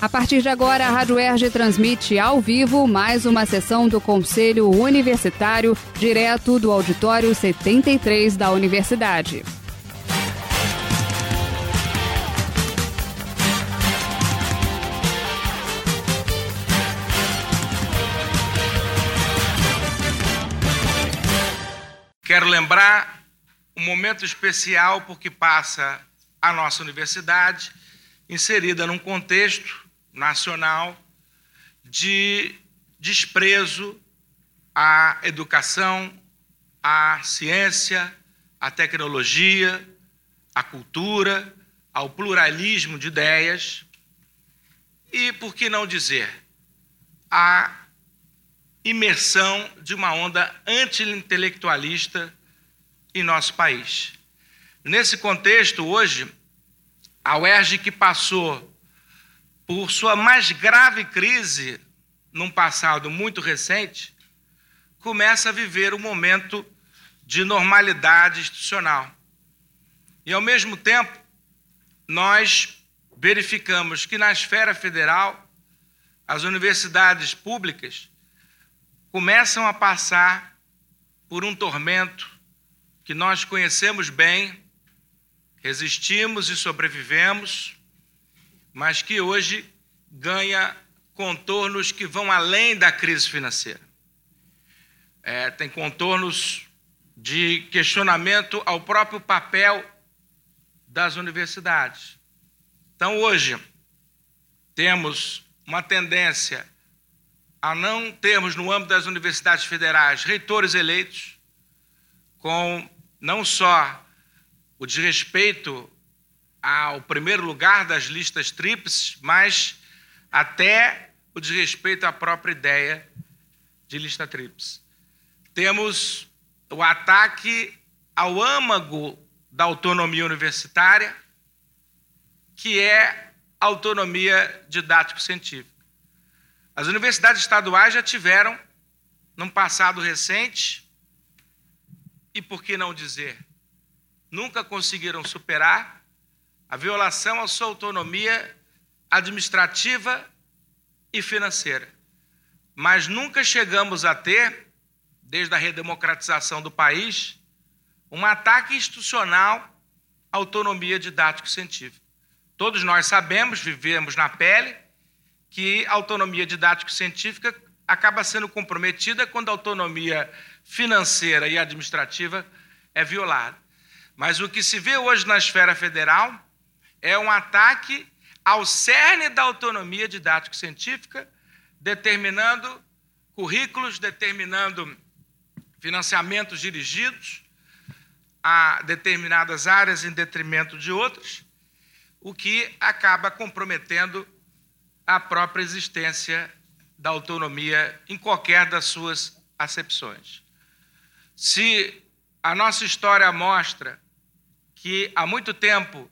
A partir de agora, a Rádio Erge transmite ao vivo mais uma sessão do Conselho Universitário, direto do Auditório 73 da Universidade. Quero lembrar um momento especial porque passa a nossa universidade, inserida num contexto nacional de desprezo à educação, à ciência, à tecnologia, à cultura, ao pluralismo de ideias e, por que não dizer, à imersão de uma onda anti-intelectualista em nosso país. Nesse contexto, hoje, a UERJ, que passou por sua mais grave crise num passado muito recente, começa a viver um momento de normalidade institucional. E, ao mesmo tempo, nós verificamos que na esfera federal, as universidades públicas começam a passar por um tormento que nós conhecemos bem, resistimos e sobrevivemos mas que hoje ganha contornos que vão além da crise financeira. É, tem contornos de questionamento ao próprio papel das universidades. Então, hoje, temos uma tendência a não termos, no âmbito das universidades federais, reitores eleitos, com não só o desrespeito ao primeiro lugar das listas tríplices, mas até o desrespeito à própria ideia de lista tríplice. Temos o ataque ao âmago da autonomia universitária, que é a autonomia didático-científica. As universidades estaduais já tiveram, num passado recente, e por que não dizer, nunca conseguiram superar a violação à sua autonomia administrativa e financeira. Mas nunca chegamos a ter, desde a redemocratização do país, um ataque institucional à autonomia didático-científica. Todos nós sabemos, vivemos na pele, que a autonomia didático-científica acaba sendo comprometida quando a autonomia financeira e administrativa é violada. Mas o que se vê hoje na esfera federal é um ataque ao cerne da autonomia didático-científica, determinando currículos, determinando financiamentos dirigidos a determinadas áreas em detrimento de outras, o que acaba comprometendo a própria existência da autonomia em qualquer das suas acepções. Se a nossa história mostra que há muito tempo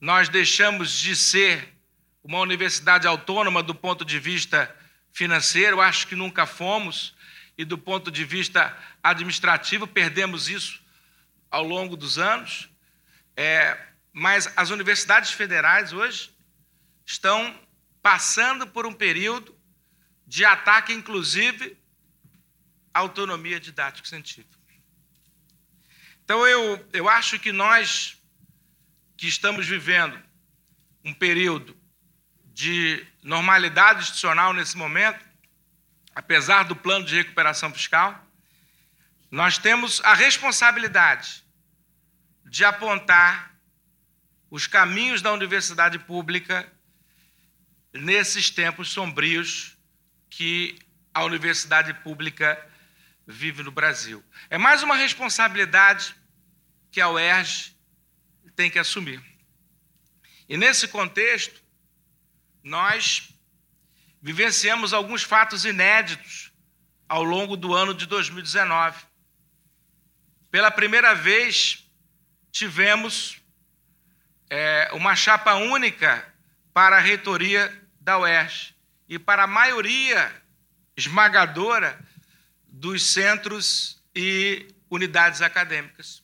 nós deixamos de ser uma universidade autônoma do ponto de vista financeiro, acho que nunca fomos, e do ponto de vista administrativo, perdemos isso ao longo dos anos. É, mas as universidades federais hoje estão passando por um período de ataque, inclusive, à autonomia didático-científica. Então, eu, eu acho que nós que estamos vivendo um período de normalidade institucional nesse momento, apesar do plano de recuperação fiscal, nós temos a responsabilidade de apontar os caminhos da universidade pública nesses tempos sombrios que a universidade pública vive no Brasil. É mais uma responsabilidade que a UERJ tem que assumir. E nesse contexto, nós vivenciamos alguns fatos inéditos ao longo do ano de 2019. Pela primeira vez, tivemos é, uma chapa única para a reitoria da UERJ e para a maioria esmagadora dos centros e unidades acadêmicas.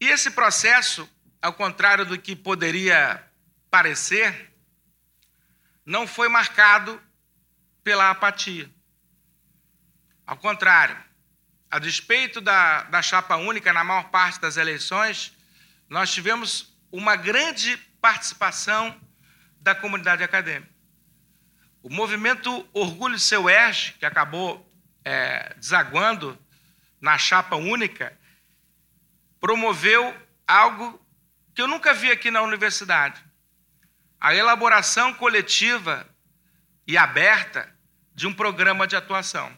E esse processo, ao contrário do que poderia parecer, não foi marcado pela apatia. Ao contrário, a despeito da, da chapa única, na maior parte das eleições, nós tivemos uma grande participação da comunidade acadêmica. O movimento Orgulho Seu Erge, que acabou é, desaguando na chapa única, promoveu algo que eu nunca vi aqui na universidade: a elaboração coletiva e aberta de um programa de atuação.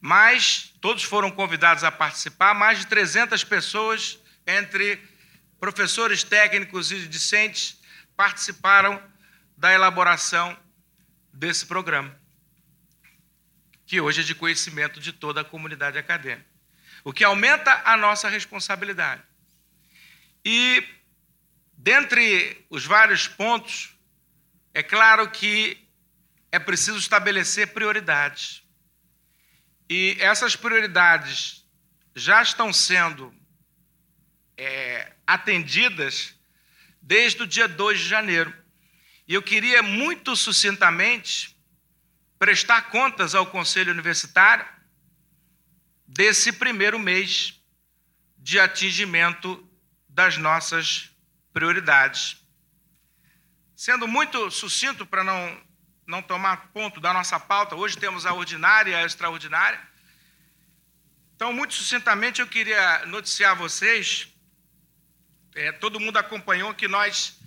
Mas todos foram convidados a participar, mais de 300 pessoas, entre professores técnicos e discentes, participaram da elaboração desse programa, que hoje é de conhecimento de toda a comunidade acadêmica, o que aumenta a nossa responsabilidade. E, dentre os vários pontos, é claro que é preciso estabelecer prioridades. E essas prioridades já estão sendo é, atendidas desde o dia 2 de janeiro. E eu queria muito sucintamente prestar contas ao Conselho Universitário desse primeiro mês de atingimento das nossas prioridades. Sendo muito sucinto para não, não tomar ponto da nossa pauta, hoje temos a ordinária e a extraordinária. Então, muito sucintamente, eu queria noticiar a vocês, é, todo mundo acompanhou que nós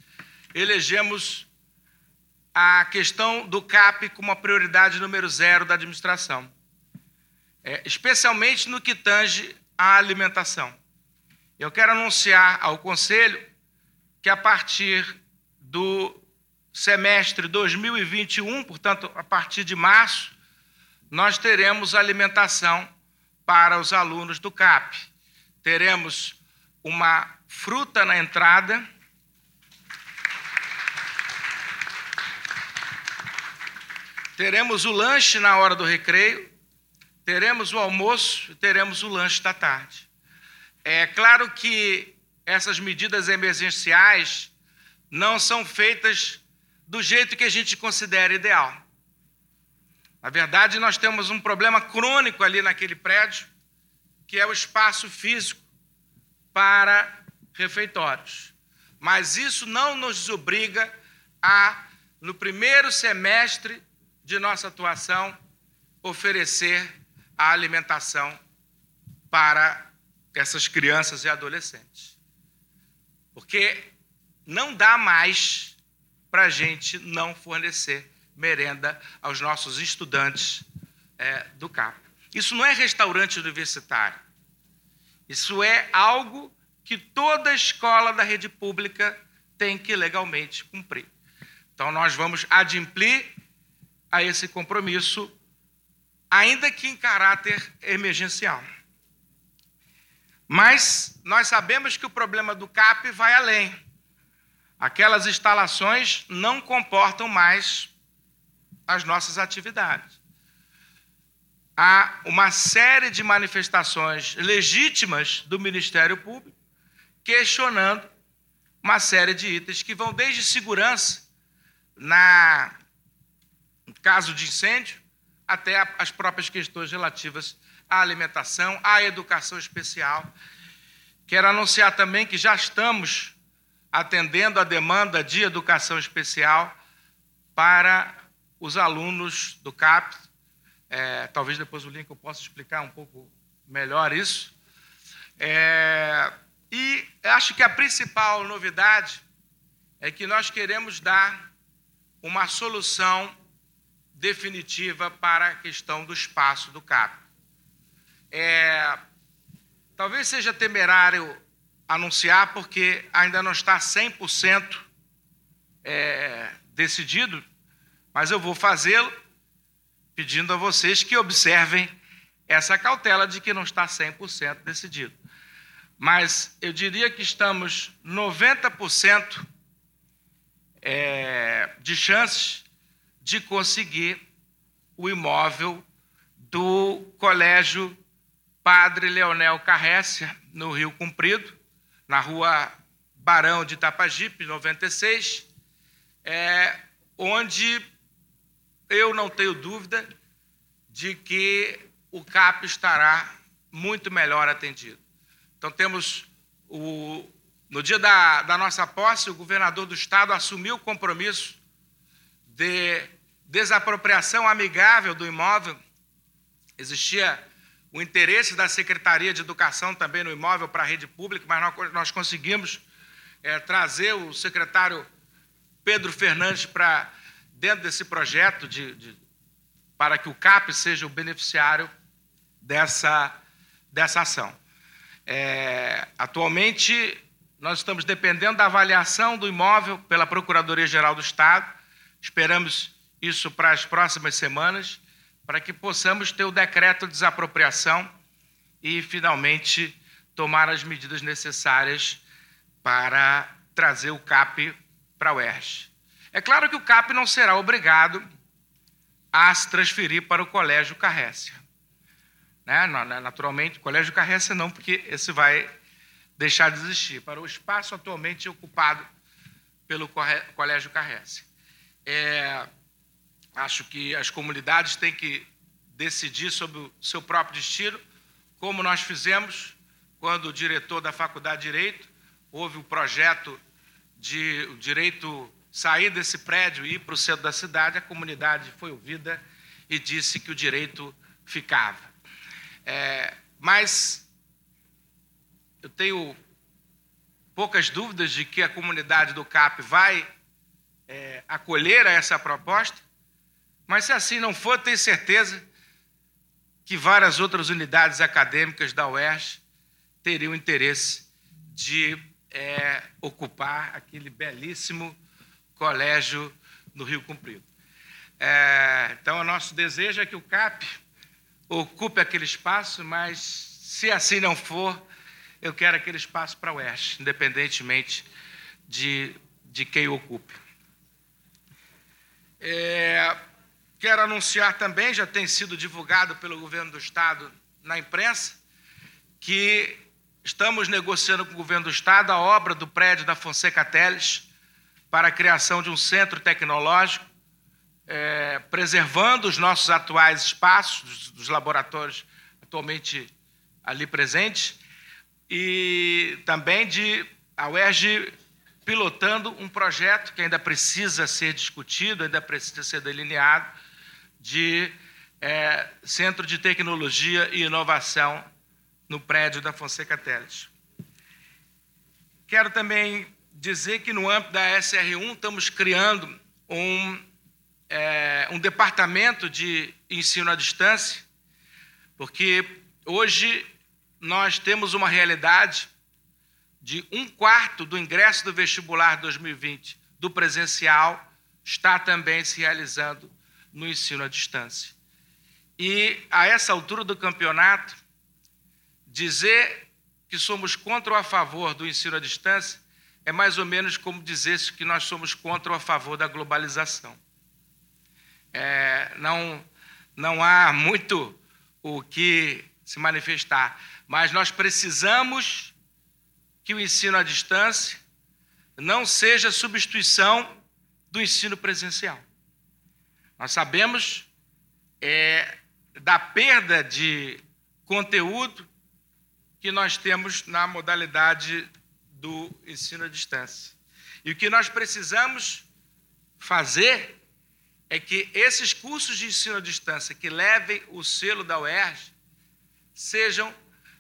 elegemos a questão do CAP como a prioridade número zero da administração, é, especialmente no que tange à alimentação. Eu quero anunciar ao Conselho que a partir do semestre 2021, portanto, a partir de março, nós teremos alimentação para os alunos do CAP. Teremos uma fruta na entrada, teremos o lanche na hora do recreio, teremos o almoço e teremos o lanche da tarde. É claro que essas medidas emergenciais não são feitas do jeito que a gente considera ideal. Na verdade, nós temos um problema crônico ali naquele prédio, que é o espaço físico para refeitórios. Mas isso não nos obriga a, no primeiro semestre de nossa atuação, oferecer a alimentação para essas crianças e adolescentes. Porque não dá mais para a gente não fornecer merenda aos nossos estudantes é, do CAP. Isso não é restaurante universitário. Isso é algo que toda escola da rede pública tem que legalmente cumprir. Então, nós vamos adimplir a esse compromisso, ainda que em caráter emergencial. Mas nós sabemos que o problema do CAP vai além. Aquelas instalações não comportam mais as nossas atividades. Há uma série de manifestações legítimas do Ministério Público questionando uma série de itens que vão desde segurança, na no caso de incêndio, até as próprias questões relativas à alimentação, à educação especial. Quero anunciar também que já estamos atendendo a demanda de educação especial para os alunos do CAP. É, talvez depois o link eu possa explicar um pouco melhor isso. É, e acho que a principal novidade é que nós queremos dar uma solução definitiva para a questão do espaço do CAP. É, talvez seja temerário anunciar, porque ainda não está 100% é, decidido, mas eu vou fazê-lo pedindo a vocês que observem essa cautela de que não está 100% decidido mas eu diria que estamos 90% é, de chances de conseguir o imóvel do Colégio Padre Leonel Carrécia, no Rio Comprido, na rua Barão de Itapajipe, 96, é, onde eu não tenho dúvida de que o CAP estará muito melhor atendido. Então, temos o, no dia da, da nossa posse, o governador do estado assumiu o compromisso de desapropriação amigável do imóvel. Existia o interesse da Secretaria de Educação também no imóvel para a rede pública, mas nós, conseguimos é, trazer o secretário Pedro Fernandes para dentro desse projeto de, de, para que o CAP seja o beneficiário dessa, dessa ação. É, atualmente, nós estamos dependendo da avaliação do imóvel pela Procuradoria-Geral do Estado. Esperamos isso para as próximas semanas, para que possamos ter o decreto de desapropriação e, finalmente, tomar as medidas necessárias para trazer o CAP para o UERJ. É claro que o CAP não será obrigado a se transferir para o Colégio Carrécia. Né? Naturalmente, o Colégio Carrécia não, porque esse vai deixar de existir, para o espaço atualmente ocupado pelo Colégio Carrece. É, acho que as comunidades têm que decidir sobre o seu próprio destino, como nós fizemos quando o diretor da Faculdade de Direito houve o projeto de o direito sair desse prédio e ir para o centro da cidade, a comunidade foi ouvida e disse que o direito ficava. É, mas eu tenho poucas dúvidas de que a comunidade do CAP vai é, acolher a essa proposta, mas se assim não for, tenho certeza que várias outras unidades acadêmicas da UERJ teriam interesse de é, ocupar aquele belíssimo colégio no Rio Comprido. É, então, o nosso desejo é que o CAP ocupe aquele espaço, mas se assim não for, eu quero aquele espaço para o Oeste, independentemente de, de quem ocupe. É, quero anunciar também, já tem sido divulgado pelo governo do Estado na imprensa, que estamos negociando com o governo do Estado a obra do prédio da Fonseca Teles para a criação de um centro tecnológico, é, preservando os nossos atuais espaços, dos, dos laboratórios atualmente ali presentes, e também de a UERJ pilotando um projeto que ainda precisa ser discutido, ainda precisa ser delineado, de é, Centro de Tecnologia e Inovação no prédio da Fonseca Teles. Quero também dizer que no âmbito da SR1 estamos criando um, é, um departamento de ensino à distância, porque hoje nós temos uma realidade de um quarto do ingresso do vestibular 2020 do presencial está também se realizando no ensino à distância. E a essa altura do campeonato, dizer que somos contra ou a favor do ensino à distância é mais ou menos como dizer que nós somos contra ou a favor da globalização. É, não, não há muito o que se manifestar. Mas nós precisamos que o ensino à distância não seja substituição do ensino presencial. Nós sabemos é, da perda de conteúdo que nós temos na modalidade do ensino à distância. E o que nós precisamos fazer é que esses cursos de ensino à distância que levem o selo da UERJ sejam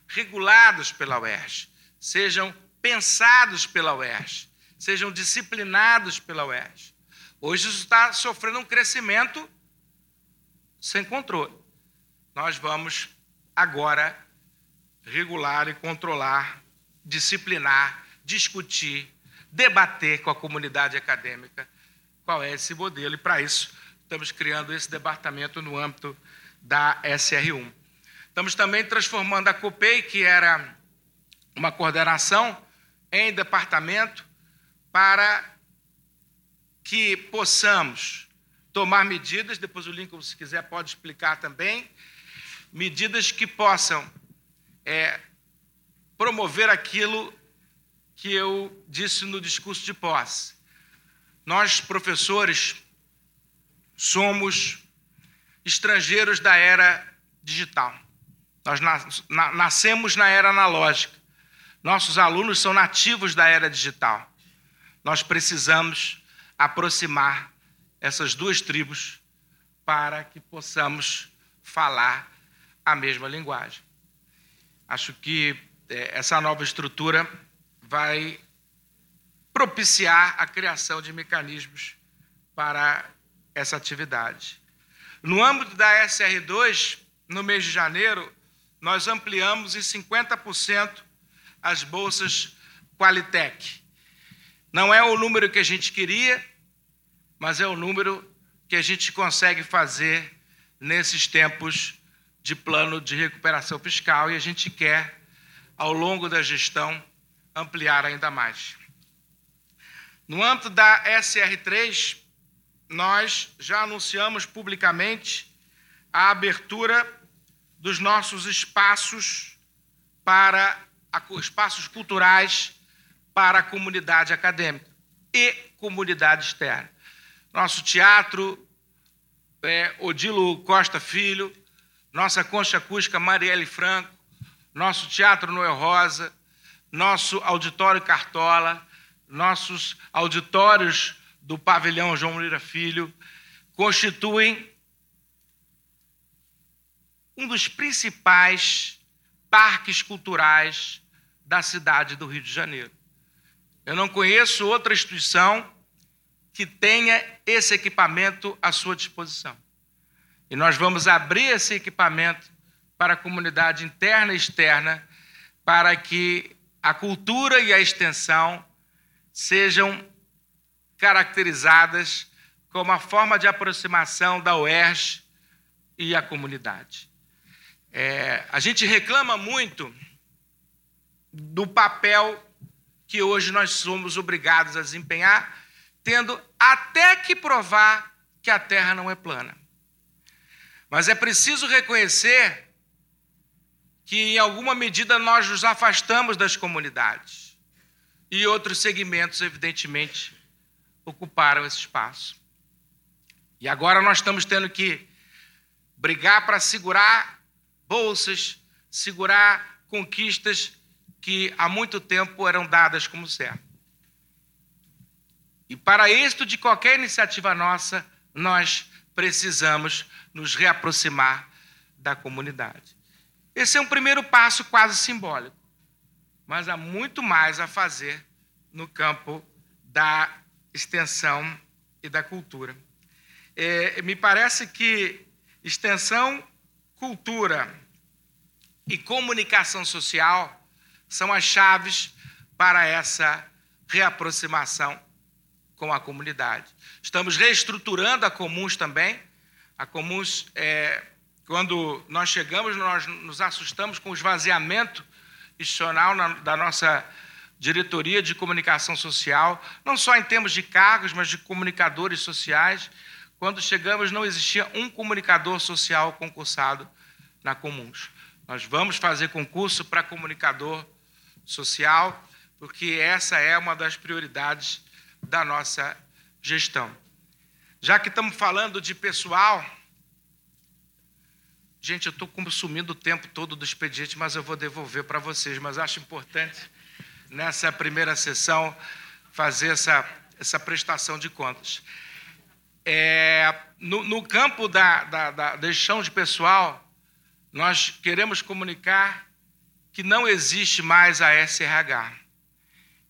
regulados pela UERJ, sejam pensados pela UERJ, sejam disciplinados pela UERJ. Hoje isso está sofrendo um crescimento sem controle. Nós vamos agora regular e controlar, disciplinar, discutir, debater com a comunidade acadêmica qual é esse modelo. E para isso, estamos criando esse departamento no âmbito da SR1. Estamos também transformando a COPEI, que era uma coordenação, em departamento, para que possamos tomar medidas, depois o Lincoln, se quiser, pode explicar também, medidas que possam é, promover aquilo que eu disse no discurso de posse. nós, professores, somos estrangeiros da era digital. Nós nascemos na era analógica. Nossos alunos são nativos da era digital. Nós precisamos aproximar essas duas tribos para que possamos falar a mesma linguagem. Acho que é, essa nova estrutura vai propiciar a criação de mecanismos para essa atividade. No âmbito da SR2, no mês de janeiro, nós ampliamos em 50% as bolsas Qualitec. Não é o número que a gente queria, mas é o número que a gente consegue fazer nesses tempos de plano de recuperação fiscal e a gente quer, ao longo da gestão, ampliar ainda mais. No âmbito da SR3, nós já anunciamos publicamente a abertura dos nossos espaços para espaços culturais para a comunidade acadêmica e comunidade externa. Nosso teatro é, Odilo Costa Filho, nossa concha acústica Marielle Franco, nosso Teatro Noel Rosa, nosso Auditório Cartola, nossos auditórios do Pavilhão João Moreira Filho, constituem um dos principais parques culturais da cidade do Rio de Janeiro. Eu não conheço outra instituição que tenha esse equipamento à sua disposição. E nós vamos abrir esse equipamento para a comunidade interna e externa, para que a cultura e a extensão sejam caracterizadas como a forma de aproximação da UERJ e a comunidade. É, a gente reclama muito do papel que hoje nós somos obrigados a desempenhar, tendo até que provar que a Terra não é plana. Mas é preciso reconhecer que, em alguma medida, nós nos afastamos das comunidades. E outros segmentos, evidentemente, ocuparam esse espaço. E agora nós estamos tendo que brigar para segurar bolsas, segurar conquistas que há muito tempo eram dadas como certo. E para êxito de qualquer iniciativa nossa, nós precisamos nos reaproximar da comunidade. Esse é um primeiro passo quase simbólico, mas há muito mais a fazer no campo da extensão e da cultura. É, me parece que extensão, cultura e comunicação social são as chaves para essa reaproximação com a comunidade. Estamos reestruturando a Comuns também. A Comuns, é, quando nós chegamos, nós nos assustamos com o esvaziamento institucional na, da nossa diretoria de comunicação social, não só em termos de cargos, mas de comunicadores sociais. Quando chegamos, não existia um comunicador social concursado na Comuns. Nós vamos fazer concurso para comunicador social, porque essa é uma das prioridades da nossa gestão. Já que estamos falando de pessoal, gente, eu estou consumindo o tempo todo do expediente, mas eu vou devolver para vocês. Mas acho importante, nessa primeira sessão, fazer essa, essa prestação de contas. É, no, no, campo da, da, da gestão de pessoal, nós queremos comunicar que não existe mais a SRH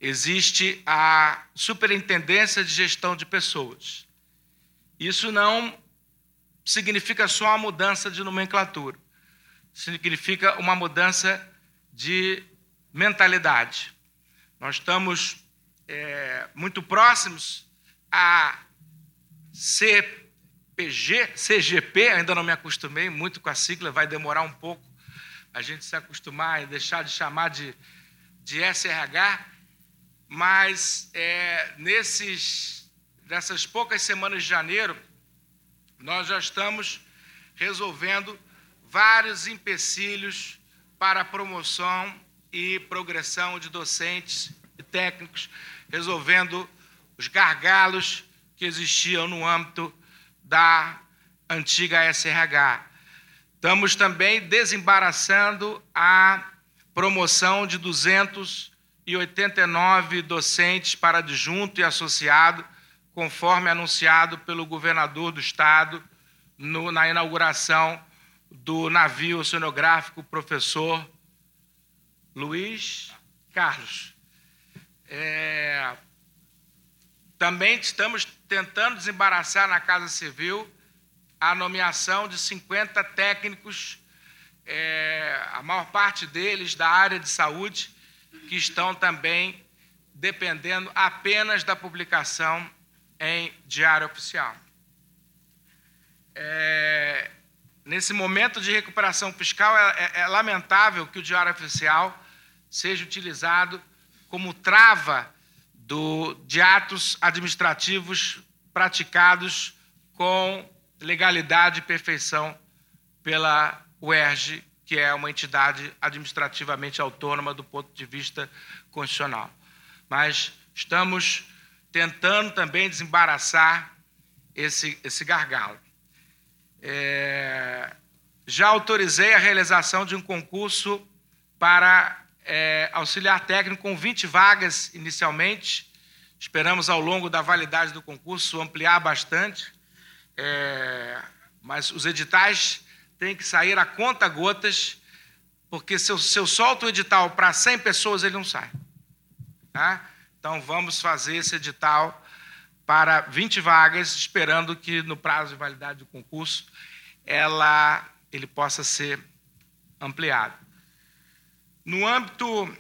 existe a Superintendência de Gestão de Pessoas. Isso não significa só uma mudança de nomenclatura, significa uma mudança de mentalidade. Nós estamos é, muito próximos a CPG, CGP, ainda não me acostumei muito com a sigla, vai demorar um pouco a gente se acostumar e deixar de chamar de, de SRH, mas é, nesses, nessas poucas semanas de janeiro, nós já estamos resolvendo vários empecilhos para a promoção e progressão de docentes e técnicos, resolvendo os gargalos que existiam no âmbito da antiga SRH. Estamos também desembaraçando a promoção de 289 docentes para adjunto e associado, conforme anunciado pelo governador do Estado no, na inauguração do navio oceanográfico professor Luiz Carlos. É, também estamos tentando desembaraçar na Casa Civil a nomeação de 50 técnicos, é, a maior parte deles da área de saúde, que estão também dependendo apenas da publicação em Diário Oficial. É, nesse momento de recuperação fiscal, é, é, é lamentável que o Diário Oficial seja utilizado como trava do, de atos administrativos praticados com legalidade e perfeição pela UERJ, que é uma entidade administrativamente autônoma do ponto de vista constitucional. Mas estamos tentando também desembaraçar esse, esse gargalo. É, já autorizei a realização de um concurso para é, auxiliar técnico com 20 vagas inicialmente. Esperamos, ao longo da validade do concurso, ampliar bastante. É, mas os editais têm que sair a conta gotas, porque se eu, se eu solto o edital para 100 pessoas, ele não sai. Tá? Então, vamos fazer esse edital para 20 vagas, esperando que no prazo de validade do concurso ela, ele possa ser ampliado. No âmbito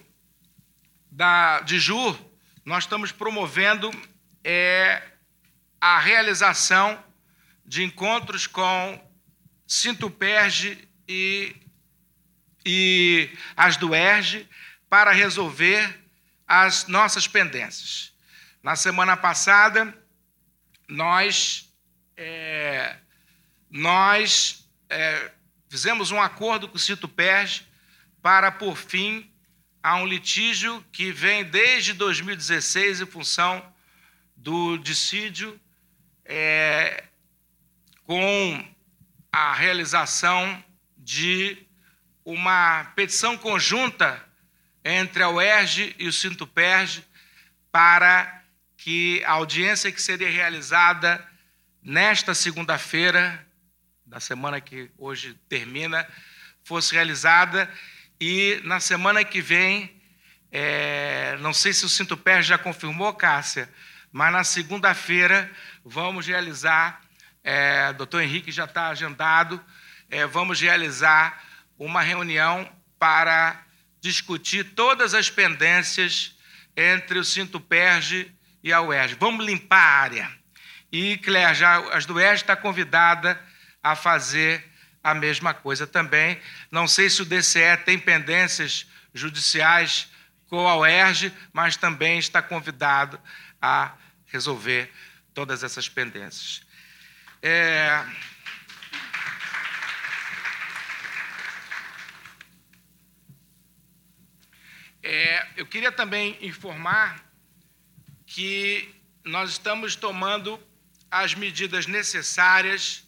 da, de JUR, nós estamos promovendo é, a realização de encontros com Sintuperge e, e as do ERG para resolver as nossas pendências. Na semana passada, nós, é, nós é, fizemos um acordo com o Sintuperge para por fim a um litígio que vem desde 2016 em função do dissídio é, com a realização de uma petição conjunta entre a UERJ e o Sintuperj para que a audiência que seria realizada nesta segunda-feira, da semana que hoje termina, fosse realizada. E na semana que vem, é, não sei se o Pé já confirmou, Cássia, mas na segunda-feira vamos realizar, é, doutor Henrique já está agendado, é, vamos realizar uma reunião para discutir todas as pendências entre o Cinto Perge e a UERJ. Vamos limpar a área. E, Cléia, já, as do UERJ está convidada a fazer a mesma coisa também. Não sei se o DCE tem pendências judiciais com a UERJ, mas também está convidado a resolver todas essas pendências. É... É, eu queria também informar que nós estamos tomando as medidas necessárias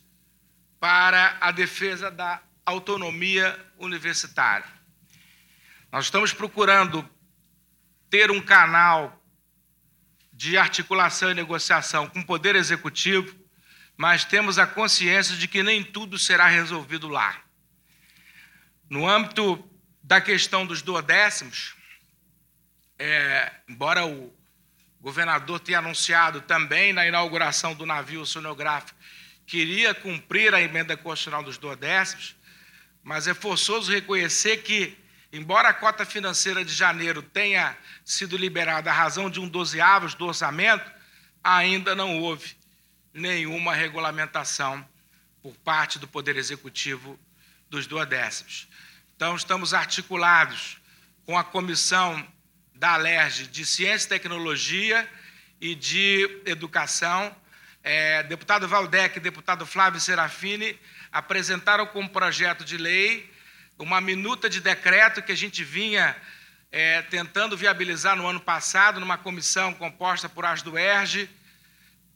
para a defesa da autonomia universitária. Nós estamos procurando ter um canal de articulação e negociação com o Poder Executivo, mas temos a consciência de que nem tudo será resolvido lá. No âmbito da questão dos duodécimos, é, embora o governador tenha anunciado também na inauguração do navio sonográfico queria cumprir a emenda constitucional dos duodécimos, mas é forçoso reconhecer que, embora a cota financeira de janeiro tenha sido liberada à razão de um dozeavos do orçamento, ainda não houve nenhuma regulamentação por parte do Poder Executivo dos duodécimos. Então, estamos articulados com a comissão da ALERJ de Ciência e Tecnologia e de Educação, é, deputado Valdec e deputado Flávio Serafini apresentaram como projeto de lei uma minuta de decreto que a gente vinha é, tentando viabilizar no ano passado, numa comissão composta por as do ERG,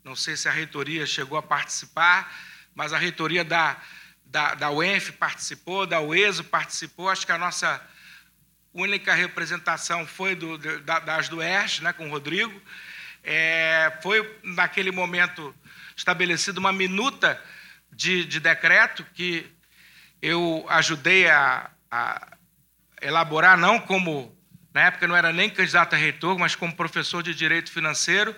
não sei se a reitoria chegou a participar, mas a reitoria da, da, da UENF participou, da UESO participou, acho que a nossa única representação foi do, da, das do ERG, né, com o Rodrigo. É, foi, naquele momento, estabelecida uma minuta de, de decreto que eu ajudei a, a, elaborar, não como, na época não era nem candidato a reitor, mas como professor de Direito Financeiro,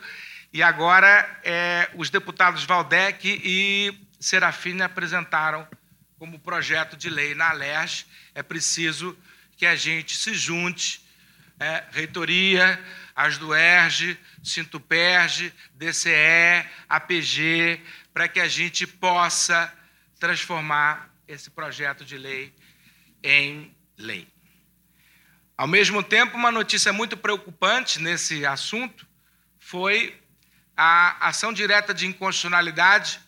e agora é, os deputados Valdec e Serafine apresentaram como projeto de lei na LERJ. É preciso que a gente se junte, é, reitoria, as do ERJ, Sintuperj, DCE, APG, para que a gente possa transformar esse projeto de lei em lei. Ao mesmo tempo, uma notícia muito preocupante nesse assunto foi a ação direta de inconstitucionalidade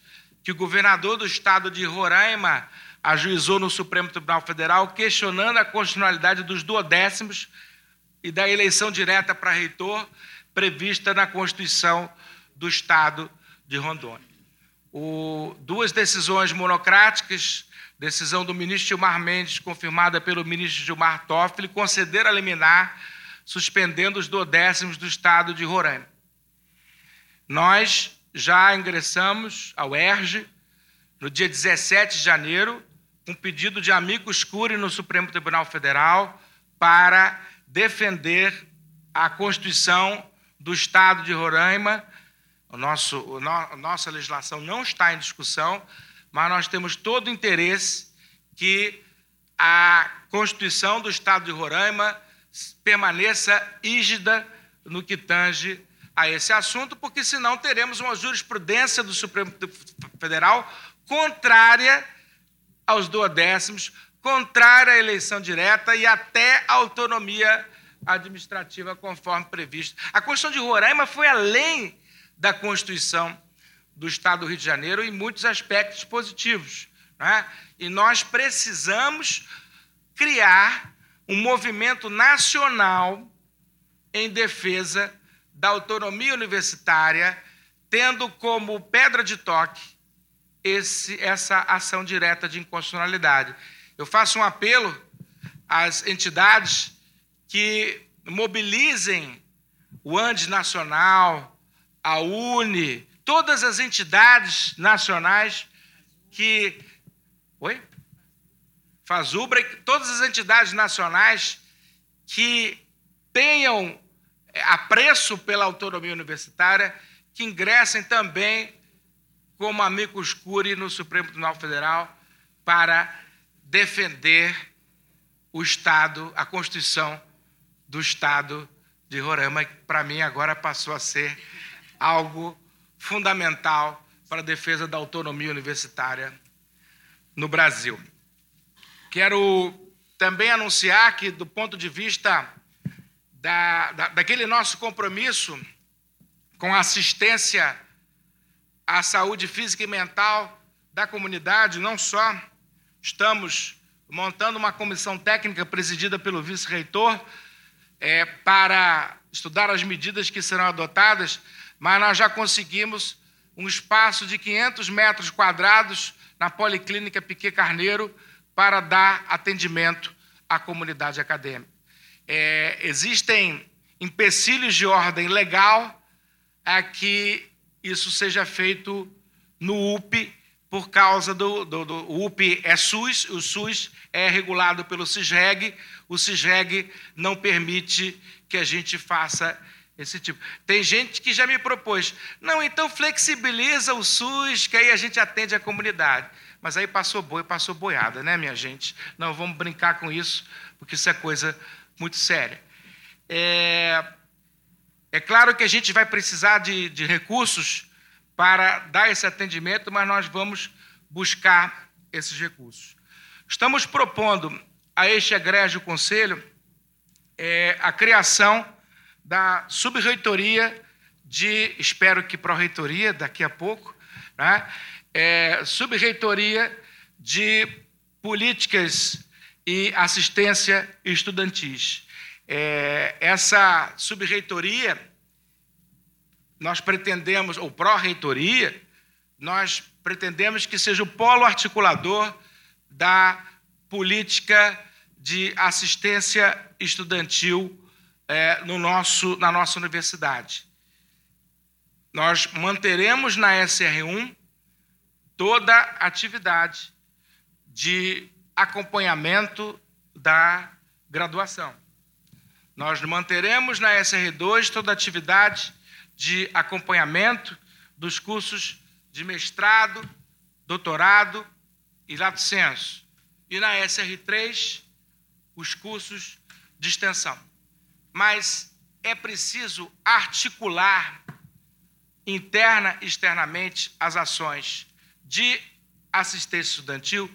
que o governador do estado de Roraima ajuizou no Supremo Tribunal Federal, questionando a constitucionalidade dos duodécimos e da eleição direta para reitor prevista na Constituição do Estado de Rondônia. O, duas decisões monocráticas, decisão do ministro Gilmar Mendes, confirmada pelo ministro Gilmar Toffoli, concederam a liminar, suspendendo os duodécimos do Estado de Roraima. Nós já ingressamos ao ERJ no dia 17 de janeiro, um pedido de amigos curi no Supremo Tribunal Federal para defender a Constituição do Estado de Roraima. O nosso, o no, a nossa legislação não está em discussão, mas nós temos todo o interesse que a Constituição do Estado de Roraima permaneça rígida no que tange a esse assunto, porque senão teremos uma jurisprudência do Supremo Federal contrária aos duodécimos, contrária à eleição direta e até à autonomia administrativa conforme previsto. A Constituição de Roraima foi além da Constituição do Estado do Rio de Janeiro em muitos aspectos positivos. Né? E nós precisamos criar um movimento nacional em defesa da autonomia universitária, tendo como pedra de toque esse, essa ação direta de inconstitucionalidade. Eu faço um apelo às entidades que mobilizem o ANDES Nacional, a UNE, todas as entidades nacionais que. Oi? Fazubra, todas as entidades nacionais que tenham apreço pela autonomia universitária, que ingressem também como amigos curi no Supremo Tribunal Federal para defender o Estado, a Constituição do Estado de Roraima, que para mim agora passou a ser algo fundamental para a defesa da autonomia universitária no Brasil. Quero também anunciar que, do ponto de vista da, da, daquele nosso compromisso com a assistência à saúde física e mental da comunidade, não só estamos montando uma comissão técnica presidida pelo vice-reitor é, para estudar as medidas que serão adotadas, mas nós já conseguimos um espaço de 500 metros quadrados na Policlínica Piquet Carneiro para dar atendimento à comunidade acadêmica é, existem empecilhos de ordem legal a que isso seja feito no UP, por causa do, do, do o UP é SUS, o SUS é regulado pelo CISREG, o CISREG não permite que a gente faça esse tipo. Tem gente que já me propôs, não, então flexibiliza o SUS, que aí a gente atende a comunidade. Mas aí passou boi, passou boiada, né, minha gente? Não vamos brincar com isso, porque isso é coisa muito séria. É, é claro que a gente vai precisar de, de recursos para dar esse atendimento, mas nós vamos buscar esses recursos. Estamos propondo a este egrégio conselho é, a criação da subreitoria de, espero que pró-reitoria daqui a pouco, né? é, subreitoria de políticas e assistência estudantis. É, essa subreitoria, nós pretendemos, ou pró-reitoria, nós pretendemos que seja o polo articulador da política de assistência estudantil é, no nosso, na nossa universidade. Nós manteremos na SR1 toda a atividade de acompanhamento da graduação. Nós manteremos na SR2 toda a atividade de acompanhamento dos cursos de mestrado, doutorado e lato senso. E na SR3, os cursos de extensão. Mas é preciso articular interna e externamente as ações de assistência estudantil,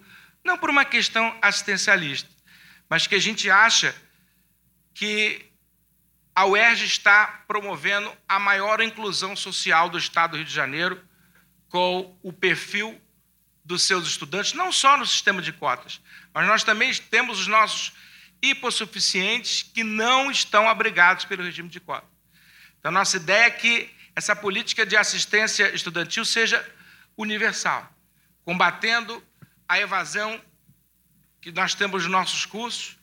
não por uma questão assistencialista, mas que a gente acha que a UERJ está promovendo a maior inclusão social do Estado do Rio de Janeiro com o perfil dos seus estudantes, não só no sistema de cotas, mas nós também temos os nossos hipossuficientes que não estão abrigados pelo regime de cota. Então, nossa ideia é que essa política de assistência estudantil seja universal, combatendo a evasão que nós temos nos nossos cursos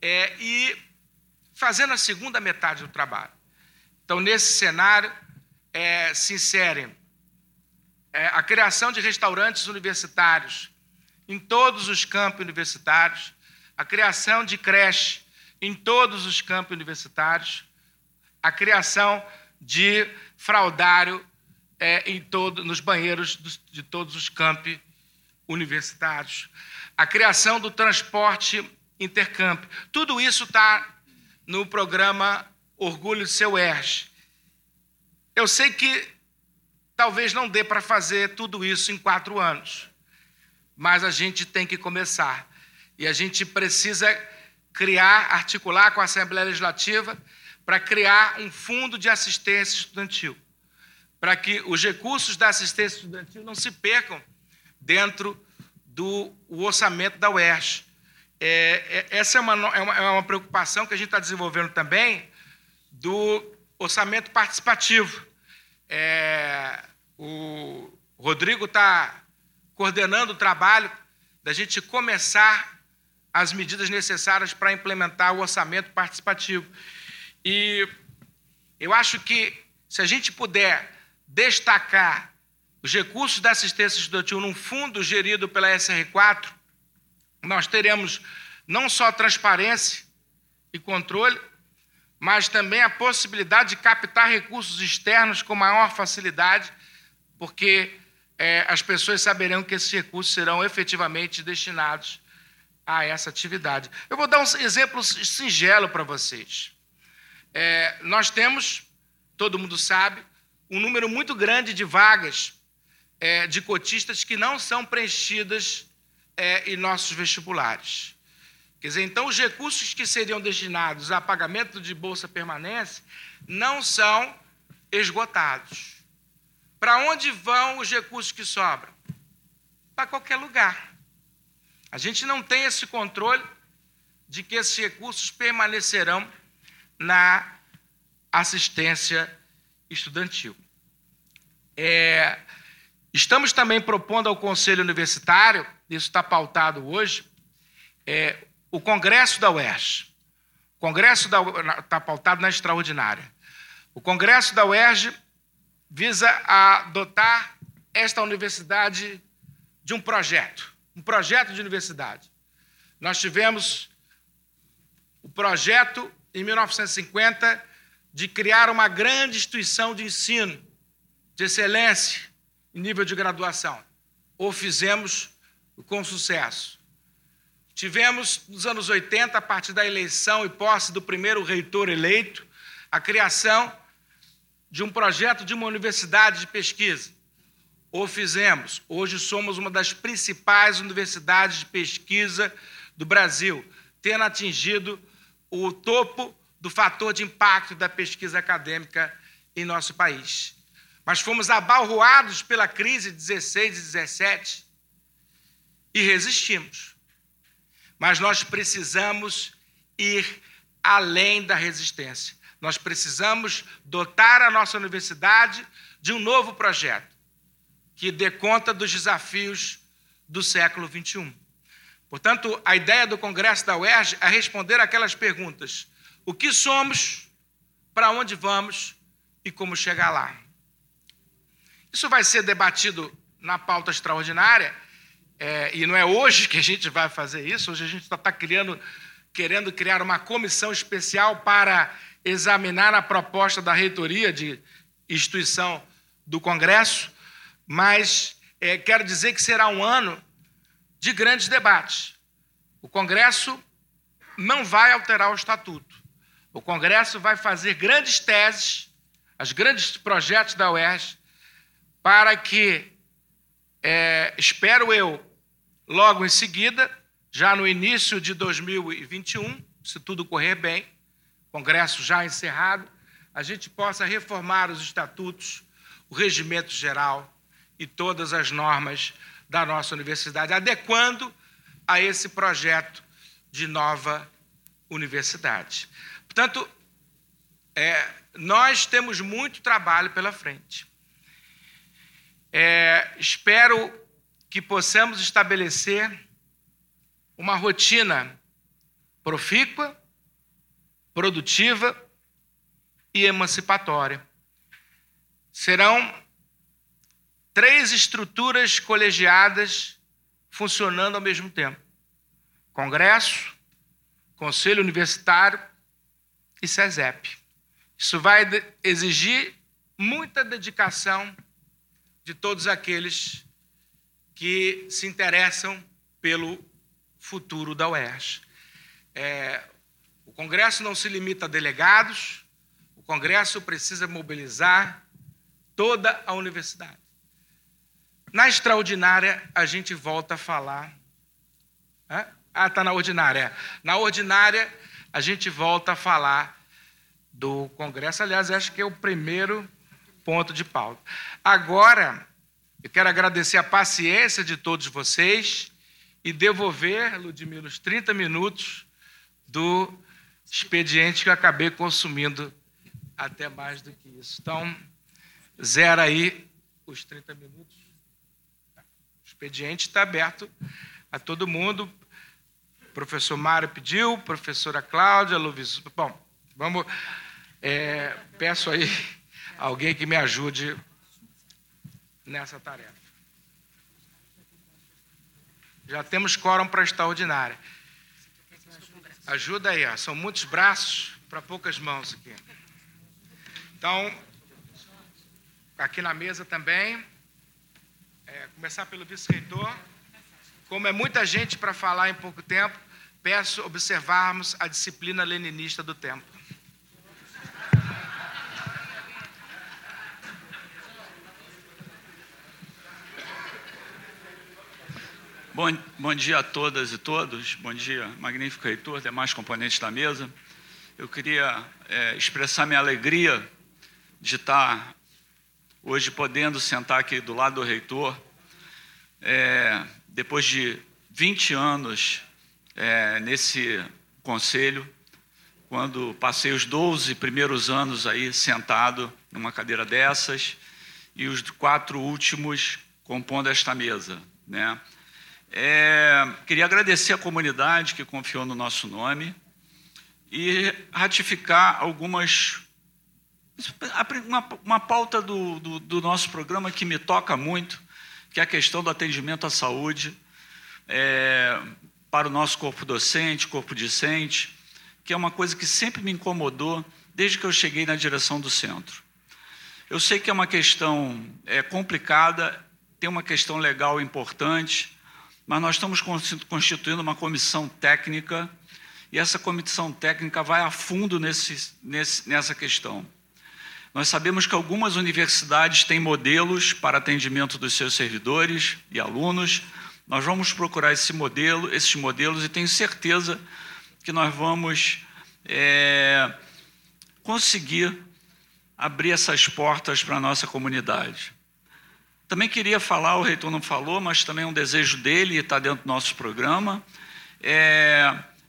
é, e fazendo a segunda metade do trabalho. Então, nesse cenário, é, se inserem é, a criação de restaurantes universitários em todos os campos universitários, a criação de creche em todos os campos universitários, a criação de fraudário é, em todo, nos banheiros de todos os campi universitários, a criação do transporte intercamp. Tudo isso está no programa Orgulho Seu ERJ. Eu sei que talvez não dê para fazer tudo isso em quatro anos, mas a gente tem que começar. E a gente precisa criar, articular com a Assembleia Legislativa para criar um fundo de assistência estudantil, para que os recursos da assistência estudantil não se percam dentro do orçamento da UERJ. É, é, essa é uma, é, uma, é uma preocupação que a gente está desenvolvendo também do orçamento participativo. É, o Rodrigo está coordenando o trabalho da gente começar as medidas necessárias para implementar o orçamento participativo. E eu acho que se a gente puder destacar os recursos da assistência estudantil num fundo gerido pela SR4, nós teremos não só transparência e controle, mas também a possibilidade de captar recursos externos com maior facilidade, porque é, as pessoas saberão que esses recursos serão efetivamente destinados a essa atividade. Eu vou dar um exemplo singelo para vocês. É, nós temos, todo mundo sabe, um número muito grande de vagas é, de cotistas que não são preenchidas é, em nossos vestibulares. Quer dizer, então, os recursos que seriam destinados a pagamento de bolsa permanência não são esgotados. Para onde vão os recursos que sobram? Para qualquer lugar. A gente não tem esse controle de que esses recursos permanecerão na assistência estudantil. É, estamos também propondo ao Conselho Universitário, isso está pautado hoje, é, o Congresso da UERJ. O Congresso da está pautado na extraordinária. O Congresso da UERJ visa adotar esta universidade de um projeto um projeto de universidade. Nós tivemos o projeto, em 1950, de criar uma grande instituição de ensino, de excelência, nível de graduação. O fizemos com sucesso. Tivemos, nos anos 80, a partir da eleição e posse do primeiro reitor eleito, a criação de um projeto de uma universidade de pesquisa o fizemos. Hoje somos uma das principais universidades de pesquisa do Brasil, tendo atingido o topo do fator de impacto da pesquisa acadêmica em nosso país. Mas fomos abalroados pela crise de 16 e 17 e resistimos. Mas nós precisamos ir além da resistência. Nós precisamos dotar a nossa universidade de um novo projeto que dê conta dos desafios do século XXI. Portanto, a ideia do Congresso da UERJ é responder aquelas perguntas: o que somos, para onde vamos e como chegar lá. Isso vai ser debatido na pauta extraordinária, é, e não é hoje que a gente vai fazer isso, hoje a gente está criando, querendo criar uma comissão especial para examinar a proposta da reitoria de instituição do Congresso, mas é, quero dizer que será um ano de grandes debates. O Congresso não vai alterar o estatuto. O Congresso vai fazer grandes teses, os grandes projetos da UERJ, para que, é, espero eu, logo em seguida, já no início de 2021, se tudo correr bem, Congresso já encerrado, a gente possa reformar os estatutos, o regimento geral e todas as normas da nossa universidade, adequando a esse projeto de nova universidade. Portanto, é, nós temos muito trabalho pela frente. É, espero que possamos estabelecer uma rotina profícua, produtiva e emancipatória. Serão três estruturas colegiadas funcionando ao mesmo tempo: Congresso, Conselho Universitário e SESEP. Isso vai exigir muita dedicação de todos aqueles que se interessam pelo futuro da UERJ. É, o Congresso não se limita a delegados, o Congresso precisa mobilizar toda a universidade. Na extraordinária, a gente volta a falar. Ah, está na ordinária. Na ordinária, a gente volta a falar do Congresso. Aliás, acho que é o primeiro ponto de pauta. Agora, eu quero agradecer a paciência de todos vocês e devolver, Ludmila, os 30 minutos do expediente que eu acabei consumindo até mais do que isso. Então, zera aí os 30 minutos. O expediente está aberto a todo mundo. O professor Mário pediu, professora Cláudia, Luiz. Bom, vamos. É, peço aí alguém que me ajude nessa tarefa. Já temos quórum para extraordinária. Ajuda aí, ó. são muitos braços para poucas mãos aqui. Então, aqui na mesa também, é, começar pelo vice-reitor. Como é muita gente para falar em pouco tempo, peço observarmos a disciplina leninista do tempo. Bom, bom dia a todas e todos, bom dia, magnífico reitor, demais componentes da mesa. Eu queria é, expressar minha alegria de estar hoje podendo sentar aqui do lado do reitor, é, depois de 20 anos é, nesse conselho, quando passei os 12 primeiros anos aí sentado numa cadeira dessas e os quatro últimos compondo esta mesa, né? É, queria agradecer a comunidade que confiou no nosso nome e ratificar algumas. Uma, uma pauta do, do, do, nosso programa que me toca muito, que é a questão do atendimento à saúde é, para o nosso corpo docente, corpo discente, que é uma coisa que sempre me incomodou desde que eu cheguei na direção do centro. Eu sei que é uma questão é, complicada, tem uma questão legal importante mas nós estamos constituindo uma comissão técnica e essa comissão técnica vai a fundo nesse, nesse, nessa questão. Nós sabemos que algumas universidades têm modelos para atendimento dos seus servidores e alunos. Nós vamos procurar esse modelo, esses modelos, e tenho certeza que nós vamos é, conseguir abrir essas portas para a nossa comunidade. Também queria falar, o reitor não falou, mas também é um desejo dele e está dentro do nosso programa, é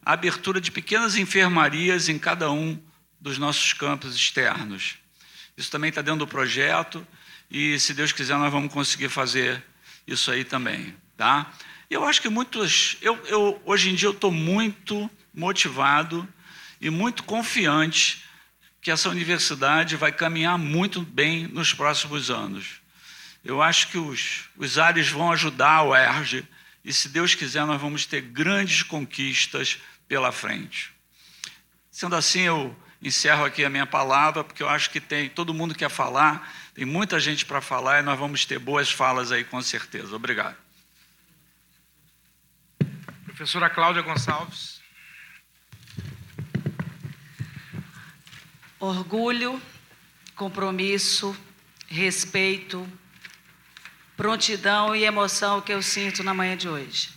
a abertura de pequenas enfermarias em cada um dos nossos campos externos. Isso também está dentro do projeto e, se Deus quiser, nós vamos conseguir fazer isso aí também, tá? Eu acho que muitos, eu, eu hoje em dia eu estou muito motivado e muito confiante que essa universidade vai caminhar muito bem nos próximos anos. Eu acho que os, os ares vão ajudar a UERJ e, se Deus quiser, nós vamos ter grandes conquistas pela frente. Sendo assim, eu encerro aqui a minha palavra, porque eu acho que tem todo mundo quer falar, tem muita gente para falar e nós vamos ter boas falas aí com certeza. Obrigado. Professora Cláudia Gonçalves. Orgulho, compromisso, respeito, prontidão e emoção que eu sinto na manhã de hoje.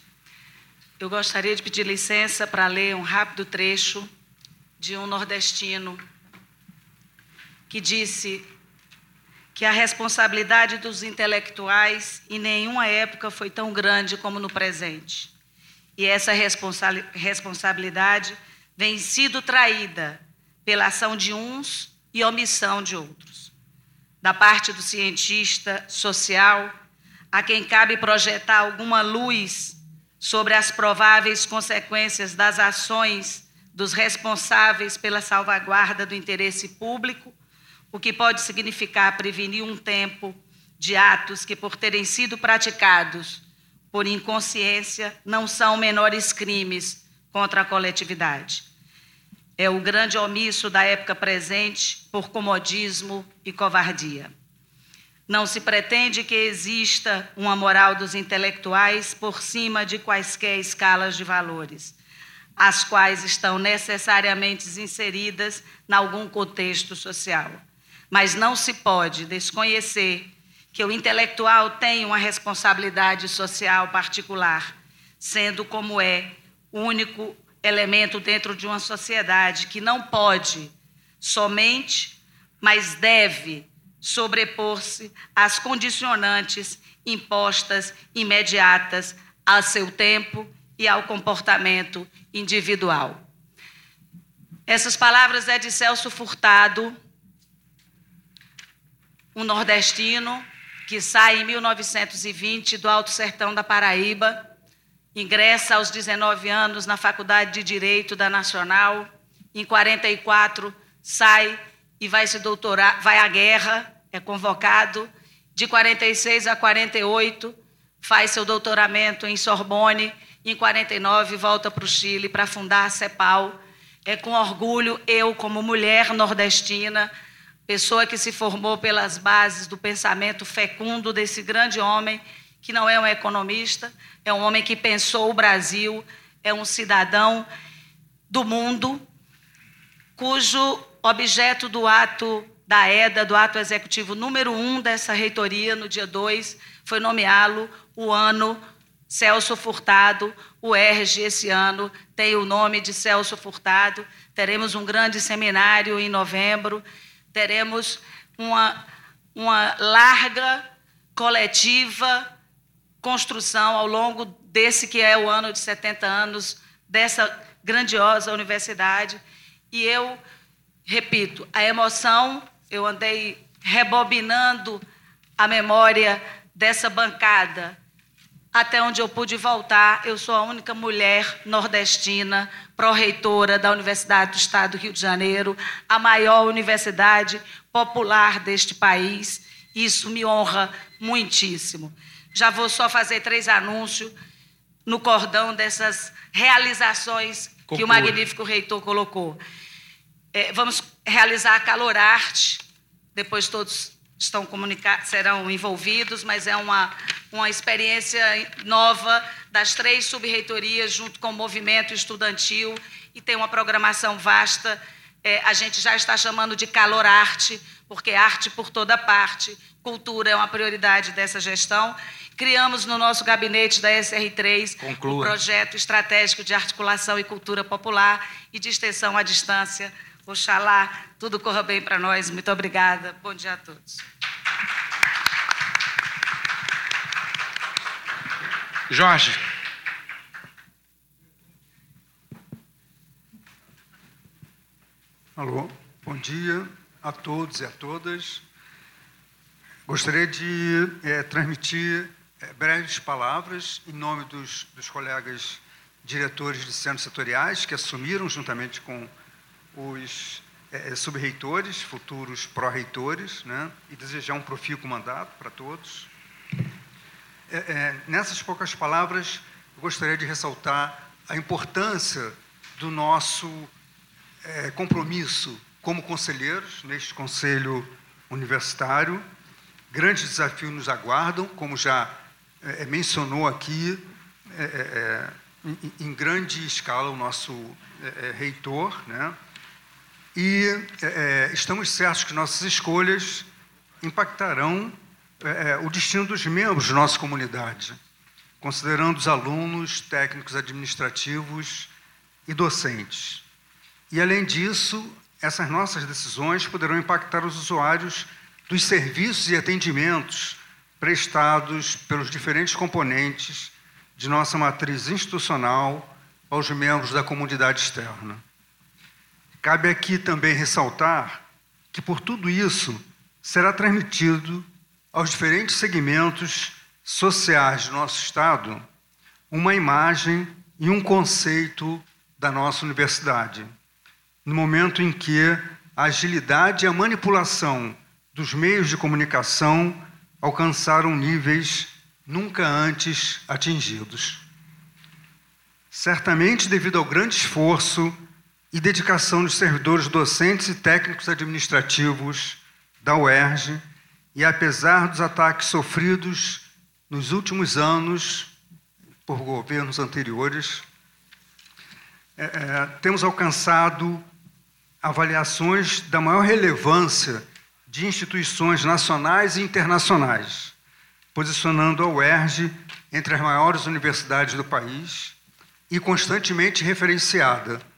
Eu gostaria de pedir licença para ler um rápido trecho de um nordestino que disse que a responsabilidade dos intelectuais em nenhuma época foi tão grande como no presente. E essa responsa responsabilidade vem sido traída pela ação de uns e omissão de outros. Da parte do cientista social, a quem cabe projetar alguma luz sobre as prováveis consequências das ações dos responsáveis pela salvaguarda do interesse público, o que pode significar prevenir um tempo de atos que, por terem sido praticados por inconsciência, não são menores crimes contra a coletividade é o grande omisso da época presente por comodismo e covardia. Não se pretende que exista uma moral dos intelectuais por cima de quaisquer escalas de valores, as quais estão necessariamente inseridas em algum contexto social. Mas não se pode desconhecer que o intelectual tem uma responsabilidade social particular, sendo como é único elemento dentro de uma sociedade que não pode somente, mas deve sobrepor-se às condicionantes impostas imediatas ao seu tempo e ao comportamento individual. Essas palavras é de Celso Furtado, um nordestino que sai em 1920 do Alto Sertão da Paraíba ingressa aos 19 anos na Faculdade de Direito da Nacional, em 44 sai e vai se doutorar, vai à guerra, é convocado, de 46 a 48 faz seu doutoramento em Sorbonne, em 49 volta para o Chile para fundar a CEPAL. É com orgulho eu como mulher nordestina, pessoa que se formou pelas bases do pensamento fecundo desse grande homem que não é um economista, é um homem que pensou o Brasil, é um cidadão do mundo, cujo objeto do ato da EDA, do ato executivo número um dessa reitoria, no dia 2, foi nomeá-lo o ano Celso Furtado. O ERG, esse ano, tem o nome de Celso Furtado. Teremos um grande seminário em novembro, teremos uma, uma larga coletiva construção ao longo desse que é o ano de 70 anos dessa grandiosa universidade. E eu, repito, a emoção, eu andei rebobinando a memória dessa bancada. Até onde eu pude voltar, eu sou a única mulher nordestina, pró-reitora da Universidade do Estado do Rio de Janeiro, a maior universidade popular deste país. Isso me honra muitíssimo. Já vou só fazer três anúncios no cordão dessas realizações Conclua. que o magnífico reitor colocou. É, vamos realizar a Calor Arte, depois todos estão serão envolvidos, mas é uma, uma experiência nova das três subreitorias, junto com o movimento estudantil, e tem uma programação vasta. É, a gente já está chamando de Calor Arte, porque arte por toda parte, cultura é uma prioridade dessa gestão. Criamos no nosso gabinete da SR3 Conclua. o projeto estratégico de articulação e cultura popular e de extensão à distância. Oxalá tudo corra bem para nós. Muito obrigada. Bom dia a todos. Jorge. Alô, bom dia a todos e a todas. Gostaria de é, transmitir é, breves palavras em nome dos, dos colegas diretores de centros setoriais que assumiram, juntamente com os é, subreitores, futuros pró-reitores, né, e desejar um profícuo mandato para todos. É, é, nessas poucas palavras, eu gostaria de ressaltar a importância do nosso compromisso como conselheiros neste Conselho Universitário Grandes desafios nos aguardam, como já mencionou aqui, em, em, grande escala, o nosso reitor. Né? E estamos certos que nossas escolhas impactarão o destino dos membros da nossa comunidade, considerando os alunos, técnicos administrativos e docentes. E, além disso, essas nossas decisões poderão impactar os usuários dos serviços e atendimentos prestados pelos diferentes componentes de nossa matriz institucional aos membros da comunidade externa. Cabe aqui também ressaltar que, por tudo isso, será transmitido aos diferentes segmentos sociais do nosso Estado uma imagem e um conceito da nossa universidade, no momento em que a agilidade e a manipulação dos meios de comunicação alcançaram níveis nunca antes atingidos. Certamente devido ao grande esforço e dedicação dos servidores docentes e técnicos administrativos da UERJ, e apesar dos ataques sofridos nos últimos anos por governos anteriores, é, é, temos alcançado avaliações da maior relevância de instituições nacionais e internacionais, posicionando a UERJ entre as maiores universidades do país e constantemente referenciada.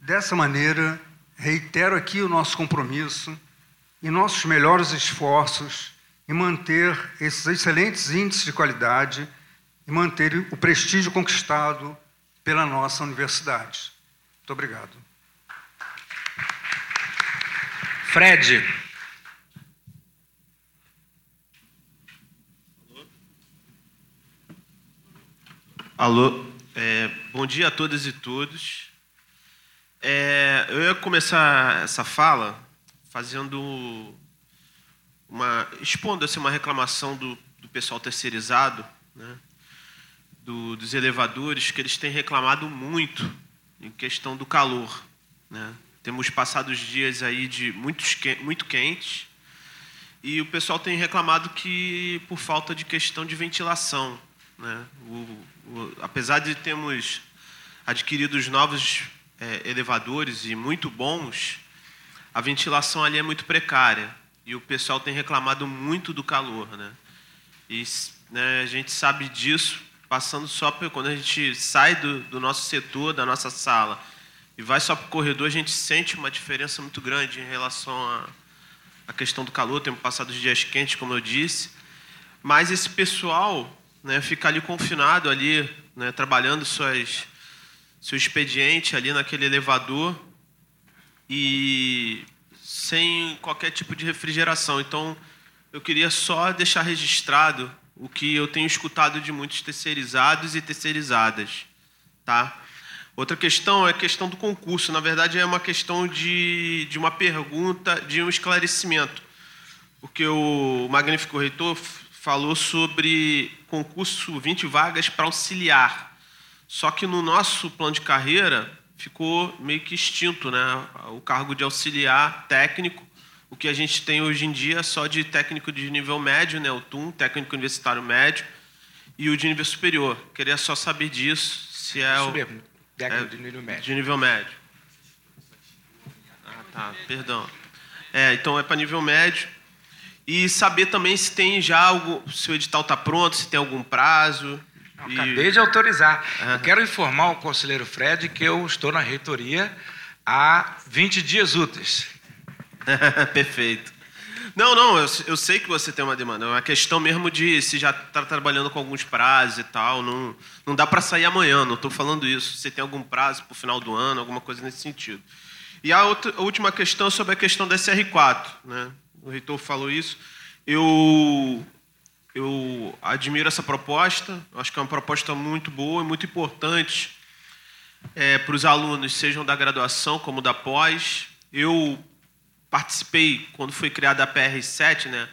Dessa maneira, reitero aqui o nosso compromisso e nossos melhores esforços em manter esses excelentes índices de qualidade e manter o prestígio conquistado pela nossa universidade. Muito obrigado. Fred. Alô, é, bom dia a todas e todos. É, eu ia começar essa fala fazendo uma expondo assim, uma reclamação do, do pessoal terceirizado, né, do, dos elevadores, que eles têm reclamado muito em questão do calor, né. Temos passado os dias aí de muitos, muito quentes e o pessoal tem reclamado que por falta de questão de ventilação. Né? O, o, apesar de termos adquirido os novos é, elevadores e muito bons, a ventilação ali é muito precária e o pessoal tem reclamado muito do calor. Né? E né, a gente sabe disso passando só por, quando a gente sai do, do nosso setor, da nossa sala e vai só para o corredor, a gente sente uma diferença muito grande em relação à, questão do calor. Temos passado os dias quentes, como eu disse. Mas esse pessoal né, fica ali confinado, ali, né, trabalhando suas, seu expediente ali naquele elevador e sem qualquer tipo de refrigeração. Então, eu queria só deixar registrado o que eu tenho escutado de muitos terceirizados e terceirizadas, tá? Outra questão é a questão do concurso. Na verdade, é uma questão de, de uma pergunta, de um esclarecimento. Porque o magnífico reitor falou sobre concurso 20 vagas para auxiliar. Só que no nosso plano de carreira ficou meio que extinto né? o cargo de auxiliar técnico. O que a gente tem hoje em dia é só de técnico de nível médio, né? o TUM, técnico universitário médio, e o de nível superior. Queria só saber disso, se é o... Técnico é, de nível médio. De nível médio. Ah, tá, perdão. É, então é para nível médio. E saber também se tem já algo, se o edital está pronto, se tem algum prazo. Não, e... Acabei de autorizar. Uhum. Eu quero informar o conselheiro Fred que eu estou na reitoria há 20 dias úteis. Perfeito. Não, não, eu, eu, sei que você tem uma demanda. É uma questão mesmo de se já está trabalhando com alguns prazos e tal. Não, não dá para sair amanhã, não estou falando isso. Se tem algum prazo para o final do ano, alguma coisa nesse sentido. E a, outra, a última questão sobre a questão da SR4. Né? O reitor falou isso. Eu, eu admiro essa proposta, acho que é uma proposta muito boa e muito importante é, para os alunos, sejam da graduação como da pós. Eu participei, quando foi criada a PR7, né,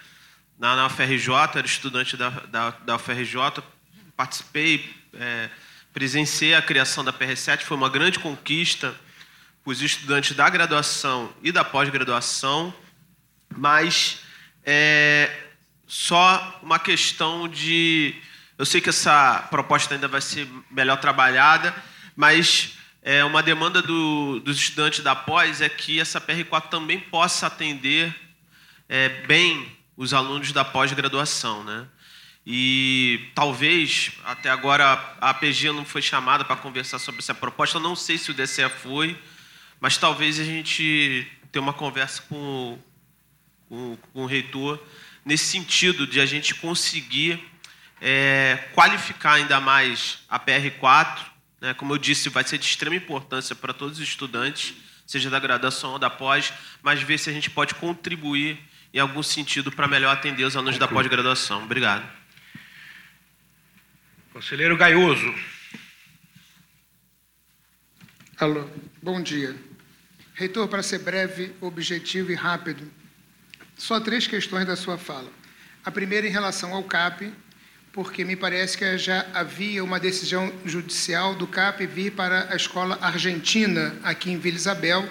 na, na UFRJ, era estudante da, da, da UFRJ, participei, é, presenciei a criação da PR7, foi uma grande conquista para os estudantes da graduação e da pós-graduação, mas é só uma questão de. Eu sei que essa proposta ainda vai ser melhor trabalhada, mas é, uma demanda do, dos estudantes da pós é que essa PR4 também possa atender é, bem os alunos da pós-graduação, né? E talvez, até agora, a APG não foi chamada para conversar sobre essa proposta, não sei se o DCE foi, mas talvez a gente tenha uma conversa com, com, com o reitor nesse sentido de a gente conseguir é, qualificar ainda mais a PR4, né? como eu disse, vai ser de extrema importância para todos os estudantes, seja da graduação ou da pós, mas ver se a gente pode contribuir em algum sentido para melhor atender os alunos da pós-graduação. Obrigado. Conselheiro Gaioso. Alô, bom dia. Reitor, para ser breve, objetivo e rápido, só três questões da sua fala. A primeira em relação ao CAP, porque me parece que já havia uma decisão judicial do CAP vir para a escola argentina aqui em Vila Isabel,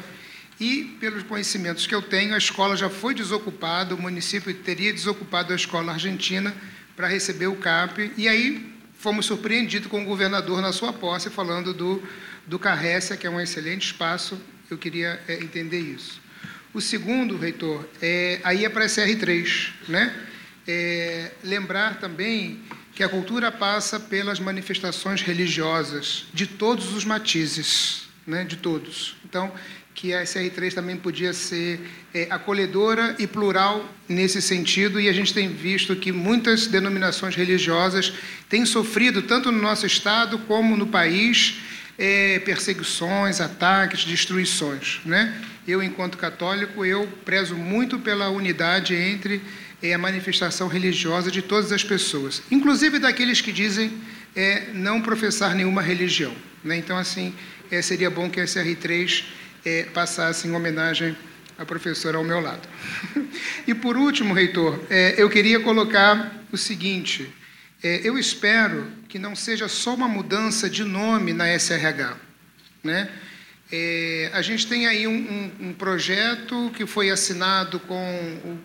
e, pelos conhecimentos que eu tenho, a escola já foi desocupada, o município teria desocupado a escola argentina para receber o CAP, e aí fomos surpreendidos com o governador na sua posse, falando do, do Carrécia, que é um excelente espaço, eu queria é, entender isso. O segundo, reitor, é, aí é para a SR3, né? É, lembrar também que a cultura passa pelas manifestações religiosas de todos os matizes, né, de todos. Então, que a SR3 também podia ser é, acolhedora e plural nesse sentido, e a gente tem visto que muitas denominações religiosas têm sofrido, tanto no nosso Estado como no país, é, perseguições, ataques, destruições. Né? Eu, enquanto católico, eu prezo muito pela unidade entre é, a manifestação religiosa de todas as pessoas, inclusive daqueles que dizem é, não professar nenhuma religião. Né? Então, assim, é, seria bom que a SR3 é, passasse em homenagem à professora ao meu lado. e por último, reitor, é, eu queria colocar o seguinte: eu espero que não seja só uma mudança de nome na SRH. Né? É, a gente tem aí um, um, um, projeto que foi assinado com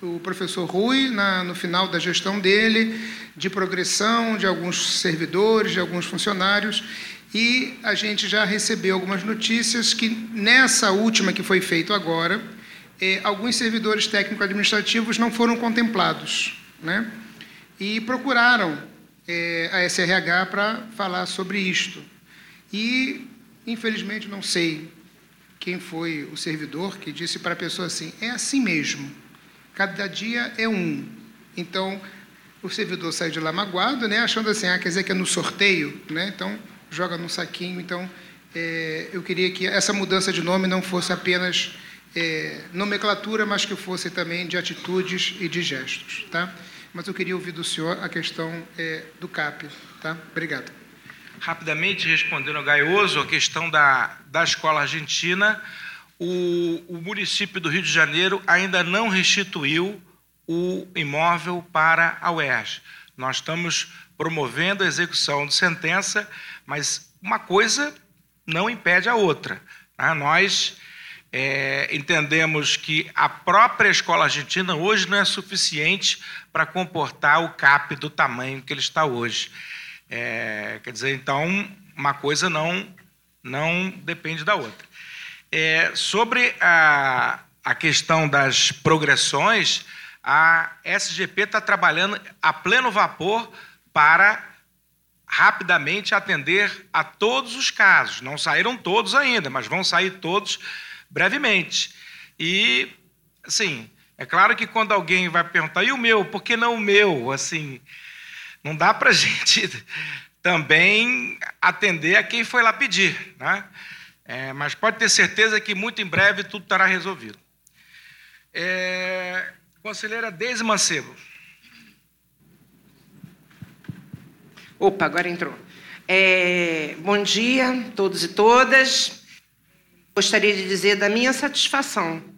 o, o professor Rui na, no final da gestão dele, de progressão de alguns servidores, de alguns funcionários, e a gente já recebeu algumas notícias que nessa última que foi feito agora, eh, alguns servidores técnico-administrativos não foram contemplados, né? E procuraram eh, a SRH para falar sobre isto. E, infelizmente, não sei quem foi o servidor que disse para a pessoa assim: é assim mesmo, cada dia é um. Então, o servidor sai de lá magoado, né, achando assim, ah, quer dizer que é no sorteio, né? Então, joga num saquinho. Então, é, eu queria que essa mudança de nome não fosse apenas é, nomenclatura, mas que fosse também de atitudes e de gestos, tá? Mas eu queria ouvir do senhor a questão é, do CAP, tá? Obrigado. Rapidamente, respondendo ao Gaioso, a questão da, da escola argentina, o, o município do Rio de Janeiro ainda não restituiu o imóvel para a UERJ. Nós estamos promovendo a execução de sentença mas uma coisa não impede a outra. Né? Nós é, entendemos que a própria escola argentina hoje não é suficiente para comportar o CAP do tamanho que ele está hoje. É, quer dizer, então, uma coisa não, não depende da outra. É, sobre a, a questão das progressões, a SGP está trabalhando a pleno vapor para rapidamente atender a todos os casos. Não saíram todos ainda, mas vão sair todos brevemente. E, assim, é claro que quando alguém vai perguntar, e o meu? Por que não o meu? Assim, não dá para a gente também atender a quem foi lá pedir. Né? É, mas pode ter certeza que muito em breve tudo estará resolvido. É, conselheira Deise Mancebo. Opa, agora entrou. É, bom dia a todos e todas. Gostaria de dizer da minha satisfação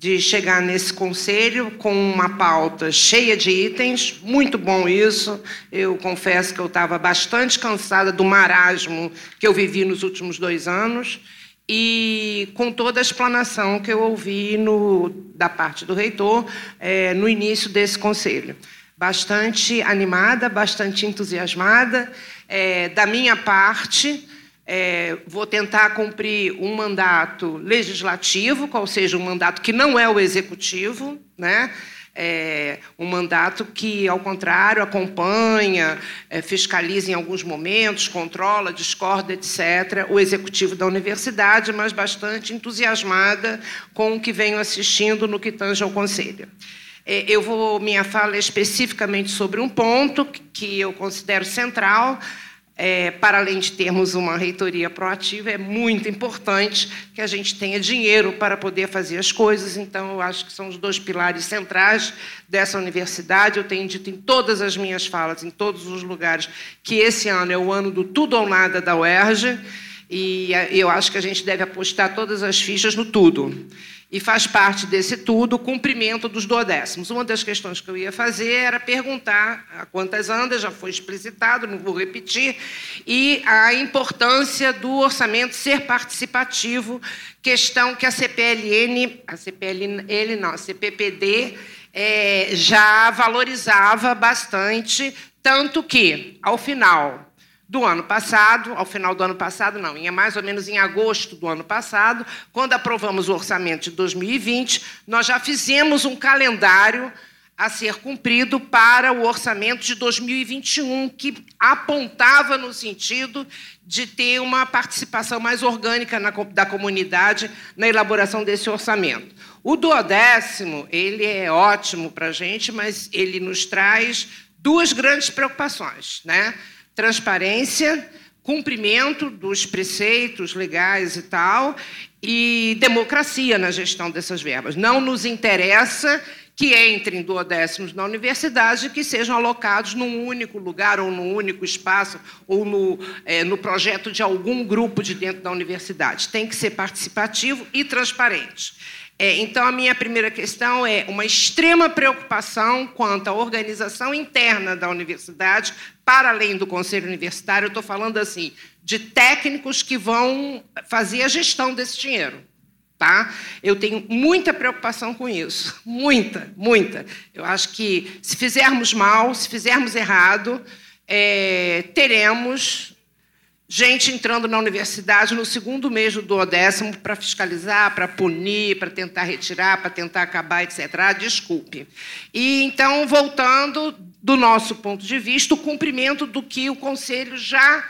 de chegar nesse conselho com uma pauta cheia de itens, muito bom isso. Eu confesso que eu estava bastante cansada do marasmo que eu vivi nos últimos dois anos e com toda a explanação que eu ouvi no, da parte do reitor é, no início desse conselho. Bastante animada, bastante entusiasmada. É, da minha parte, é, vou tentar cumprir um mandato legislativo, ou seja, um mandato que não é o executivo, né? É um mandato que, ao contrário, acompanha, é, fiscaliza em alguns momentos, controla, discorda, etc., o executivo da universidade, mas bastante entusiasmada com o que venho assistindo no que tange ao Conselho. É, eu vou, minha fala é especificamente sobre um ponto que eu considero central, é, para além de termos uma reitoria proativa, é muito importante que a gente tenha dinheiro para poder fazer as coisas. Então, eu acho que são os dois pilares centrais dessa universidade. Eu tenho dito em todas as minhas falas, em todos os lugares, que esse ano é o ano do tudo ou nada da UERJ, e eu acho que a gente deve apostar todas as fichas no tudo e faz parte desse tudo o cumprimento dos duodécimos. Uma das questões que eu ia fazer era perguntar a quantas andas, já foi explicitado, não vou repetir, e a importância do orçamento ser participativo, questão que a CPLN, a CPLN não, a CPPD, é, já valorizava bastante, tanto que, ao final do ano passado, ao final do ano passado, não, em mais ou menos em agosto do ano passado, quando aprovamos o orçamento de 2020, nós já fizemos um calendário a ser cumprido para o orçamento de 2021, que apontava no sentido de ter uma participação mais orgânica na, da comunidade na elaboração desse orçamento. O duodécimo, ele é ótimo para a gente, mas ele nos traz duas grandes preocupações, né? Transparência, cumprimento dos preceitos legais e tal, e democracia na gestão dessas verbas. Não nos interessa que entrem duodécimos na universidade que sejam alocados num único lugar ou num único espaço ou no, é, no projeto de algum grupo de dentro da universidade. Tem que ser participativo e transparente. É, então, a minha primeira questão é uma extrema preocupação quanto à organização interna da universidade, para além do conselho universitário. Eu estou falando assim de técnicos que vão fazer a gestão desse dinheiro. Tá? Eu tenho muita preocupação com isso, muita, muita. Eu acho que se fizermos mal, se fizermos errado, é, teremos gente entrando na universidade no segundo mês do duodécimo para fiscalizar, para punir, para tentar retirar, para tentar acabar, etc. Ah, desculpe. E então, voltando do nosso ponto de vista, o cumprimento do que o Conselho já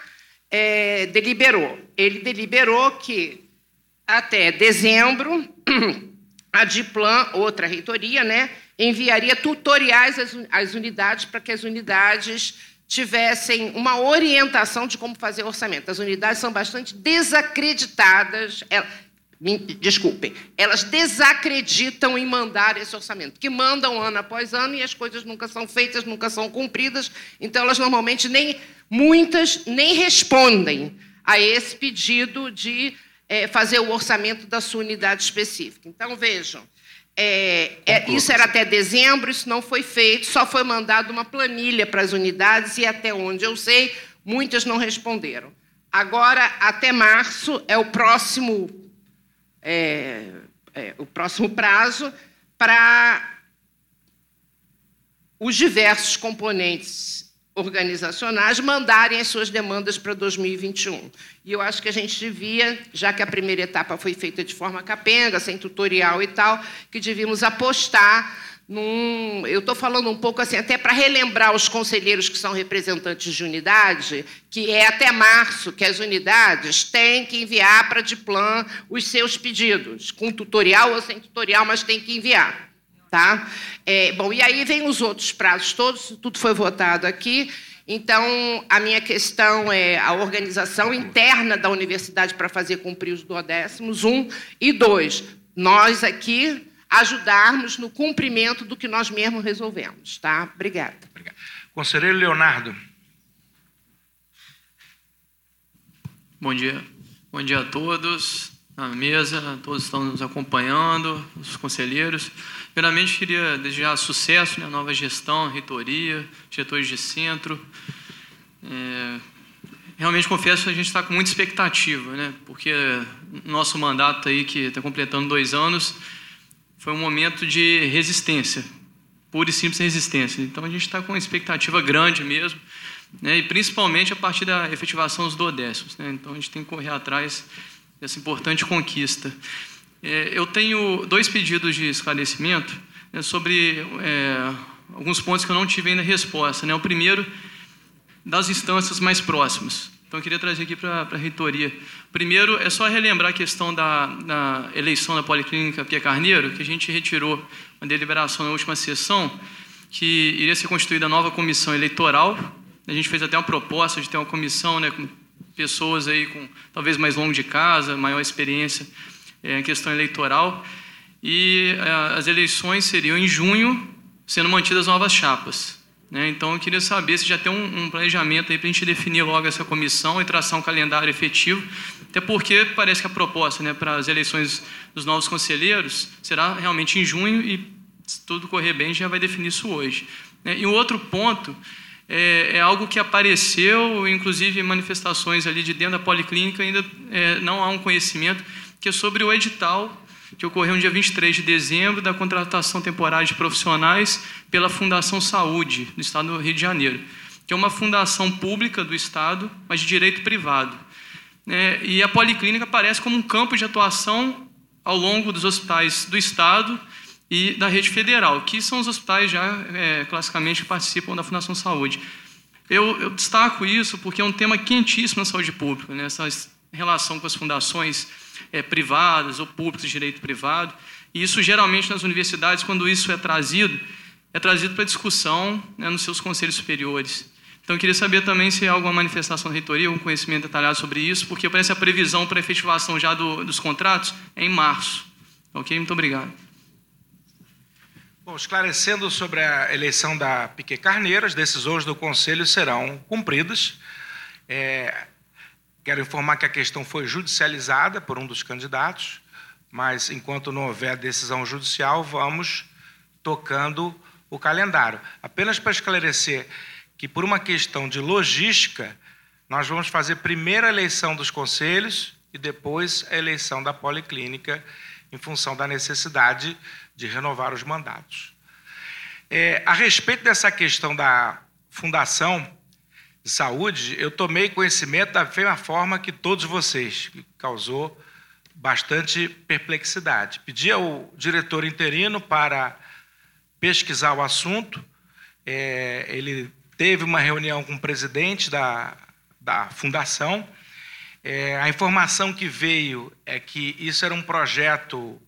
é, deliberou. Ele deliberou que até dezembro a Diplan, outra reitoria, né, enviaria tutoriais às, às unidades para que as unidades tivessem uma orientação de como fazer orçamento. As unidades são bastante desacreditadas. desculpem, elas desacreditam em mandar esse orçamento, que mandam ano após ano e as coisas nunca são feitas, nunca são cumpridas. Então, elas normalmente nem muitas nem respondem a esse pedido de é, fazer o orçamento da sua unidade específica. Então, vejam, é, é, isso era até dezembro, isso não foi feito, só foi mandado uma planilha para as unidades e até onde eu sei, muitas não responderam. Agora, até março, é o próximo, é, é o próximo prazo para os diversos componentes organizacionais mandarem as suas demandas para 2021. E eu acho que a gente devia, já que a primeira etapa foi feita de forma capenga, sem tutorial e tal, que devíamos apostar num. Eu estou falando um pouco assim, até para relembrar os conselheiros que são representantes de unidade, que é até março que as unidades têm que enviar para a Diplan os seus pedidos, com tutorial ou sem tutorial, mas têm que enviar. Tá? É, bom, e aí vem os outros prazos todos, tudo foi votado aqui. Então, a minha questão é a organização interna da universidade para fazer cumprir os duodécimos, um, e dois, nós aqui ajudarmos no cumprimento do que nós mesmos resolvemos. Tá? Obrigada. Obrigado. Conselheiro Leonardo. Bom dia. Bom dia a todos na mesa, todos estão nos acompanhando, os conselheiros. Primeiramente, queria desejar sucesso na né, nova gestão, reitoria, diretores de centro. É, realmente confesso que a gente está com muita expectativa, né? porque nosso mandato aí, que está completando dois anos, foi um momento de resistência, pura e simples resistência. Então, a gente está com uma expectativa grande mesmo, né? e principalmente a partir da efetivação dos duodécimos. Né? Então, a gente tem que correr atrás dessa importante conquista. É, eu tenho dois pedidos de esclarecimento né, sobre é, alguns pontos que eu não tive ainda resposta. Né? O primeiro, das instâncias mais próximas. Então, eu queria trazer aqui para a reitoria. Primeiro, é só relembrar a questão da, da eleição da Policlínica Pia Carneiro, que a gente retirou uma deliberação na última sessão, que iria ser constituída nova comissão eleitoral. A gente fez até uma proposta de ter uma comissão né, com pessoas aí com talvez mais longo de casa, maior experiência é, questão eleitoral. E é, as eleições seriam em junho, sendo mantidas novas chapas. Né? Então, eu queria saber se já tem um, um planejamento aí para a gente definir logo essa comissão e traçar um calendário efetivo, até porque parece que a proposta né, para as eleições dos novos conselheiros será realmente em junho e, se tudo correr bem, já vai definir isso hoje. Né? E o outro ponto é, é, algo que apareceu, inclusive manifestações ali de dentro da policlínica, ainda é, não há um conhecimento, que é sobre o edital que ocorreu no dia 23 de dezembro da contratação temporária de profissionais pela Fundação Saúde, do Estado do Rio de Janeiro, que é uma fundação pública do Estado, mas de direito privado. É, e a policlínica aparece como um campo de atuação ao longo dos hospitais do Estado e da rede federal, que são os hospitais já é, classicamente que participam da Fundação Saúde. Eu, eu, destaco isso porque é um tema quentíssimo na saúde pública, né? essa relação com as fundações é, privadas ou públicas de direito privado. E isso geralmente nas universidades, quando isso é trazido, é trazido para discussão né, nos seus conselhos superiores. Então, eu queria saber também se há alguma manifestação da reitoria, algum conhecimento detalhado sobre isso, porque parece a previsão para efetivação já do, dos contratos é em março. Ok? Muito obrigado. Bom, esclarecendo sobre a eleição da Piquet Carneiro, as decisões do Conselho serão cumpridas. É, quero informar que a questão foi judicializada por um dos candidatos, mas enquanto não houver decisão judicial, vamos tocando o calendário. Apenas para esclarecer que, por uma questão de logística, nós vamos fazer primeiro a eleição dos conselhos e depois a eleição da policlínica, em função da necessidade de renovar os mandatos. É, a respeito dessa questão da Fundação de Saúde, eu tomei conhecimento da mesma forma que todos vocês, que causou bastante perplexidade. Pedi ao diretor interino para pesquisar o assunto, é, ele teve uma reunião com o presidente da, da fundação. É, a informação que veio é que isso era um projeto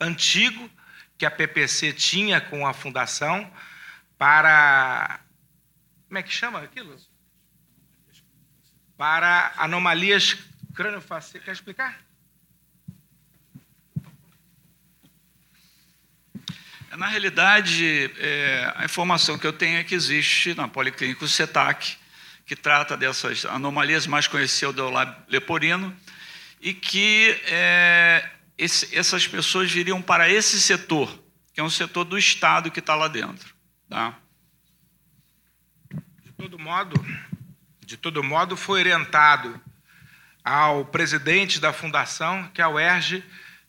antigo, que a PPC tinha com a fundação para. Como é que chama aquilo? Para anomalias crâniofaciais. Quer explicar? Na realidade, é, a informação que eu tenho é que existe na Policlínica o CETAC, que trata dessas anomalias mais conhecidas do leporino, e que é, esse, essas pessoas viriam para esse setor, que é um setor do Estado que está lá dentro. Tá? De todo modo, de todo modo, foi orientado ao presidente da fundação que a UERJ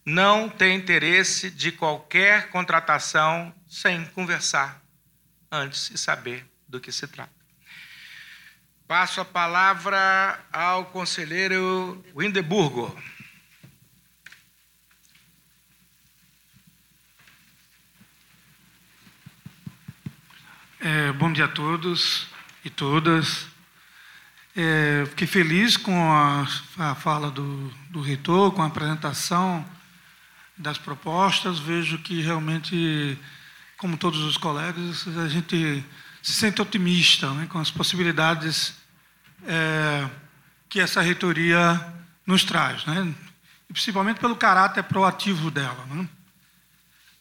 não tem interesse de qualquer contratação sem conversar antes e saber do que se trata. Passo a palavra ao conselheiro Windeburgo. É, bom dia a todos e todas. É, fiquei feliz com a, a fala do, do, reitor, com a apresentação das propostas. Vejo que realmente, como todos os colegas, a gente se sente otimista né, com as possibilidades é, que essa reitoria nos traz, né, principalmente pelo caráter proativo dela. Né.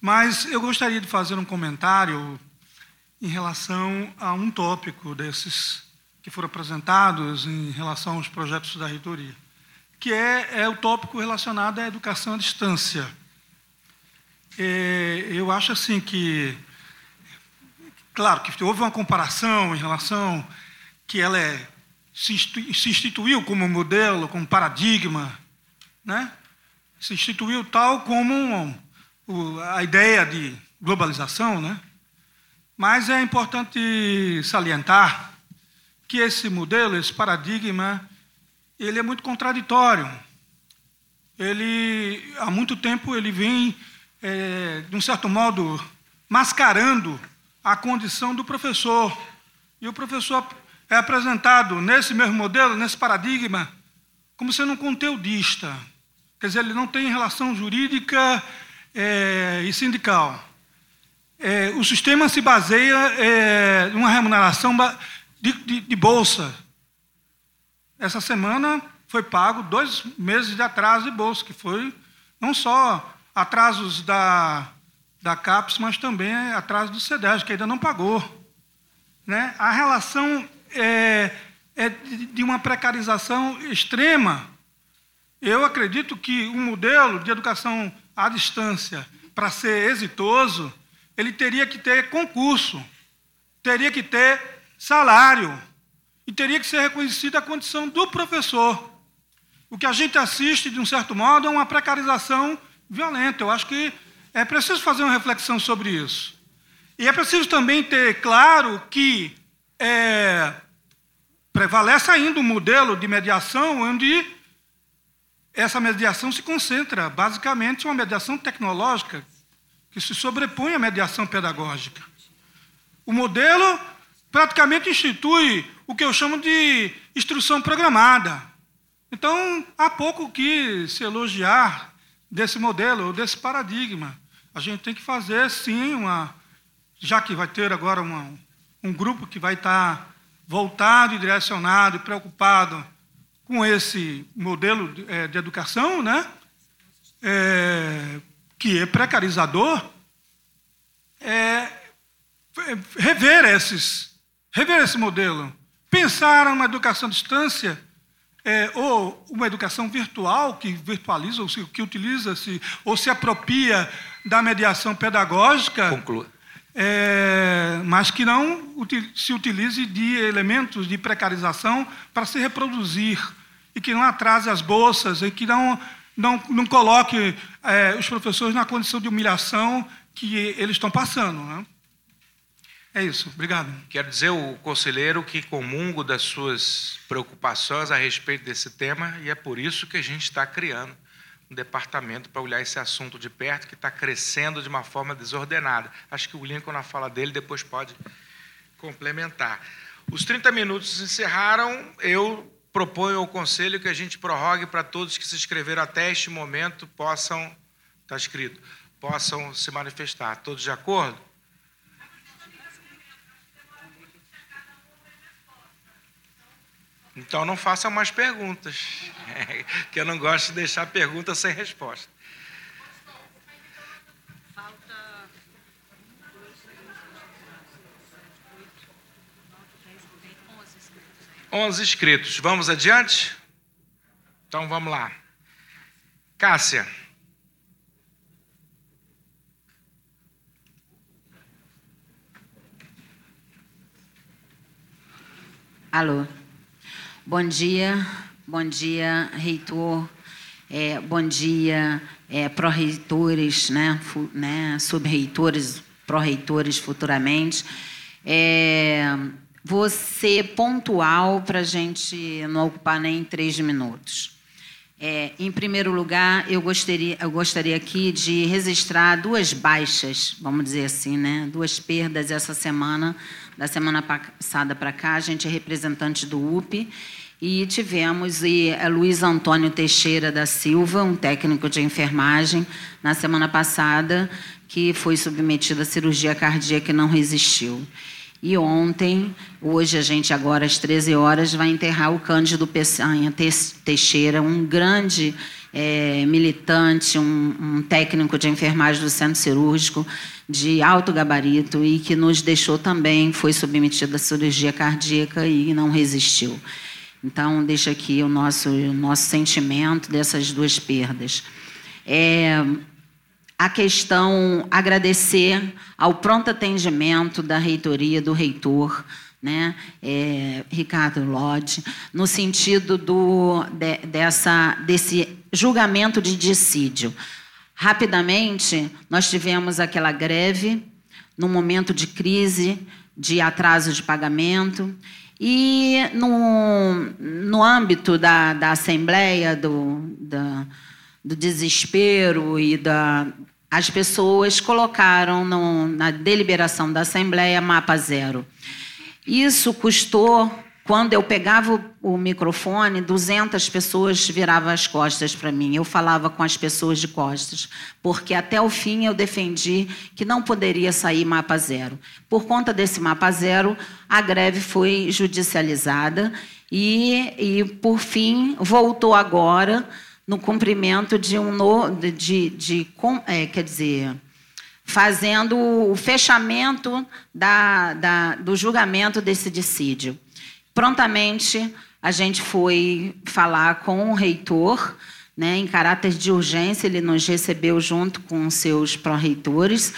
Mas eu gostaria de fazer um comentário em relação a um tópico desses que foram apresentados em relação aos projetos da reitoria, que é, é o tópico relacionado à educação à distância. É, eu acho assim que, claro, que houve uma comparação em relação que ela é, se, instituiu como modelo, como paradigma, né? se instituiu tal como a ideia de globalização, né? Mas é importante salientar que esse modelo, esse paradigma, ele é muito contraditório. Ele, há muito tempo, ele vem, é, de um certo modo, mascarando a condição do professor. E o professor é apresentado nesse mesmo modelo, nesse paradigma, como sendo um conteudista. Quer dizer, ele não tem relação jurídica é, e sindical. É, o sistema se baseia é, uma remuneração de, de, de, bolsa. Essa semana foi pago dois meses de atraso de bolsa, que foi não só atrasos da, da CAPES, mas também atraso do CEDES, que ainda não pagou. Né? A relação é, é de uma precarização extrema. Eu acredito que um modelo de educação à distância, para ser exitoso, ele teria que ter concurso, teria que ter salário e teria que ser reconhecida a condição do professor. O que a gente assiste, de um certo modo, é uma precarização violenta. Eu acho que é preciso fazer uma reflexão sobre isso. E é preciso também ter claro que é, prevalece ainda um modelo de mediação onde essa mediação se concentra basicamente em uma mediação tecnológica que se sobrepõe à mediação pedagógica. O modelo praticamente institui o que eu chamo de instrução programada. Então, há pouco que se elogiar desse modelo, desse paradigma. A gente tem que fazer, sim, uma. Já que vai ter agora uma, um grupo que vai estar voltado e direcionado e preocupado com esse modelo de, é, de educação, né? É, que é precarizador, é, rever esses, rever esse modelo, pensar uma educação à distância é, ou uma educação virtual que virtualiza ou se, que utiliza-se ou se apropria da mediação pedagógica. É, mas que não se utilize de elementos de precarização para se reproduzir e que não atrase as bolsas, e que não, não, não coloque é, os professores na condição de humilhação que eles estão passando. Né? É isso, obrigado. Quero dizer o conselheiro que comungo das suas preocupações a respeito desse tema e é por isso que a gente está criando um departamento para olhar esse assunto de perto que está crescendo de uma forma desordenada. Acho que o Lincoln, na fala dele, depois pode complementar. Os 30 minutos encerraram, eu proponho ao Conselho que a gente prorrogue para todos que se inscreveram até este momento possam, está escrito, possam se manifestar. Todos de acordo? Então não façam mais perguntas, que eu não gosto de deixar pergunta sem resposta. 11 inscritos. Vamos adiante? Então vamos lá. Cássia. Alô. Bom dia, bom dia, reitor. É, bom dia, é, pró-reitores, né, né, sub-reitores, pró-reitores futuramente. É, vou ser pontual para a gente não ocupar nem três minutos. É, em primeiro lugar, eu gostaria, eu gostaria aqui de registrar duas baixas, vamos dizer assim, né? duas perdas essa semana. Da semana passada para cá, a gente é representante do UP e tivemos e, é, Luiz Antônio Teixeira da Silva, um técnico de enfermagem, na semana passada, que foi submetido à cirurgia cardíaca e não resistiu. E ontem, hoje a gente agora às 13 horas vai enterrar o Cândido Peçanha Teixeira, um grande é, militante, um, um, técnico de enfermagem do centro cirúrgico de alto gabarito e que nos deixou também, foi submetido à cirurgia cardíaca e não resistiu. Então, deixa aqui o nosso, o nosso sentimento dessas duas perdas. É, a questão, agradecer ao pronto atendimento da reitoria, do reitor, né, é, Ricardo Lodge, no sentido do, de, dessa, desse julgamento de dissídio. Rapidamente, nós tivemos aquela greve, no momento de crise, de atraso de pagamento, e no, no âmbito da, da Assembleia, do, da, do desespero e da. As pessoas colocaram no, na deliberação da Assembleia mapa zero. Isso custou, quando eu pegava o, microfone, 200 pessoas viravam as costas para mim. Eu falava com as pessoas de costas, porque até o fim eu defendi que não poderia sair mapa zero. Por conta desse mapa zero, a greve foi judicializada e, e por fim, voltou agora no cumprimento de um no, de, de, de é, quer dizer fazendo o fechamento da, da, do julgamento desse dissídio. Prontamente a gente foi falar com o reitor, né, em caráter de urgência, ele nos recebeu junto com seus pró-reitores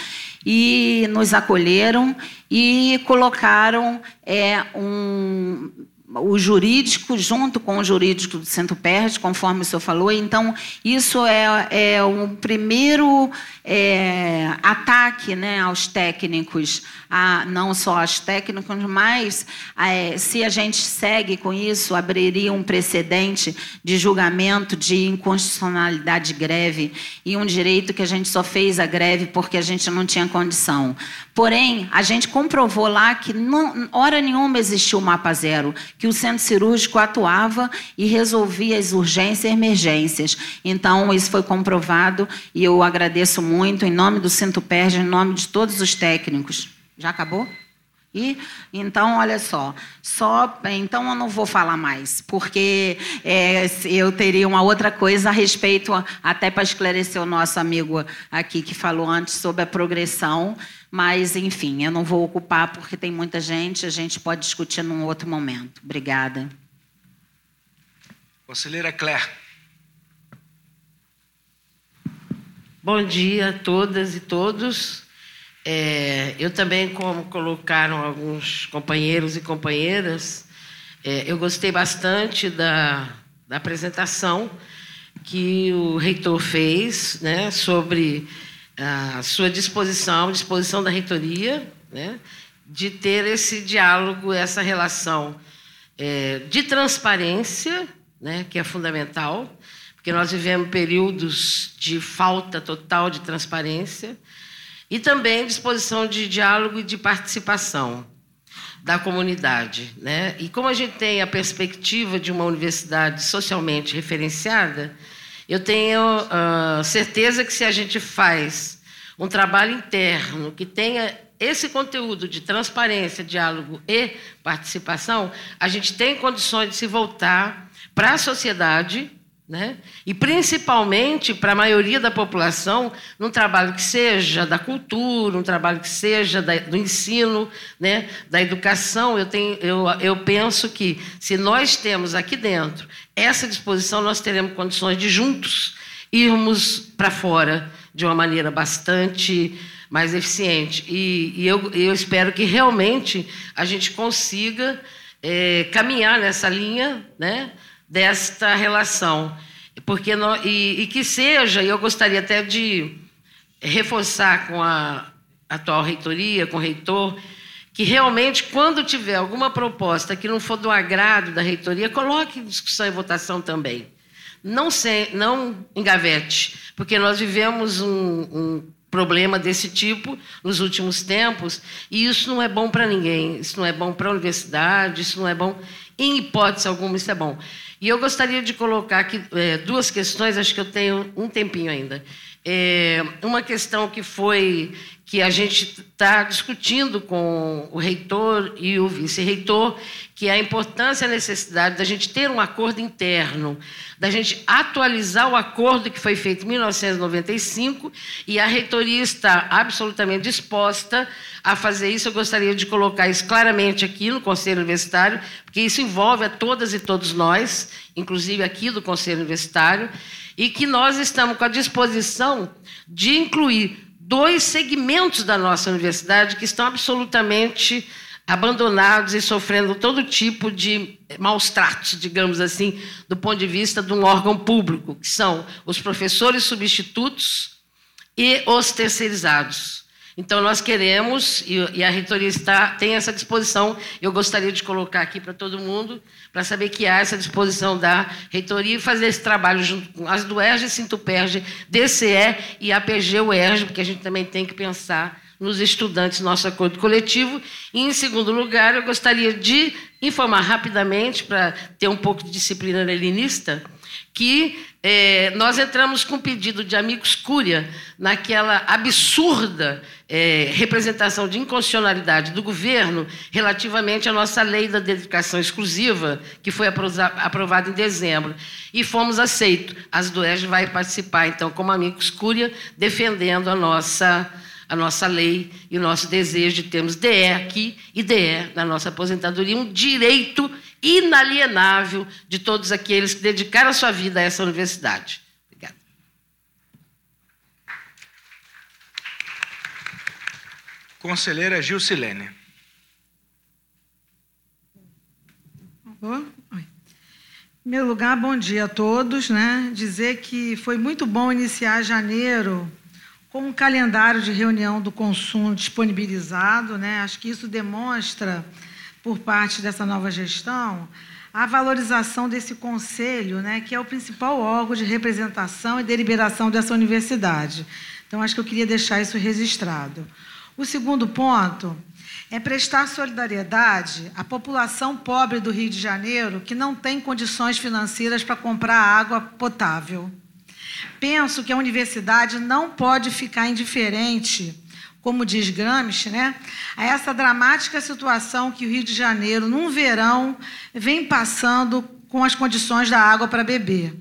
e nos acolheram e colocaram é, um, o jurídico junto com o jurídico do Centro Perde, conforme o senhor falou. Então, isso é, é um primeiro é, ataque né, aos técnicos, a, não só aos técnicos, mas é, se a gente segue com isso, abriria um precedente de julgamento de inconstitucionalidade de greve e um direito que a gente só fez a greve porque a gente não tinha condição. Porém, a gente comprovou lá que não, hora nenhuma existiu o mapa zero, que o centro cirúrgico atuava e resolvia as urgências e emergências. Então, isso foi comprovado e eu agradeço muito em nome do Centro Perde, em nome de todos os técnicos. Já acabou? E então, olha só, só então eu não vou falar mais, porque é, eu teria uma outra coisa a respeito, até para esclarecer o nosso amigo aqui que falou antes sobre a progressão, mas enfim, eu não vou ocupar porque tem muita gente, a gente pode discutir num outro momento. Obrigada. Conselheira Claire. Bom dia a todas e todos. É, eu também, como colocaram alguns companheiros e companheiras, é, eu gostei bastante da, da, apresentação que o reitor fez né, sobre a sua disposição, disposição da reitoria, né, de ter esse diálogo, essa relação é, de transparência, né, que é fundamental, porque nós vivemos períodos de falta total de transparência, e também disposição de diálogo e de participação da comunidade. Né? E como a gente tem a perspectiva de uma universidade socialmente referenciada, eu tenho uh, certeza que se a gente faz um trabalho interno que tenha esse conteúdo de transparência, diálogo e participação, a gente tem condições de se voltar para a sociedade né? E principalmente para a maioria da população, num trabalho que seja da cultura, um trabalho que seja da, do ensino, né? da educação. Eu, tenho, eu, eu penso que se nós temos aqui dentro essa disposição, nós teremos condições de juntos irmos para fora de uma maneira bastante mais eficiente. E, e eu, eu espero que realmente a gente consiga é, caminhar nessa linha, né? Desta relação. Porque nós, e, e, que seja, e eu gostaria até de reforçar com a atual reitoria, com o reitor, que realmente, quando tiver alguma proposta que não for do agrado da reitoria, coloque em discussão e votação também. Não, se, não engavete, porque nós vivemos um, um problema desse tipo nos últimos tempos, e isso não é bom para ninguém, isso não é bom para a universidade, isso não é bom, em hipótese alguma, isso é bom. E eu gostaria de colocar aqui é, duas questões, acho que eu tenho um tempinho ainda. É, uma questão que foi que a gente está discutindo com o reitor e o vice-reitor, que é a importância e a necessidade da gente ter um acordo interno, da gente atualizar o acordo que foi feito em 1995, e a reitoria está absolutamente disposta a fazer isso. Eu gostaria de colocar isso claramente aqui no Conselho Universitário, porque isso envolve a todas e todos nós, inclusive aqui do Conselho Universitário, e que nós estamos com a disposição de incluir dois segmentos da nossa universidade que estão absolutamente abandonados e sofrendo todo tipo de maus tratos, digamos assim, do ponto de vista de um órgão público, que são os professores substitutos e os terceirizados. Então, nós queremos, e a reitoria está, tem essa disposição, eu gostaria de colocar aqui para todo mundo, para saber que há essa disposição da reitoria e fazer esse trabalho junto com as do ERG, Sintuperg, DCE e APG-UERJ, porque a gente também tem que pensar nos estudantes nosso acordo coletivo. E, em segundo lugar, eu gostaria de informar rapidamente, para ter um pouco de disciplina leninista, que é, nós entramos com pedido de amigos Cúria naquela absurda é, representação de inconstitucionalidade do governo relativamente à nossa lei da dedicação exclusiva, que foi aprovada em dezembro. E fomos aceitos. As do EJ vai participar, então, como amigos Cúria, defendendo a nossa a nossa lei e o nosso desejo de termos DE aqui e DE na nossa aposentadoria, um direito inalienável de todos aqueles que dedicaram a sua vida a essa universidade. Obrigada. Conselheira Gilcilene. Em primeiro lugar, bom dia a todos. Né? Dizer que foi muito bom iniciar janeiro com um calendário de reunião do consumo disponibilizado. Né? Acho que isso demonstra por parte dessa nova gestão a valorização desse conselho, né, que é o principal órgão de representação e deliberação dessa universidade. Então, acho que eu queria deixar isso registrado. O segundo ponto é prestar solidariedade à população pobre do Rio de Janeiro que não tem condições financeiras para comprar água potável. Penso que a universidade não pode ficar indiferente como diz Gramsci, né, a essa dramática situação que o Rio de Janeiro, num verão, vem passando com as condições da água para beber.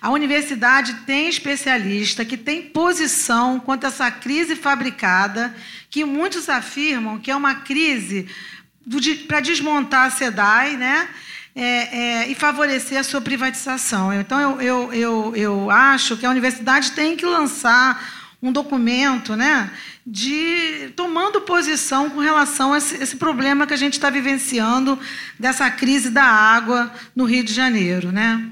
A universidade tem especialista que tem posição quanto a essa crise fabricada, que muitos afirmam que é uma crise para desmontar a SEDAI né, é, é, e favorecer a sua privatização. Então, eu, eu, eu, eu acho que a universidade tem que lançar um documento né, de tomando posição com relação a esse, esse problema que a gente está vivenciando dessa crise da água no Rio de Janeiro. Né?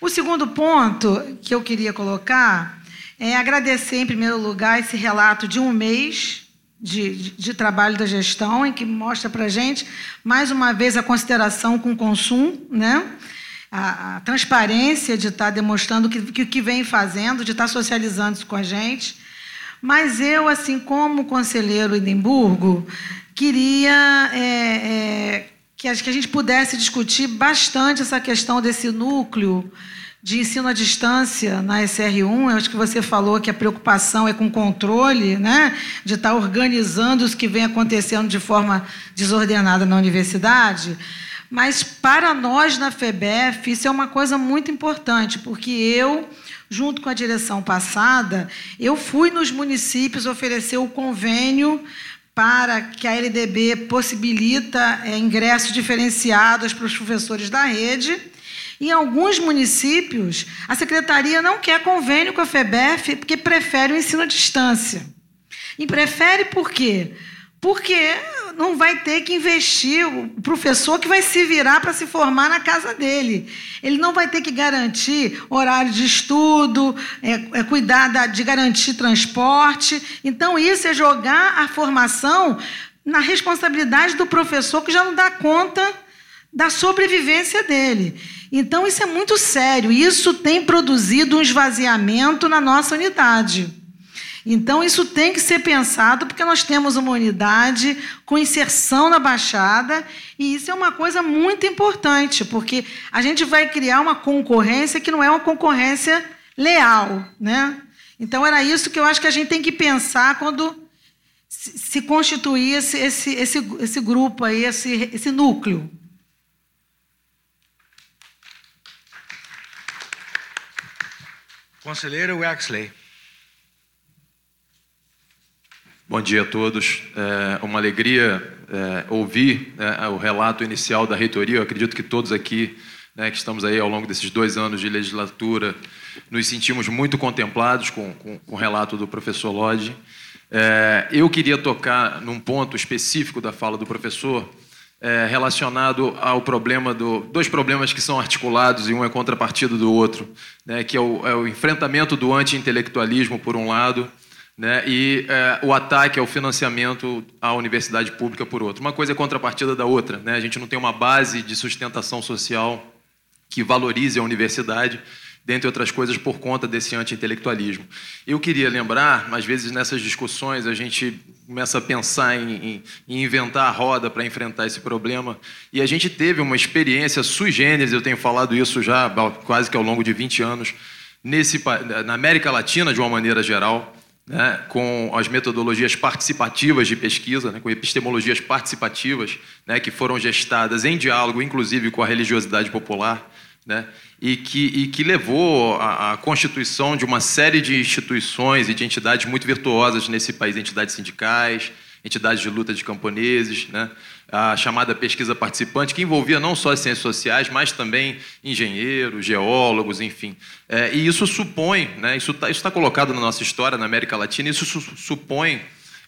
O segundo ponto que eu queria colocar é agradecer, em primeiro lugar, esse relato de um mês de, de, de trabalho da gestão, em que mostra para gente, mais uma vez, a consideração com o consumo, né? a, a transparência de estar tá demonstrando o que, que vem fazendo, de estar tá socializando isso com a gente. Mas eu, assim como conselheiro Edimburgo, queria é, é, que, a, gente pudesse discutir bastante essa questão desse núcleo de ensino à distância na SR1. Eu acho que você falou que a preocupação é com controle, né? de estar organizando os que vem acontecendo de forma desordenada na universidade. Mas para nós na FEBEF, isso é uma coisa muito importante, porque eu junto com a direção passada, eu fui nos municípios oferecer o convênio para que a LDB possibilita é, ingressos diferenciados para os professores da rede. Em alguns municípios, a secretaria não quer convênio com a FEBEF porque prefere o ensino à distância. E prefere por quê? Porque não vai ter que investir o professor que vai se virar para se formar na casa dele. Ele não vai ter que garantir horário de estudo, é, é cuidar da, de garantir transporte. Então, isso é jogar a formação na responsabilidade do professor que já não dá conta da sobrevivência dele. Então, isso é muito sério. Isso tem produzido um esvaziamento na nossa unidade. Então, isso tem que ser pensado, porque nós temos uma unidade com inserção na Baixada, e isso é uma coisa muito importante, porque a gente vai criar uma concorrência que não é uma concorrência leal. Né? Então, era isso que eu acho que a gente tem que pensar quando se constituir esse, esse, esse, esse grupo aí, esse, esse núcleo. Conselheiro Wexley. Bom dia a todos. É uma alegria é, ouvir é, o relato inicial da reitoria. Eu acredito que todos aqui né, que estamos aí ao longo desses dois anos de legislatura nos sentimos muito contemplados com, com, com o relato do professor Lodge. É, eu queria tocar num ponto específico da fala do professor, é, relacionado ao problema do dois problemas que são articulados e um é contrapartida do outro, né, que é o, é o enfrentamento do anti-intelectualismo por um lado, né, e é, o ataque ao financiamento à universidade pública por outro. Uma coisa é contrapartida da outra, né? A gente não tem uma base de sustentação social que valorize a universidade dentre outras coisas, por conta desse anti-intelectualismo. Eu queria lembrar, às vezes nessas discussões a gente começa a pensar em, em, em inventar a roda para enfrentar esse problema, e a gente teve uma experiência sui generis, eu tenho falado isso já quase que ao longo de 20 anos, nesse, na América Latina, de uma maneira geral, né, com as metodologias participativas de pesquisa, né, com epistemologias participativas, né, que foram gestadas em diálogo, inclusive com a religiosidade popular, né, e, que, e que levou à, constituição de uma série de instituições e de entidades muito virtuosas nesse país, entidades sindicais, entidades de luta de camponeses, né, a chamada pesquisa participante, que envolvia não só as ciências sociais, mas também engenheiros, geólogos, enfim. É, e isso supõe, né, isso está tá colocado na nossa história na América Latina, isso su supõe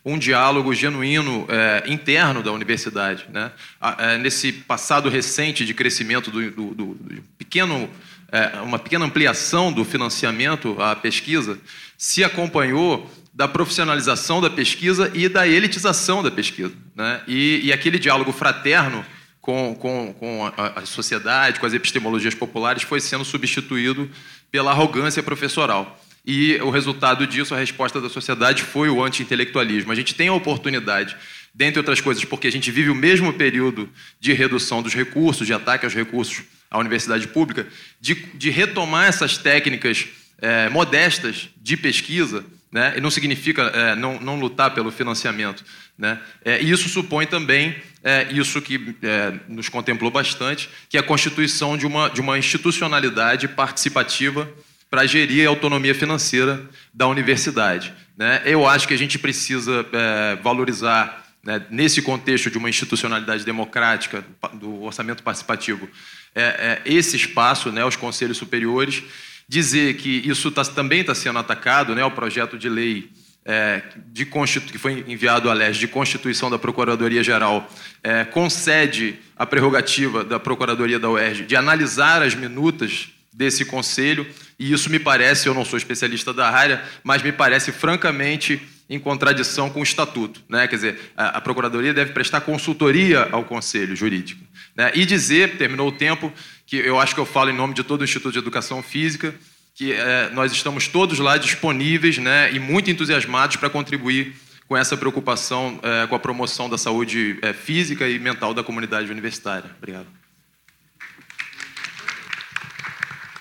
um diálogo genuíno é, interno da universidade. Né? É, nesse passado recente de crescimento do, do, do pequeno, é, uma pequena ampliação do financiamento à pesquisa, se acompanhou da profissionalização da pesquisa e da elitização da pesquisa. Né? E, e aquele diálogo fraterno com, com, com a, a sociedade, com as epistemologias populares, foi sendo substituído pela arrogância professoral. E o resultado disso, a resposta da sociedade foi o anti-intelectualismo. A gente tem a oportunidade, dentre outras coisas, porque a gente vive o mesmo período de redução dos recursos, de ataque aos recursos à universidade pública, de, de retomar essas técnicas é, modestas de pesquisa, né? e não significa é, não, não, lutar pelo financiamento. Né? É, e isso supõe também é, isso que é, nos contemplou bastante, que é a constituição de uma, de uma institucionalidade participativa para gerir a autonomia financeira da universidade. Né? Eu acho que a gente precisa é, valorizar, né, nesse contexto de uma institucionalidade democrática, do orçamento participativo, é, esse espaço, né, os conselhos superiores, dizer que isso tá, também está sendo atacado, né, o projeto de lei é, de que foi enviado à LES de Constituição da Procuradoria-Geral é, concede a prerrogativa da Procuradoria da UERJ de analisar as minutas desse conselho, e isso me parece, eu não sou especialista da área, mas me parece francamente em contradição com o estatuto. Né? Quer dizer, a, Procuradoria deve prestar consultoria ao Conselho Jurídico. Né? E dizer, terminou o tempo, que eu acho que eu falo em nome de todo o Instituto de Educação Física, que é, nós estamos todos lá disponíveis né, e muito entusiasmados para contribuir com essa preocupação é, com a promoção da saúde é, física e mental da comunidade universitária. Obrigado.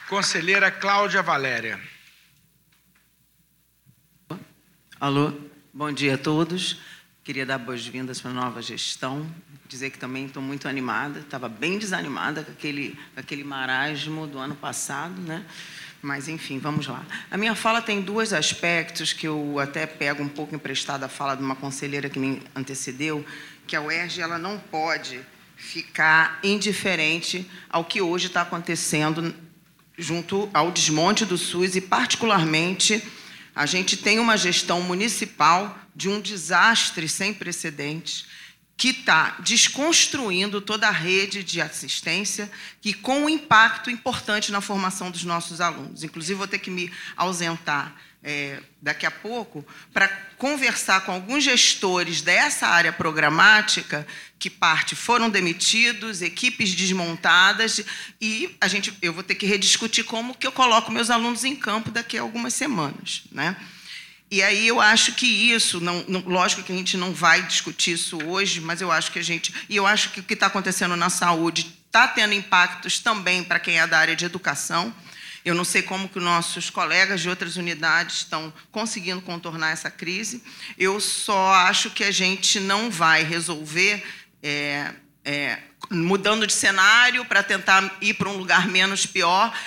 Conselheira Cláudia Valéria. Alô, bom dia a todos. Queria dar boas-vindas para a nova gestão. Dizer que também estou muito animada. Estava bem desanimada com aquele, aquele marasmo do ano passado, né? Mas, enfim, vamos lá. A minha fala tem dois aspectos que eu até pego um pouco emprestada a fala de uma conselheira que me antecedeu, que a UERJ ela não pode ficar indiferente ao que hoje está acontecendo junto ao desmonte do SUS e, particularmente, a gente tem uma gestão municipal de um desastre sem precedentes que está desconstruindo toda a rede de assistência e com um impacto importante na formação dos nossos alunos. Inclusive, vou ter que me ausentar é, daqui a pouco para conversar com alguns gestores dessa área programática que parte foram demitidos, equipes desmontadas e a gente, eu vou ter que rediscutir como que eu coloco meus alunos em campo daqui a algumas semanas, né? E aí eu acho que isso, não, não, lógico que a gente não vai discutir isso hoje, mas eu acho que a gente. E eu acho que o que está acontecendo na saúde está tendo impactos também para quem é da área de educação. Eu não sei como que nossos colegas de outras unidades estão conseguindo contornar essa crise. Eu só acho que a gente não vai resolver é, é, mudando de cenário para tentar ir para um lugar menos pior.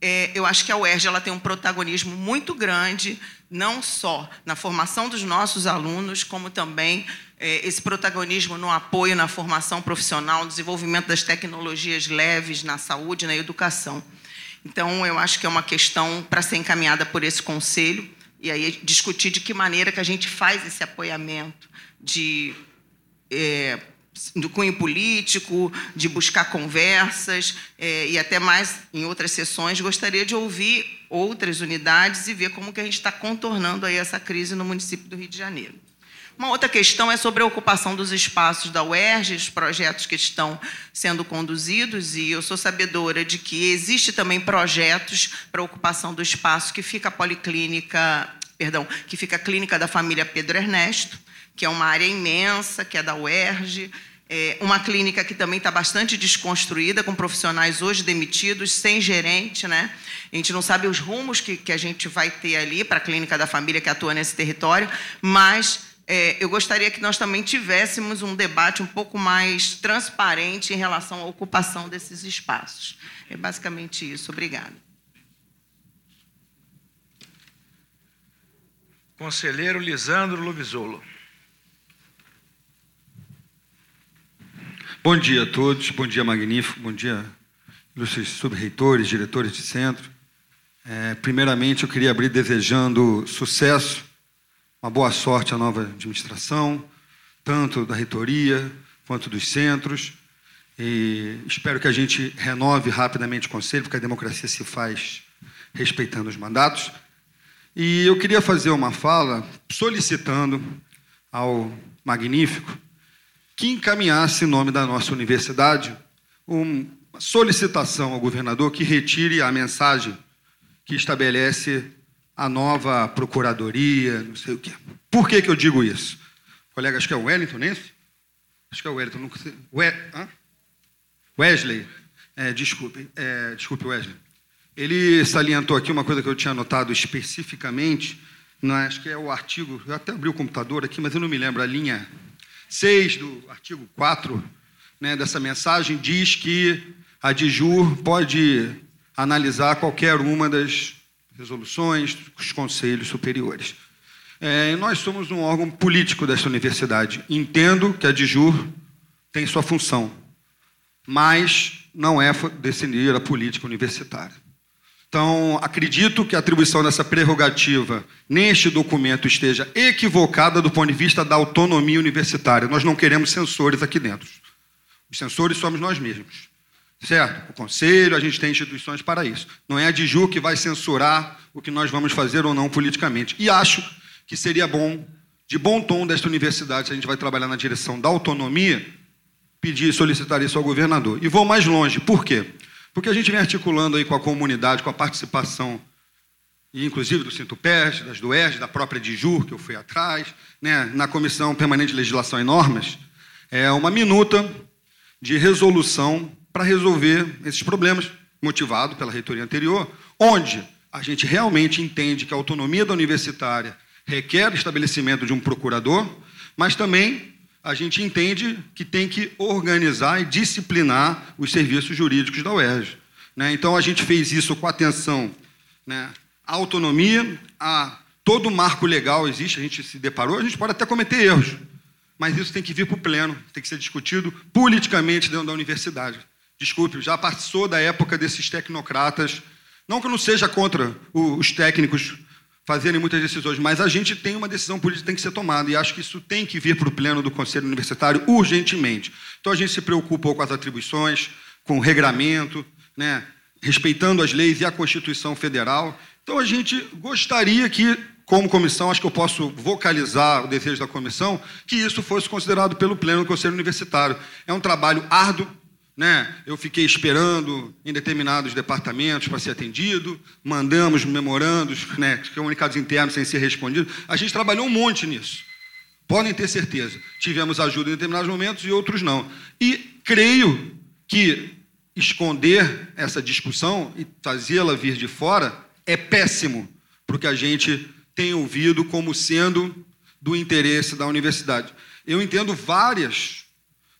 É, eu acho que a UERJ ela tem um protagonismo muito grande, não só na formação dos nossos alunos, como também é, esse protagonismo no apoio na formação profissional, no desenvolvimento das tecnologias leves na saúde, na educação. Então, eu acho que é uma questão para ser encaminhada por esse conselho e aí discutir de que maneira que a gente faz esse apoiamento de é, do cunho político, de buscar conversas é, e até mais em outras sessões. Gostaria de ouvir outras unidades e ver como que a gente está contornando aí essa crise no município do Rio de Janeiro. Uma outra questão é sobre a ocupação dos espaços da UERJ, os projetos que estão sendo conduzidos, e eu sou sabedora de que existe também projetos para ocupação do espaço que fica a policlínica, perdão, que fica a clínica da família Pedro Ernesto, que é uma área imensa, que é da UERJ, é uma clínica que também está bastante desconstruída, com profissionais hoje demitidos, sem gerente, né? A gente não sabe os rumos que, que a gente vai ter ali para a clínica da família que atua nesse território, mas é, eu gostaria que nós também tivéssemos um debate um pouco mais transparente em relação à ocupação desses espaços. É basicamente isso. Obrigada. Conselheiro Lisandro Lubizolo. Bom dia a todos, bom dia magnífico, bom dia ilustres subreitores, diretores de centro. É, primeiramente, eu queria abrir desejando sucesso uma boa sorte à nova administração, tanto da reitoria quanto dos centros. E espero que a gente renove rapidamente o conselho, porque a democracia se faz respeitando os mandatos. E eu queria fazer uma fala solicitando ao magnífico que encaminhasse em nome da nossa universidade uma solicitação ao governador que retire a mensagem que estabelece a nova procuradoria, não sei o quê. Por que, que eu digo isso? colega, acho que é o Wellington, é esse? Acho que é o Wellington. Não sei. We... Wesley. É, desculpe, é, desculpe, Wesley. Ele salientou aqui uma coisa que eu tinha anotado especificamente, não, acho que é o artigo, eu até abri o computador aqui, mas eu não me lembro, a linha 6 do artigo 4 né, dessa mensagem diz que a DIJUR pode analisar qualquer uma das resoluções dos conselhos superiores. É, nós somos um órgão político dessa universidade. Entendo que a DIJUR tem sua função, mas não é decidir a política universitária. Então, acredito que a atribuição dessa prerrogativa neste documento esteja equivocada do ponto de vista da autonomia universitária. Nós não queremos censores aqui dentro. Os censores somos nós mesmos. Certo? O conselho, a gente tem instituições para isso. Não é a DIJU que vai censurar o que nós vamos fazer ou não politicamente. E acho que seria bom, de bom tom desta universidade, se a gente vai trabalhar na direção da autonomia, pedir e solicitar isso ao governador. E vou mais longe. Por quê? Porque a gente vem articulando aí com a comunidade, com a participação, inclusive do Sintupest, das do ERG, da própria DIJUR, que eu fui atrás, né, na Comissão Permanente de Legislação e Normas, é uma minuta de resolução para resolver esses problemas, motivado pela reitoria anterior, onde a gente realmente entende que a autonomia da universitária requer o estabelecimento de um procurador, mas também a gente entende que tem que organizar e disciplinar os serviços jurídicos da UERJ. Né? Então, a gente fez isso com atenção né, à autonomia, a todo marco legal existe, a gente se deparou, a gente pode até cometer erros, mas isso tem que vir para o pleno, tem que ser discutido politicamente dentro da universidade. Desculpe, já passou da época desses tecnocratas. Não que eu não seja contra os técnicos fazerem muitas decisões, mas a gente tem uma decisão política que tem que ser tomada, e acho que isso tem que vir para o pleno do Conselho Universitário urgentemente. Então a gente se preocupa com as atribuições, com o regramento, né, respeitando as leis e a Constituição Federal. Então a gente gostaria que, como comissão, acho que eu posso vocalizar o desejo da comissão, que isso fosse considerado pelo pleno do Conselho Universitário. É um trabalho árduo, né? Eu fiquei esperando em determinados departamentos para ser atendido, mandamos memorandos, né, comunicados internos sem ser respondidos. A gente trabalhou um monte nisso. Podem ter certeza. Tivemos ajuda em determinados momentos e outros não. E creio que esconder essa discussão e fazê-la vir de fora é péssimo para o que a gente tem ouvido como sendo do interesse da universidade. Eu entendo várias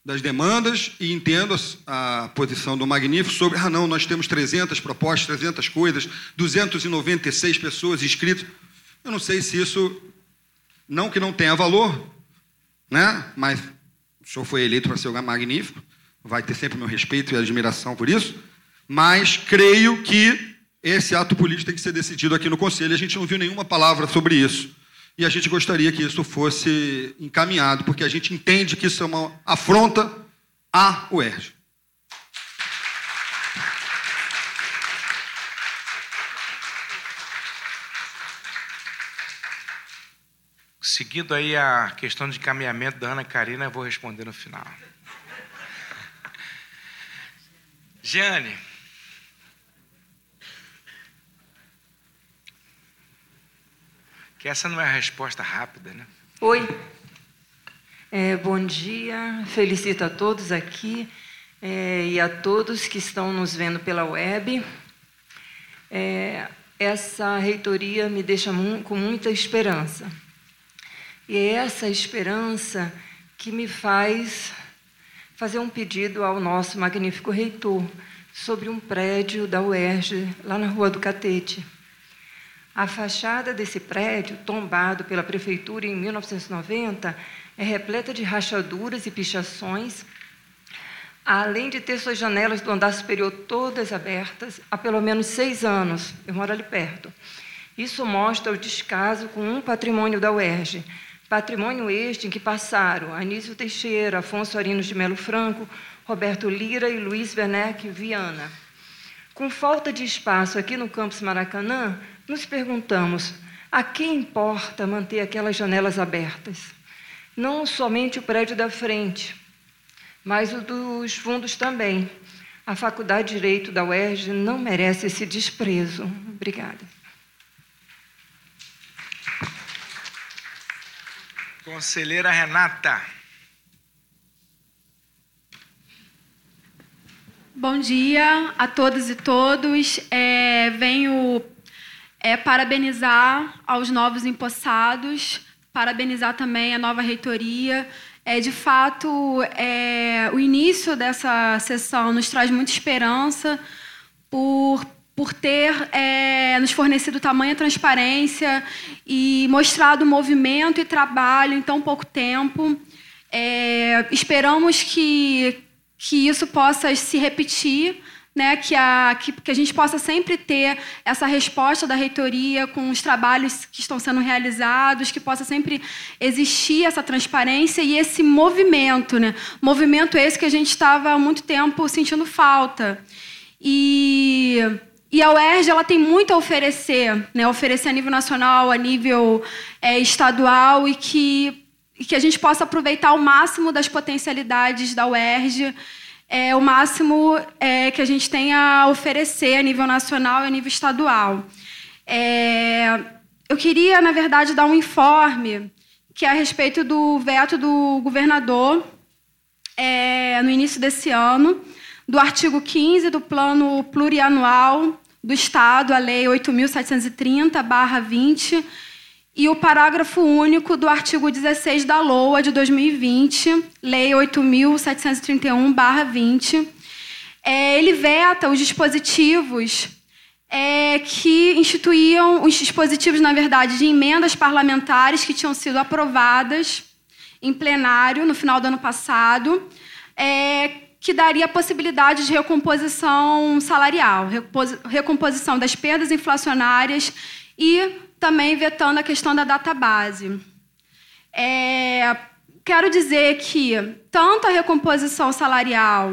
das demandas e entendo a, posição do Magnífico sobre, ah, não, nós temos 300 propostas, 300 coisas, 296 pessoas inscritas. Eu não sei se isso, não que não tenha valor, né? mas o senhor foi eleito para ser o Magnífico, vai ter sempre meu respeito e admiração por isso, mas creio que esse ato político tem que ser decidido aqui no Conselho. A gente não viu nenhuma palavra sobre isso e a gente gostaria que isso fosse encaminhado, porque a gente entende que isso é uma afronta à UERJ. Seguindo aí a questão de encaminhamento da Ana Karina, eu vou responder no final. Jane, Que essa não é a resposta rápida, né? Oi. É, bom dia. Felicito a todos aqui é, e a todos que estão nos vendo pela web. É, essa reitoria me deixa mu com muita esperança. E é essa esperança que me faz fazer um pedido ao nosso magnífico reitor sobre um prédio da UERJ, lá na Rua do Catete. A fachada desse prédio, tombado pela prefeitura em 1990, é repleta de rachaduras e pichações, além de ter suas janelas do andar superior todas abertas há pelo menos seis anos. Eu moro ali perto. Isso mostra o descaso com um patrimônio da UERJ. Patrimônio este em que passaram Anísio Teixeira, Afonso Arinos de Melo Franco, Roberto Lira e Luiz Werneck Viana. Com falta de espaço aqui no campus Maracanã, nos perguntamos: a quem importa manter aquelas janelas abertas? Não somente o prédio da frente, mas o dos fundos também. A Faculdade de Direito da UERJ não merece esse desprezo. Obrigada. Conselheira Renata. Bom dia a todas e todos. É, venho é, parabenizar aos novos empossados, parabenizar também a nova reitoria. É, de fato, é, o início dessa sessão nos traz muita esperança por, por ter é, nos fornecido tamanha transparência e mostrado movimento e trabalho em tão pouco tempo. É, esperamos que, que isso possa se repetir né, que, a, que, que, a gente possa sempre ter essa resposta da reitoria com os trabalhos que estão sendo realizados, que possa sempre existir essa transparência e esse movimento, né? Movimento esse que a gente estava há muito tempo sentindo falta. E, e a UERJ ela tem muito a oferecer, né? oferecer a nível nacional, a nível é, estadual, e que, e que a gente possa aproveitar o máximo das potencialidades da UERJ é o máximo é, que a gente tem a oferecer a nível nacional e a nível estadual. É, eu queria, na verdade, dar um informe que é a respeito do veto do governador é, no início desse ano, do artigo 15 do Plano Plurianual do Estado, a Lei 8.730-20, e o parágrafo único do artigo 16 da LOA de 2020, Lei 8.731-20. É, ele veta os dispositivos é, que instituíam, os dispositivos, na verdade, de emendas parlamentares que tinham sido aprovadas em plenário no final do ano passado, é, que daria a possibilidade de recomposição salarial, recomposição das perdas inflacionárias e também vetando a questão da database. É, quero dizer que tanto a recomposição salarial,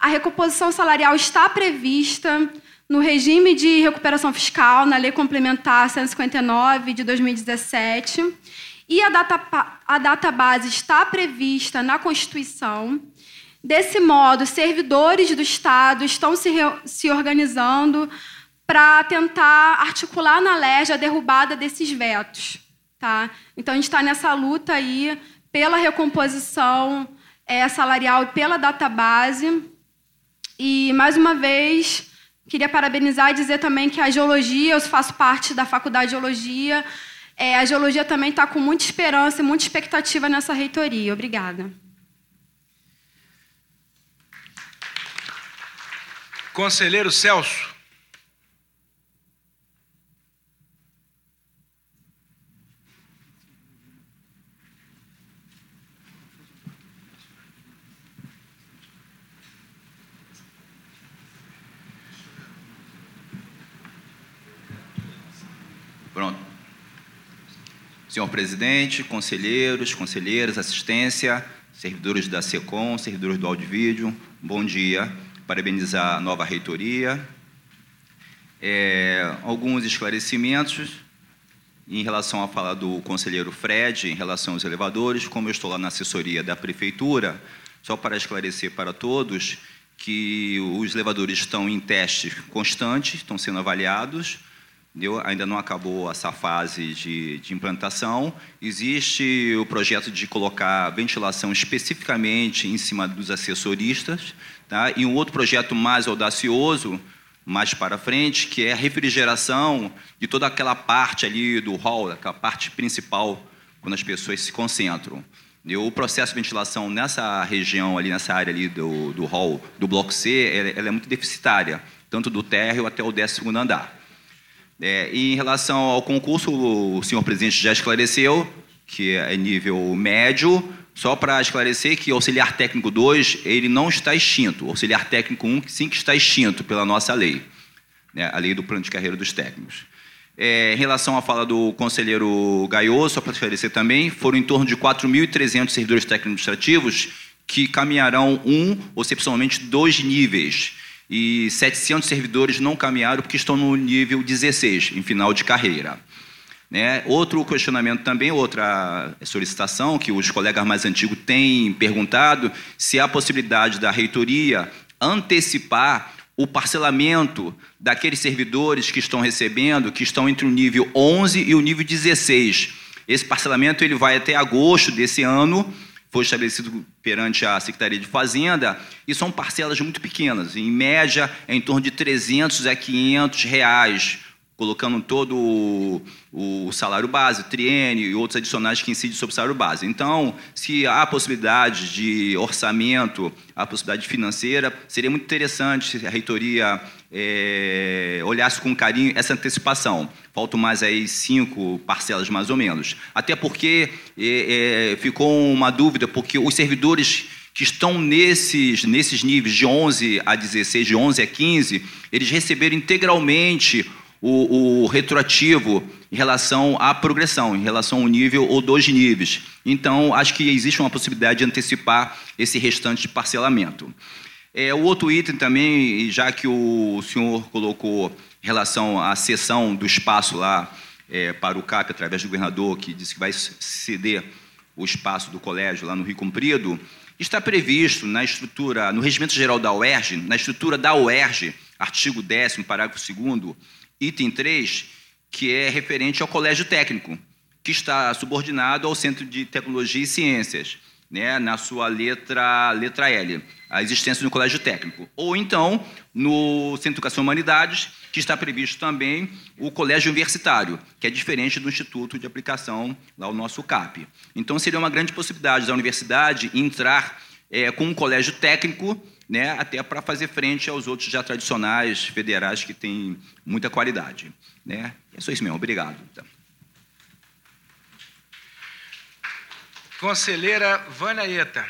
a recomposição salarial está prevista no regime de recuperação fiscal, na Lei Complementar 159 de 2017, e a, data, a database está prevista na Constituição. Desse modo, servidores do Estado estão se, se organizando para tentar articular na LERJ a derrubada desses vetos. Tá? Então, a gente está nessa luta aí pela recomposição é, salarial e pela database. E, mais uma vez, queria parabenizar e dizer também que a geologia, eu faço parte da Faculdade de Geologia, é, a geologia também está com muita esperança e muita expectativa nessa reitoria. Obrigada. Conselheiro Celso. Pronto. Senhor presidente, conselheiros, conselheiras, assistência, servidores da SECOM, servidores do Audiovídeo, bom dia. Parabenizar a nova reitoria. É, alguns esclarecimentos em relação à fala do conselheiro Fred, em relação aos elevadores. Como eu estou lá na assessoria da prefeitura, só para esclarecer para todos que os elevadores estão em testes constantes, estão sendo avaliados Deu, ainda não acabou essa fase de, de, implantação. Existe o projeto de colocar ventilação especificamente em cima dos assessoristas, tá? e um outro projeto mais audacioso, mais para frente, que é a refrigeração de toda aquela parte ali do hall, aquela parte principal, quando as pessoas se concentram. E o processo de ventilação nessa região ali, nessa área ali do, do hall, do bloco C, ela, ela é muito deficitária, tanto do térreo até o 12 andar. É, em relação ao concurso, o senhor presidente já esclareceu que é nível médio. Só para esclarecer que auxiliar técnico 2, ele não está extinto. O auxiliar técnico 1, sim que está extinto pela nossa lei, né, a lei do plano de carreira dos técnicos. É, em relação à fala do conselheiro Gaiô, só para esclarecer também, foram em torno de 4.300 servidores técnicos administrativos que caminharão um, ou excepcionalmente dois níveis e 700 servidores não caminharam porque estão no nível 16, em final de carreira. Né? Outro questionamento também, outra solicitação que os colegas mais antigos têm perguntado, se há possibilidade da reitoria antecipar o parcelamento daqueles servidores que estão recebendo, que estão entre o nível 11 e o nível 16. Esse parcelamento ele vai até agosto desse ano, foi estabelecido perante a Secretaria de Fazenda, e são parcelas muito pequenas, em média é em torno de 300 a 500 reais, colocando todo o, o salário base, triênio e outros adicionais que incidem sobre o salário base. Então, se há possibilidade de orçamento, a possibilidade financeira, seria muito interessante se a reitoria é, olhasse com carinho essa antecipação. Faltam mais aí cinco parcelas, mais ou menos. Até porque é, é, ficou uma dúvida, porque os servidores que estão nesses, nesses níveis de 11 a 16, de 11 a 15, eles receberam integralmente o, o, retroativo em relação à progressão, em relação ao nível ou dois níveis. Então, acho que existe uma possibilidade de antecipar esse restante de parcelamento. É, o outro item também, já que o senhor colocou em relação à cessão do espaço lá é, para o CAP, através do governador, que disse que vai ceder o espaço do colégio lá no Rio Comprido, está previsto na estrutura, no Regimento Geral da UERJ, na estrutura da UERJ, artigo 10 parágrafo 2 item 3, que é referente ao colégio técnico, que está subordinado ao Centro de Tecnologia e Ciências, né, na sua letra, letra L, a existência do colégio técnico. Ou então, no Centro de Educação e Humanidades, que está previsto também o colégio universitário, que é diferente do Instituto de Aplicação, lá o nosso CAP. Então, seria uma grande possibilidade da universidade entrar é, com um colégio técnico né, até para fazer frente aos outros já tradicionais federais que têm muita qualidade. Né? É só isso mesmo, obrigado. Conselheira Vanaeta.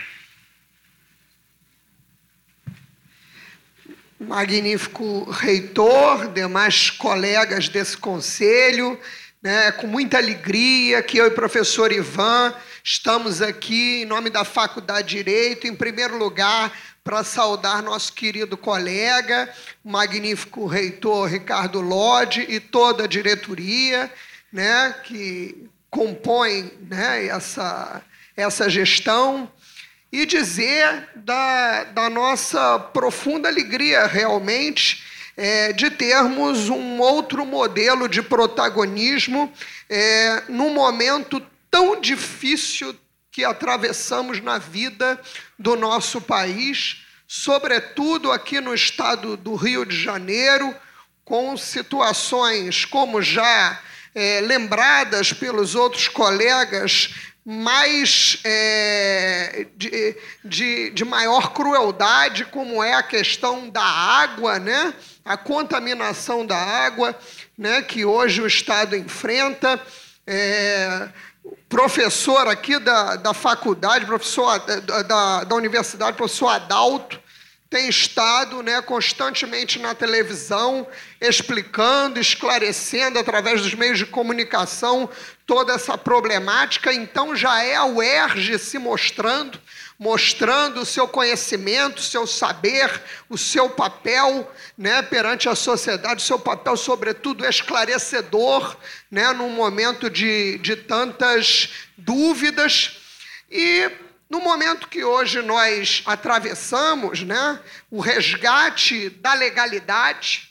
Magnífico reitor, demais colegas desse conselho, né, com muita alegria que eu e o professor Ivan estamos aqui em nome da Faculdade de Direito, em primeiro lugar, para saudar nosso querido colega, o magnífico reitor Ricardo Lodi e toda a diretoria, né, que compõe né, essa, essa gestão. e dizer da, da nossa profunda alegria, realmente, é, de termos um outro modelo de protagonismo é, num momento tão difícil que atravessamos na vida do nosso país, sobretudo aqui no estado do Rio de Janeiro, com situações como já é, lembradas pelos outros colegas, mais é, de, de, de maior crueldade, como é a questão da água, né? a contaminação da água né? que hoje o Estado enfrenta. É, professor aqui da, da faculdade, professor da, da, da universidade, professor Adalto, tem estado né, constantemente na televisão, explicando, esclarecendo através dos meios de comunicação toda essa problemática. Então já é a UERJ se mostrando, mostrando o seu conhecimento, o seu saber, o seu papel né, perante a sociedade, o seu papel, sobretudo, esclarecedor, né, num momento de, de tantas dúvidas. E no momento que hoje nós atravessamos, né, o resgate da legalidade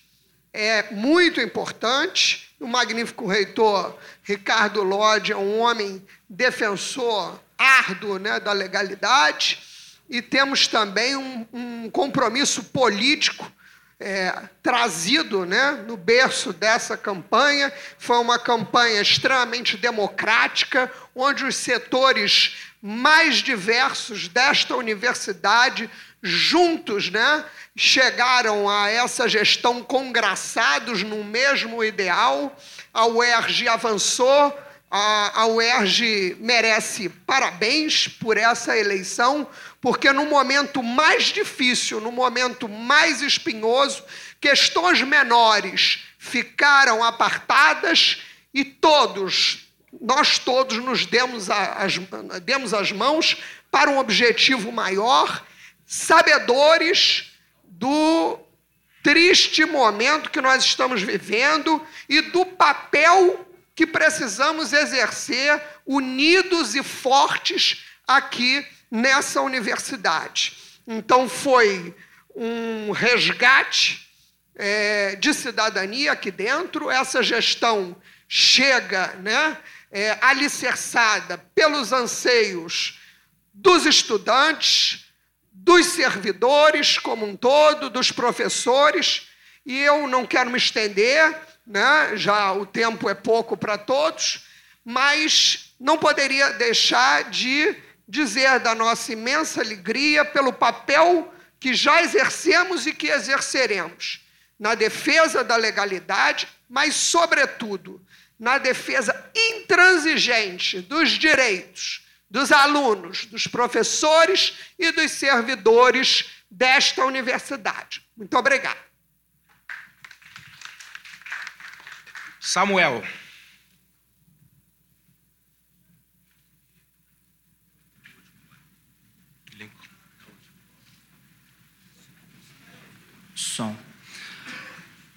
é muito importante. O magnífico reitor Ricardo Lodge é um homem defensor árduo né, da legalidade e temos também um, um compromisso político é, trazido né, no berço dessa campanha. Foi uma campanha extremamente democrática, onde os setores mais diversos desta universidade, juntos, né, chegaram a essa gestão congraçados no mesmo ideal. A UERJ avançou, a, a UERJ merece parabéns por essa eleição, porque no momento mais difícil, no momento mais espinhoso, questões menores ficaram apartadas e todos nós todos nos demos as, demos as mãos para um objetivo maior, sabedores do triste momento que nós estamos vivendo e do papel que precisamos exercer unidos e fortes aqui nessa universidade. Então, foi um resgate é, de cidadania aqui dentro, essa gestão chega, né? É, alicerçada pelos anseios dos estudantes, dos servidores como um todo, dos professores, e eu não quero me estender, né? já o tempo é pouco para todos, mas não poderia deixar de dizer da nossa imensa alegria pelo papel que já exercemos e que exerceremos na defesa da legalidade, mas, sobretudo, na defesa intransigente dos direitos dos alunos, dos professores e dos servidores desta universidade. Muito obrigado. Samuel. Som.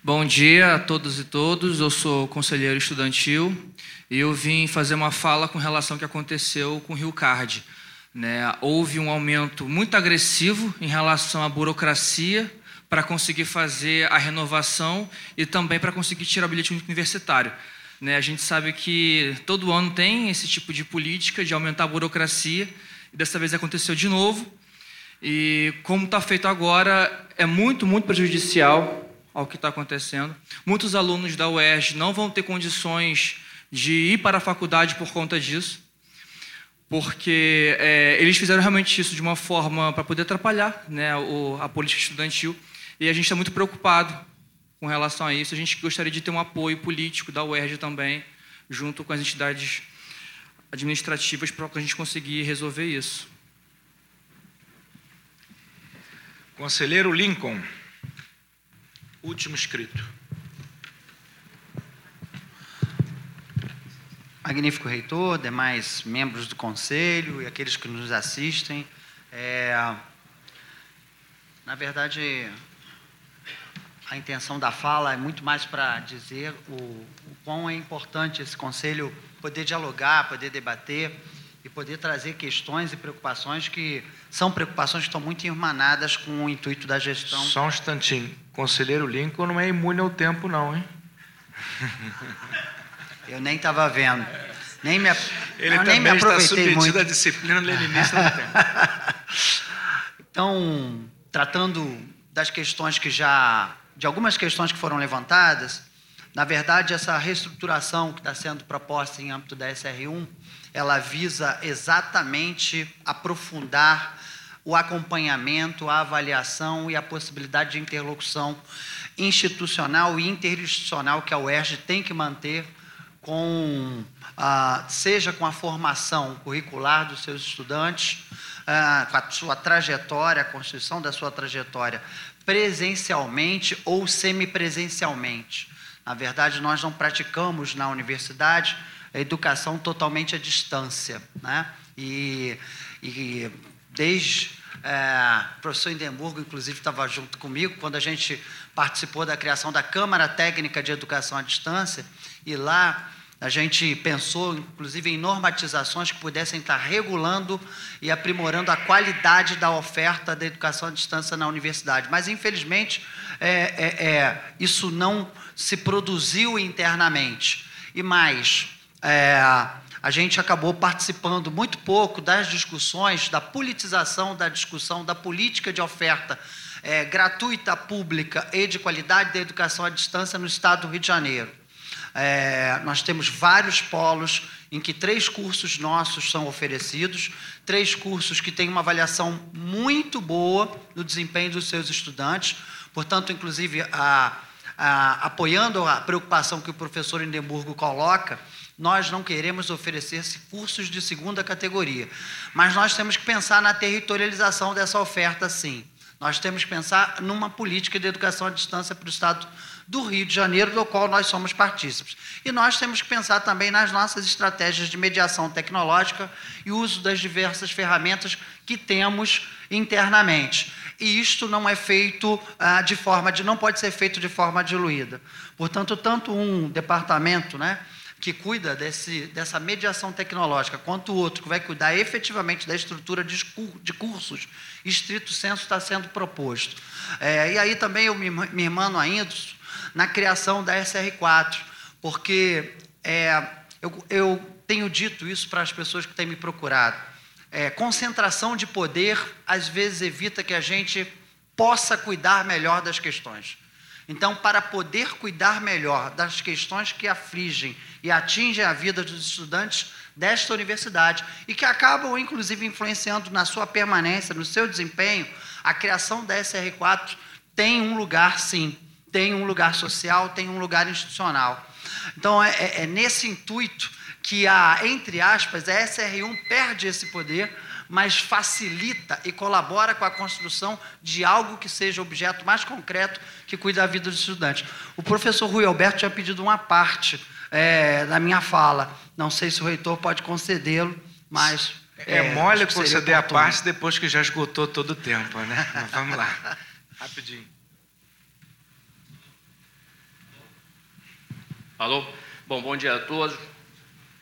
Bom dia a todos e todos. Eu sou conselheiro estudantil e eu vim fazer uma fala com relação ao que aconteceu com o Rio Card. Né? Houve um aumento muito agressivo em relação à burocracia para conseguir fazer a renovação e também para conseguir tirar o bilhete universitário. Né? A gente sabe que todo ano tem esse tipo de política de aumentar a burocracia e dessa vez aconteceu de novo. E como está feito agora, é muito, muito prejudicial ao que está acontecendo. Muitos alunos da UERJ não vão ter condições de ir para a faculdade por conta disso, porque é, eles fizeram realmente isso de uma forma para poder atrapalhar né, o, a política estudantil, e a gente está muito preocupado com relação a isso. A gente gostaria de ter um apoio político da UERJ também, junto com as entidades administrativas, para a gente conseguir resolver isso. Conselheiro Lincoln. Último escrito. Magnífico reitor, demais membros do conselho e aqueles que nos assistem. É, na verdade, a intenção da fala é muito mais para dizer o, o quão é importante esse conselho poder dialogar, poder debater e poder trazer questões e preocupações que são preocupações que estão muito irmanadas com o intuito da gestão. Só um instantinho. Conselheiro Lincoln não é imune ao tempo, não, hein? Eu nem estava vendo. Nem me, Ele também nem me está submetido muito. à disciplina leninista do tempo. Então, tratando das questões que já. de algumas questões que foram levantadas, na verdade, essa reestruturação que está sendo proposta em âmbito da SR1, ela visa exatamente aprofundar o acompanhamento, a avaliação e a possibilidade de interlocução institucional e interinstitucional que a UERJ tem que manter com ah, seja com a formação curricular dos seus estudantes, ah, com a sua trajetória, a construção da sua trajetória presencialmente ou semipresencialmente. Na verdade, nós não praticamos na universidade a educação totalmente à distância. Né? E, e desde é, o professor Indemburgo, inclusive, estava junto comigo quando a gente participou da criação da Câmara Técnica de Educação à Distância, e lá a gente pensou, inclusive, em normatizações que pudessem estar regulando e aprimorando a qualidade da oferta da educação à distância na universidade. Mas, infelizmente, é, é, é, isso não se produziu internamente. E mais, é, a gente acabou participando muito pouco das discussões, da politização da discussão da política de oferta é, gratuita, pública e de qualidade da educação à distância no estado do Rio de Janeiro. É, nós temos vários polos em que três cursos nossos são oferecidos, três cursos que têm uma avaliação muito boa do desempenho dos seus estudantes, portanto, inclusive, a, a, apoiando a preocupação que o professor Indemburgo coloca, nós não queremos oferecer cursos de segunda categoria, mas nós temos que pensar na territorialização dessa oferta, sim. Nós temos que pensar numa política de educação à distância para o Estado do Rio de Janeiro, do qual nós somos partícipes. E nós temos que pensar também nas nossas estratégias de mediação tecnológica e uso das diversas ferramentas que temos internamente. E isto não é feito ah, de forma de, não pode ser feito de forma diluída. Portanto, tanto um departamento, né, que cuida desse, dessa mediação tecnológica, quanto o outro que vai cuidar efetivamente da estrutura de, de cursos, estrito senso está sendo proposto. É, e aí também eu me, me irmano ainda na criação da SR4, porque é, eu, eu tenho dito isso para as pessoas que têm me procurado. É, concentração de poder às vezes evita que a gente possa cuidar melhor das questões. Então, para poder cuidar melhor das questões que afligem e atingem a vida dos estudantes desta universidade e que acabam, inclusive, influenciando na sua permanência, no seu desempenho, a criação da SR4 tem um lugar, sim, tem um lugar social, tem um lugar institucional. Então, é, é, é nesse intuito que a, entre aspas, a SR1 perde esse poder, mas facilita e colabora com a construção de algo que seja objeto mais concreto que cuida da vida dos estudantes. O professor Rui Alberto tinha pedido uma parte é, da minha fala. Não sei se o reitor pode concedê-lo, mas. É, é mole conceder a parte depois que já esgotou todo o tempo, né? Mas vamos lá. Rapidinho. Alô? Bom, bom dia a todos.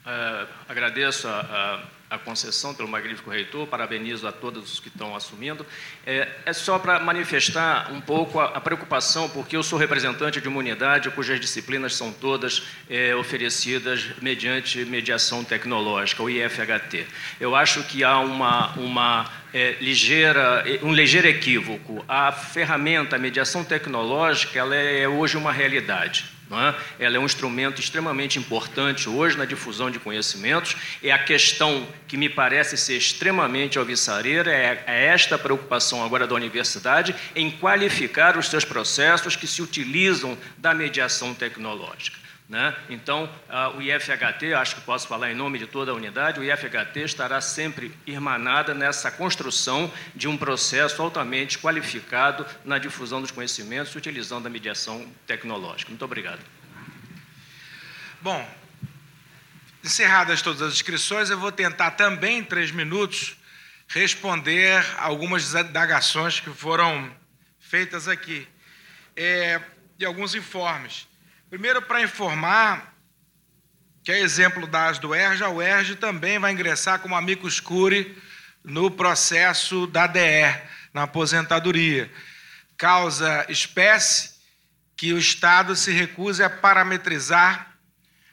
É, agradeço a, a, a, concessão pelo magnífico reitor, parabenizo a todos os que estão assumindo. É, é só para manifestar um pouco a, a, preocupação, porque eu sou representante de uma unidade cujas disciplinas são todas é, oferecidas mediante mediação tecnológica, o IFHT. Eu acho que há uma, uma é, ligeira, um ligeiro equívoco. A ferramenta, a mediação tecnológica, ela é hoje uma realidade. É? Ela é um instrumento extremamente importante hoje na difusão de conhecimentos. E a questão que me parece ser extremamente alvissareira é, é esta preocupação agora da universidade em qualificar os seus processos que se utilizam da mediação tecnológica. Né? Então, o IFHT, acho que posso falar em nome de toda a unidade, o IFHT estará sempre irmanada nessa construção de um processo altamente qualificado na difusão dos conhecimentos, utilizando a mediação tecnológica. Muito obrigado. Bom, encerradas todas as inscrições, eu vou tentar também, em três minutos, responder algumas indagações que foram feitas aqui é, e alguns informes. Primeiro, para informar que é exemplo das do ERJ, a UERJ também vai ingressar como amigo escure no processo da DE, na aposentadoria. Causa espécie que o Estado se recuse a parametrizar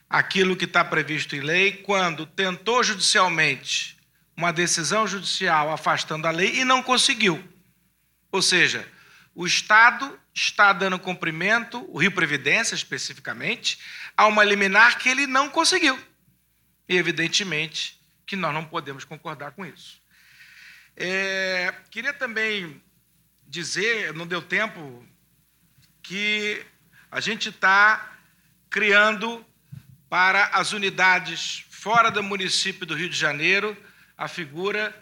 aquilo que está previsto em lei quando tentou judicialmente uma decisão judicial afastando a lei e não conseguiu. Ou seja, o Estado está dando cumprimento, o Rio Previdência especificamente, a uma liminar que ele não conseguiu. E, evidentemente, que nós não podemos concordar com isso. É, queria também dizer, não deu tempo, que a gente está criando para as unidades fora do município do Rio de Janeiro a figura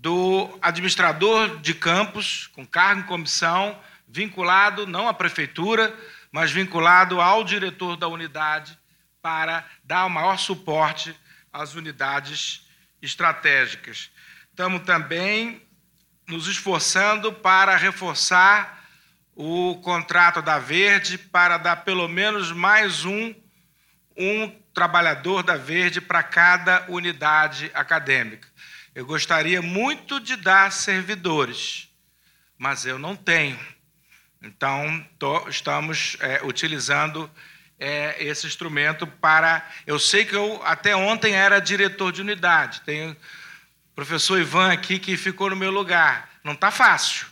do administrador de campos, com cargo em comissão, vinculado não à prefeitura, mas vinculado ao diretor da unidade, para dar o maior suporte às unidades estratégicas. Estamos também nos esforçando para reforçar o contrato da Verde para dar pelo menos mais um, um trabalhador da Verde para cada unidade acadêmica. Eu gostaria muito de dar servidores, mas eu não tenho. Então, tô, estamos é, utilizando é, esse instrumento para. Eu sei que eu até ontem era diretor de unidade. Tem o professor Ivan aqui que ficou no meu lugar. Não está fácil.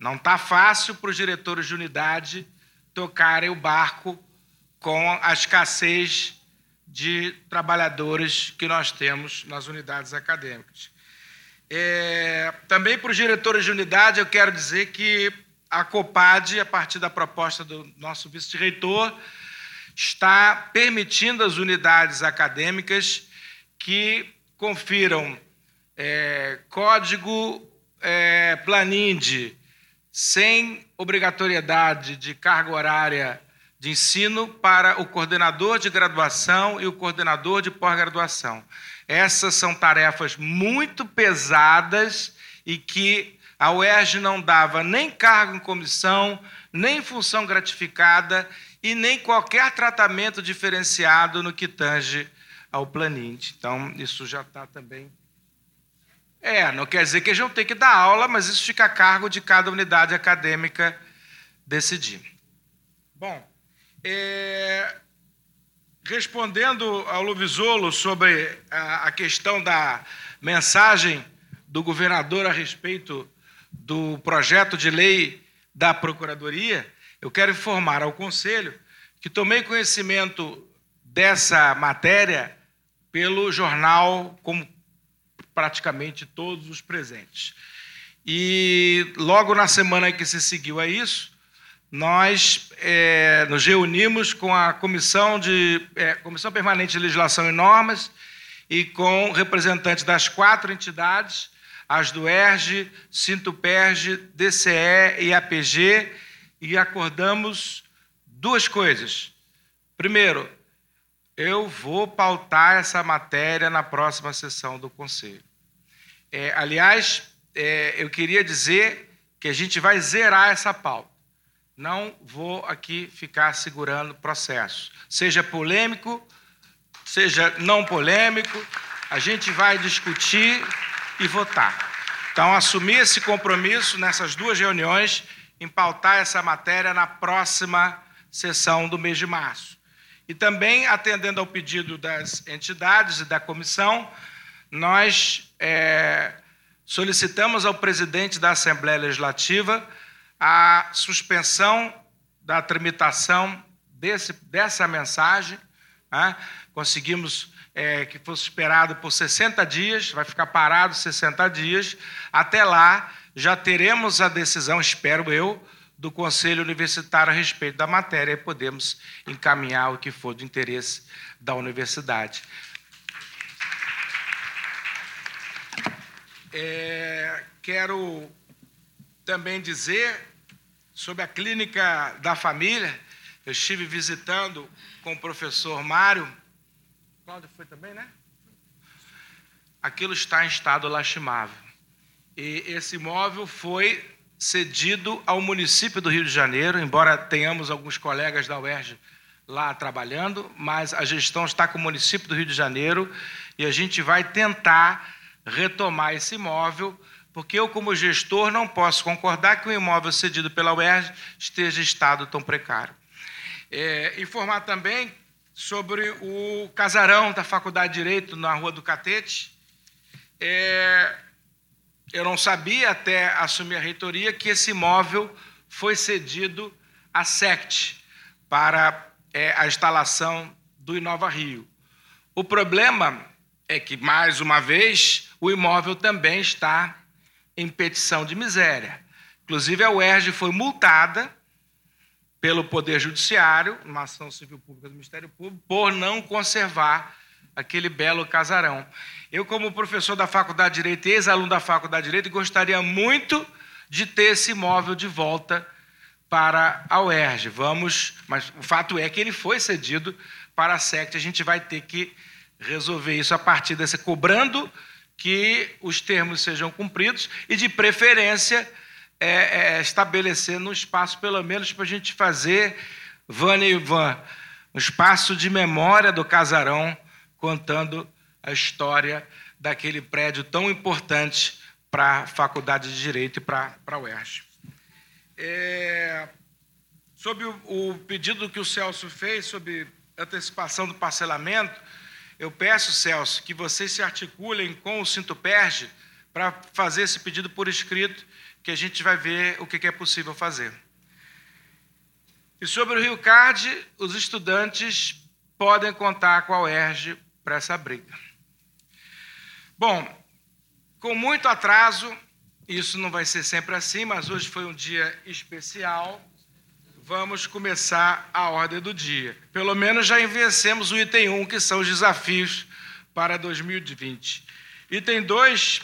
Não está fácil para os diretores de unidade tocarem o barco com a escassez de trabalhadores que nós temos nas unidades acadêmicas. É, também para os diretores de unidade, eu quero dizer que a COPAD, a partir da proposta do nosso vice-reitor, está permitindo às unidades acadêmicas que confiram é, código é, Planinde sem obrigatoriedade de carga horária de ensino para o coordenador de graduação e o coordenador de pós-graduação. Essas são tarefas muito pesadas e que a UERJ não dava nem cargo em comissão, nem função gratificada e nem qualquer tratamento diferenciado no que tange ao Planint. Então, isso já está também. É, não quer dizer que eles vão ter que dar aula, mas isso fica a cargo de cada unidade acadêmica decidir. Bom, é, respondendo ao Luvisolo sobre a, a questão da mensagem do governador a respeito do projeto de lei da Procuradoria, eu quero informar ao Conselho que tomei conhecimento dessa matéria pelo jornal, como praticamente todos os presentes. E logo na semana que se seguiu a isso, nós é, nos reunimos com a Comissão, de, é, Comissão Permanente de Legislação e Normas e com representantes das quatro entidades, as do ERG, Sintuperge, DCE e APG, e acordamos duas coisas. Primeiro, eu vou pautar essa matéria na próxima sessão do Conselho. É, aliás, é, eu queria dizer que a gente vai zerar essa pauta não vou aqui ficar segurando processo. Seja polêmico, seja não polêmico, a gente vai discutir e votar. Então, assumir esse compromisso nessas duas reuniões, em pautar essa matéria na próxima sessão do mês de março. E também, atendendo ao pedido das entidades e da comissão, nós é, solicitamos ao presidente da Assembleia Legislativa a suspensão da tramitação desse, dessa mensagem. Né? Conseguimos é, que fosse esperado por 60 dias, vai ficar parado 60 dias. Até lá, já teremos a decisão, espero eu, do Conselho Universitário a respeito da matéria e podemos encaminhar o que for do interesse da universidade. É, quero também dizer sobre a clínica da família. Eu estive visitando com o professor Mário. Cláudio foi também, né? Aquilo está em estado lastimável. E esse imóvel foi cedido ao município do Rio de Janeiro, embora tenhamos alguns colegas da UERJ lá trabalhando, mas a gestão está com o município do Rio de Janeiro e a gente vai tentar retomar esse imóvel, porque eu, como gestor, não posso concordar que o imóvel cedido pela UERJ esteja em estado tão precário. É, informar também sobre o casarão da Faculdade de Direito na Rua do Catete. É, eu não sabia, até assumir a reitoria, que esse imóvel foi cedido à SECT para é, a instalação do Inova Rio. O problema é que, mais uma vez, o imóvel também está em petição de miséria. Inclusive, a UERJ foi multada pelo Poder Judiciário, uma ação civil pública do Ministério Público, por não conservar aquele belo casarão. Eu, como professor da Faculdade de Direito e ex-aluno da Faculdade de Direito, gostaria muito de ter esse imóvel de volta para a UERJ. Vamos, mas o fato é que ele foi cedido para a SECT. A gente vai ter que resolver isso a partir dessa, cobrando que os termos sejam cumpridos e, de preferência, é, é, estabelecer espaço, pelo menos, para a gente fazer, Vânia e Ivan, um espaço de memória do casarão, contando a história daquele prédio tão importante para a Faculdade de Direito e para a UERJ. É, sobre o, o pedido que o Celso fez sobre antecipação do parcelamento, eu peço, Celso, que vocês se articulem com o Sintoperge para fazer esse pedido por escrito, que a gente vai ver o que é possível fazer. E sobre o Rio Card, os estudantes podem contar com a UERJ para essa briga. Bom, com muito atraso, isso não vai ser sempre assim, mas hoje foi um dia especial. Vamos começar a ordem do dia. Pelo menos já vencemos o item 1, que são os desafios para 2020. Item 2,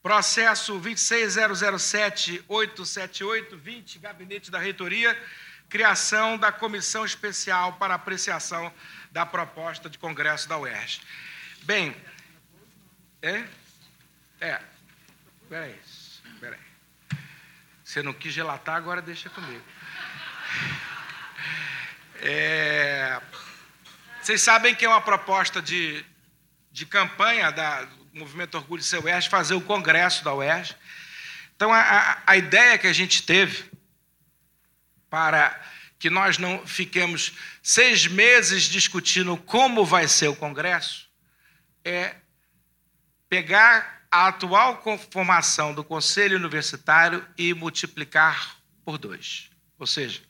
processo 26007-878-20, Gabinete da Reitoria, criação da Comissão Especial para Apreciação da Proposta de Congresso da UERJ. Bem, é? É. Peraí. Você não quis relatar, agora deixa comigo. É, vocês sabem que é uma proposta de, de campanha da, do Movimento Orgulho Ser UERJ fazer o congresso da UERJ. Então, a, a ideia que a gente teve para que nós não fiquemos seis meses discutindo como vai ser o congresso é pegar a atual conformação do Conselho Universitário e multiplicar por dois. Ou seja,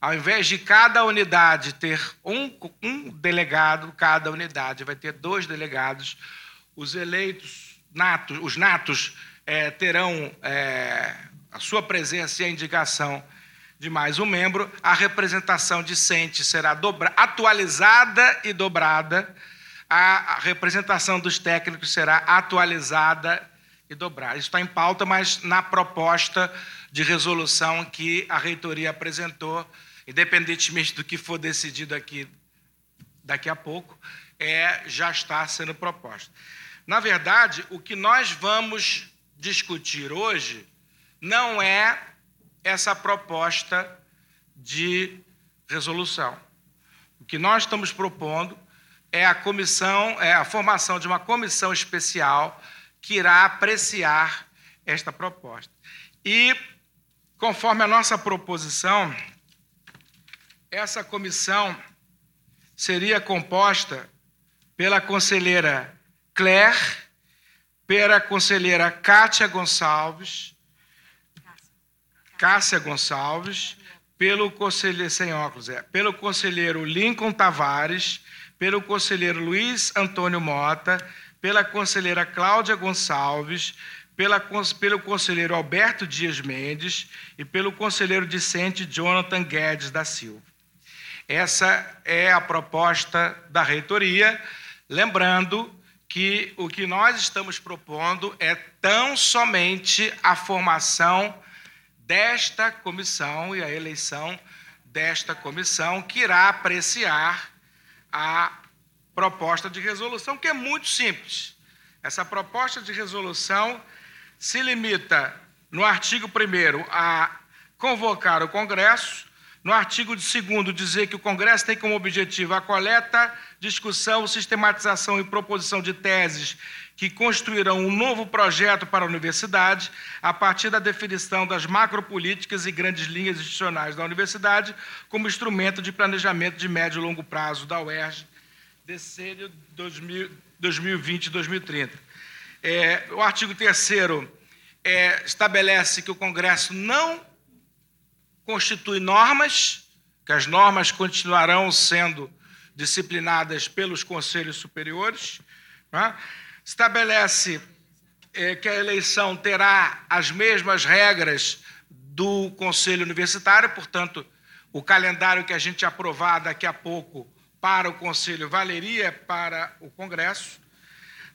ao invés de cada unidade ter um, um delegado, cada unidade vai ter dois delegados. Os eleitos natos, os natos é, terão é, a sua presença e a indicação de mais um membro. A representação discente será dobra, atualizada e dobrada a representação dos técnicos será atualizada e dobrada. Isso está em pauta, mas na proposta de resolução que a reitoria apresentou, independentemente do que for decidido aqui daqui a pouco, é, já está sendo proposta. Na verdade, o que nós vamos discutir hoje não é essa proposta de resolução. O que nós estamos propondo é a comissão, é a formação de uma comissão especial que irá apreciar esta proposta. E, conforme a nossa proposição, essa comissão seria composta pela conselheira Claire, pela conselheira Kátia Gonçalves, Cássia Gonçalves, pelo conselheiro sem óculos, é, pelo conselheiro Lincoln Tavares, pelo conselheiro Luiz Antônio Mota, pela conselheira Cláudia Gonçalves, pela, pelo conselheiro Alberto Dias Mendes e pelo conselheiro discente Jonathan Guedes da Silva. Essa é a proposta da reitoria, lembrando que o que nós estamos propondo é tão somente a formação desta comissão e a eleição desta comissão que irá apreciar a proposta de resolução, que é muito simples. Essa proposta de resolução se limita, no artigo 1, a convocar o Congresso no artigo de segundo dizer que o Congresso tem como objetivo a coleta, discussão, sistematização e proposição de teses que construirão um novo projeto para a universidade, a partir da definição das macropolíticas e grandes linhas institucionais da universidade, como instrumento de planejamento de médio e longo prazo da UERJ, decênio 2020-2030. É, o artigo 3 é, estabelece que o Congresso não constitui normas, que as normas continuarão sendo disciplinadas pelos conselhos superiores. Né? Estabelece é, que a eleição terá as mesmas regras do Conselho Universitário, portanto, o calendário que a gente aprovar daqui a pouco para o Conselho valeria para o Congresso.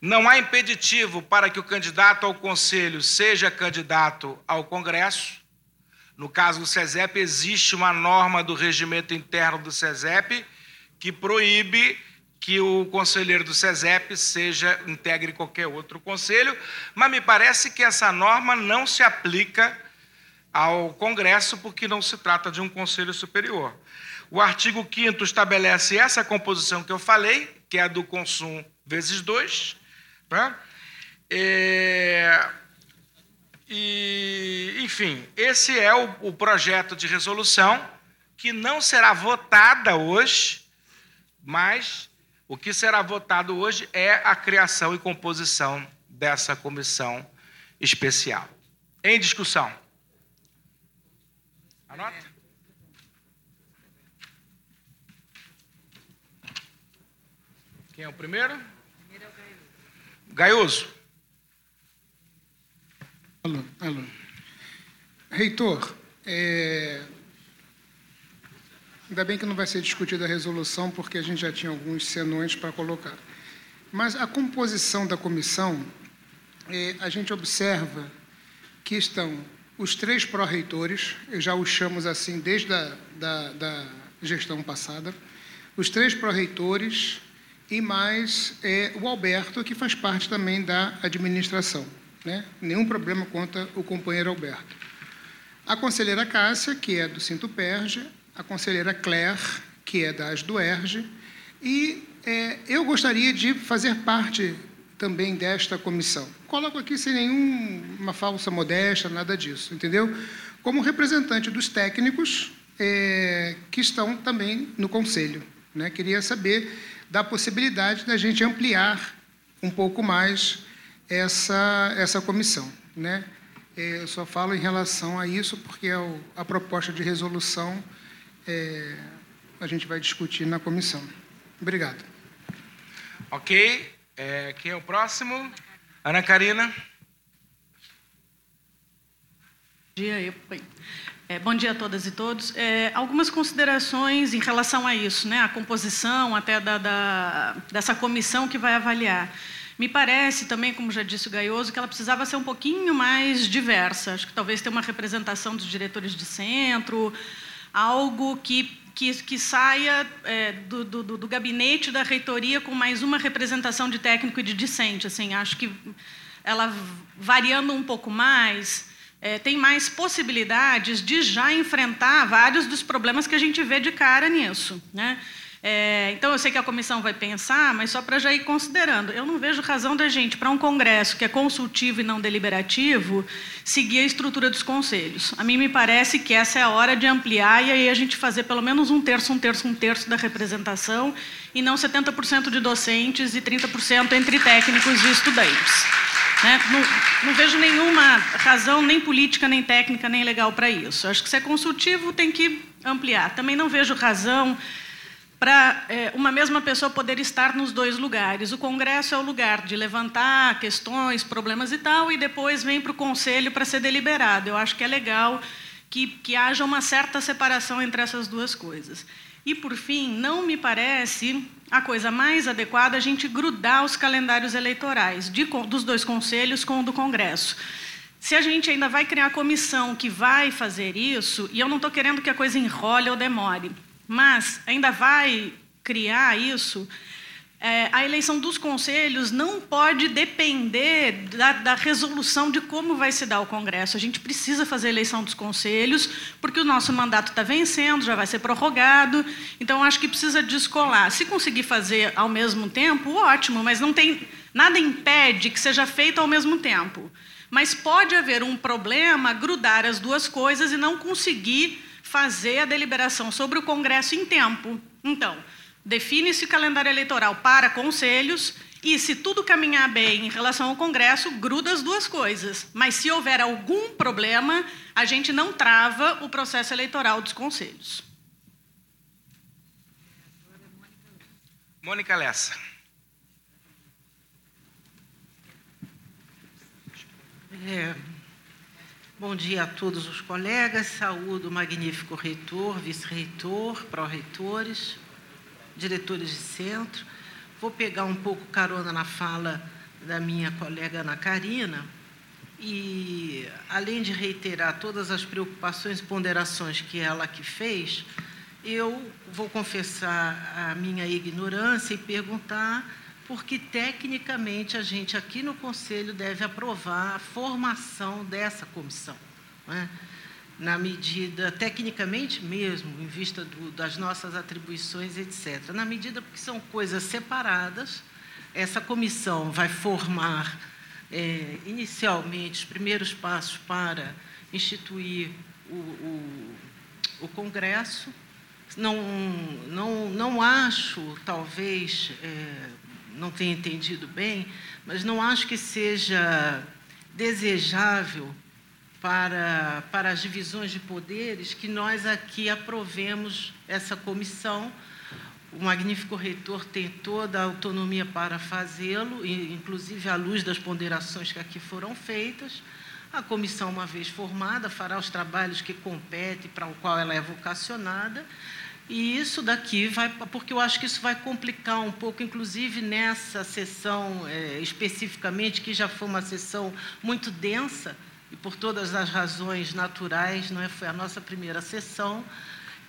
Não há impeditivo para que o candidato ao Conselho seja candidato ao Congresso. No caso do SESEP, existe uma norma do regimento interno do SESEP que proíbe que o conselheiro do SESEP seja integre qualquer outro conselho, mas me parece que essa norma não se aplica ao Congresso porque não se trata de um conselho superior. O artigo 5 estabelece essa composição que eu falei, que é a do consumo vezes 2. Né? É... E, enfim, esse é o, o projeto de resolução que não será votada hoje, mas o que será votado hoje é a criação e composição dessa comissão especial. Em discussão. Anota. Quem é o primeiro? Primeiro é o Gaioso. Gaioso. Alô, alô. Reitor, é... ainda bem que não vai ser discutida a resolução, porque a gente já tinha alguns senões para colocar. Mas a composição da comissão, é, a gente observa que estão os três pró-reitores, já os chamo assim desde a da, da gestão passada, os três pró-reitores e mais é, o Alberto, que faz parte também da administração. Né? Nenhum problema contra o companheiro Alberto. A conselheira Cássia, que é do Cinto Perge, a conselheira Claire, que é da Asduerge, e é, eu gostaria de fazer parte também desta comissão. Coloco aqui sem nenhuma falsa modéstia, nada disso, entendeu? Como representante dos técnicos é, que estão também no conselho. Né? Queria saber da possibilidade da gente ampliar um pouco mais essa, essa comissão. Né? É, eu só falo em relação a isso porque é a proposta de resolução é, a gente vai discutir na comissão. Obrigado. Ok. É, quem é o próximo? Ana Karina. Bom dia, é, bom dia a todas e todos. É, algumas considerações em relação a isso, né? a composição até da, da, dessa comissão que vai avaliar. Me parece também, como já disse o Gaioso, que ela precisava ser um pouquinho mais diversa. Acho que talvez ter uma representação dos diretores de centro, algo que, que, que saia é, do, do, do, gabinete da reitoria com mais uma representação de técnico e de discente. Assim, acho que ela variando um pouco mais, é, tem mais possibilidades de já enfrentar vários dos problemas que a gente vê de cara nisso. Né? É, então, eu sei que a comissão vai pensar, mas só para já ir considerando. Eu não vejo razão da gente, para um congresso que é consultivo e não deliberativo, seguir a estrutura dos conselhos. A mim me parece que essa é a hora de ampliar e aí a gente fazer pelo menos um terço, um terço, um terço da representação e não 70% de docentes e 30% entre técnicos e estudantes. Né? Não, não, vejo nenhuma razão, nem política, nem técnica, nem legal para isso. Acho que se é consultivo, tem que ampliar. Também não vejo razão para é, uma mesma pessoa poder estar nos dois lugares. O Congresso é o lugar de levantar questões, problemas e tal, e depois vem para o Conselho para ser deliberado. Eu acho que é legal que, que haja uma certa separação entre essas duas coisas. E, por fim, não me parece a coisa mais adequada a gente grudar os calendários eleitorais de, dos dois conselhos com o do Congresso. Se a gente ainda vai criar comissão que vai fazer isso, e eu não estou querendo que a coisa enrole ou demore, mas ainda vai criar isso, é, a eleição dos conselhos não pode depender da, da, resolução de como vai se dar o Congresso. A gente precisa fazer a eleição dos conselhos, porque o nosso mandato está vencendo, já vai ser prorrogado. Então, acho que precisa descolar. Se conseguir fazer ao mesmo tempo, ótimo, mas não tem nada impede que seja feito ao mesmo tempo. Mas pode haver um problema grudar as duas coisas e não conseguir fazer a deliberação sobre o Congresso em tempo. Então, Define-se o calendário eleitoral para conselhos e, se tudo caminhar bem em relação ao Congresso, gruda as duas coisas. Mas, se houver algum problema, a gente não trava o processo eleitoral dos conselhos. Mônica Lessa. É, bom dia a todos os colegas, saúdo o magnífico reitor, vice-reitor, pró-reitores diretores de centro. Vou pegar um pouco carona na fala da minha colega Ana Karina e, além de reiterar todas as preocupações e ponderações que ela aqui fez, eu vou confessar a minha ignorância e perguntar por que, tecnicamente, a gente aqui no Conselho deve aprovar a formação dessa comissão. É? na medida, tecnicamente mesmo, em vista do, das nossas atribuições, etc. Na medida porque são coisas separadas, essa comissão vai formar, é, inicialmente, os primeiros passos para instituir o, o, o Congresso. Não, não, não acho, talvez, é, não tenha entendido bem, mas não acho que seja desejável para, para as divisões de poderes que nós aqui aprovemos essa comissão. O magnífico reitor tem toda a autonomia para fazê-lo, inclusive à luz das ponderações que aqui foram feitas. A comissão, uma vez formada, fará os trabalhos que compete, para o qual ela é vocacionada, e isso daqui vai, porque eu acho que isso vai complicar um pouco, inclusive nessa sessão é, especificamente, que já foi uma sessão muito densa, e por todas as razões naturais, não é? foi a nossa primeira sessão.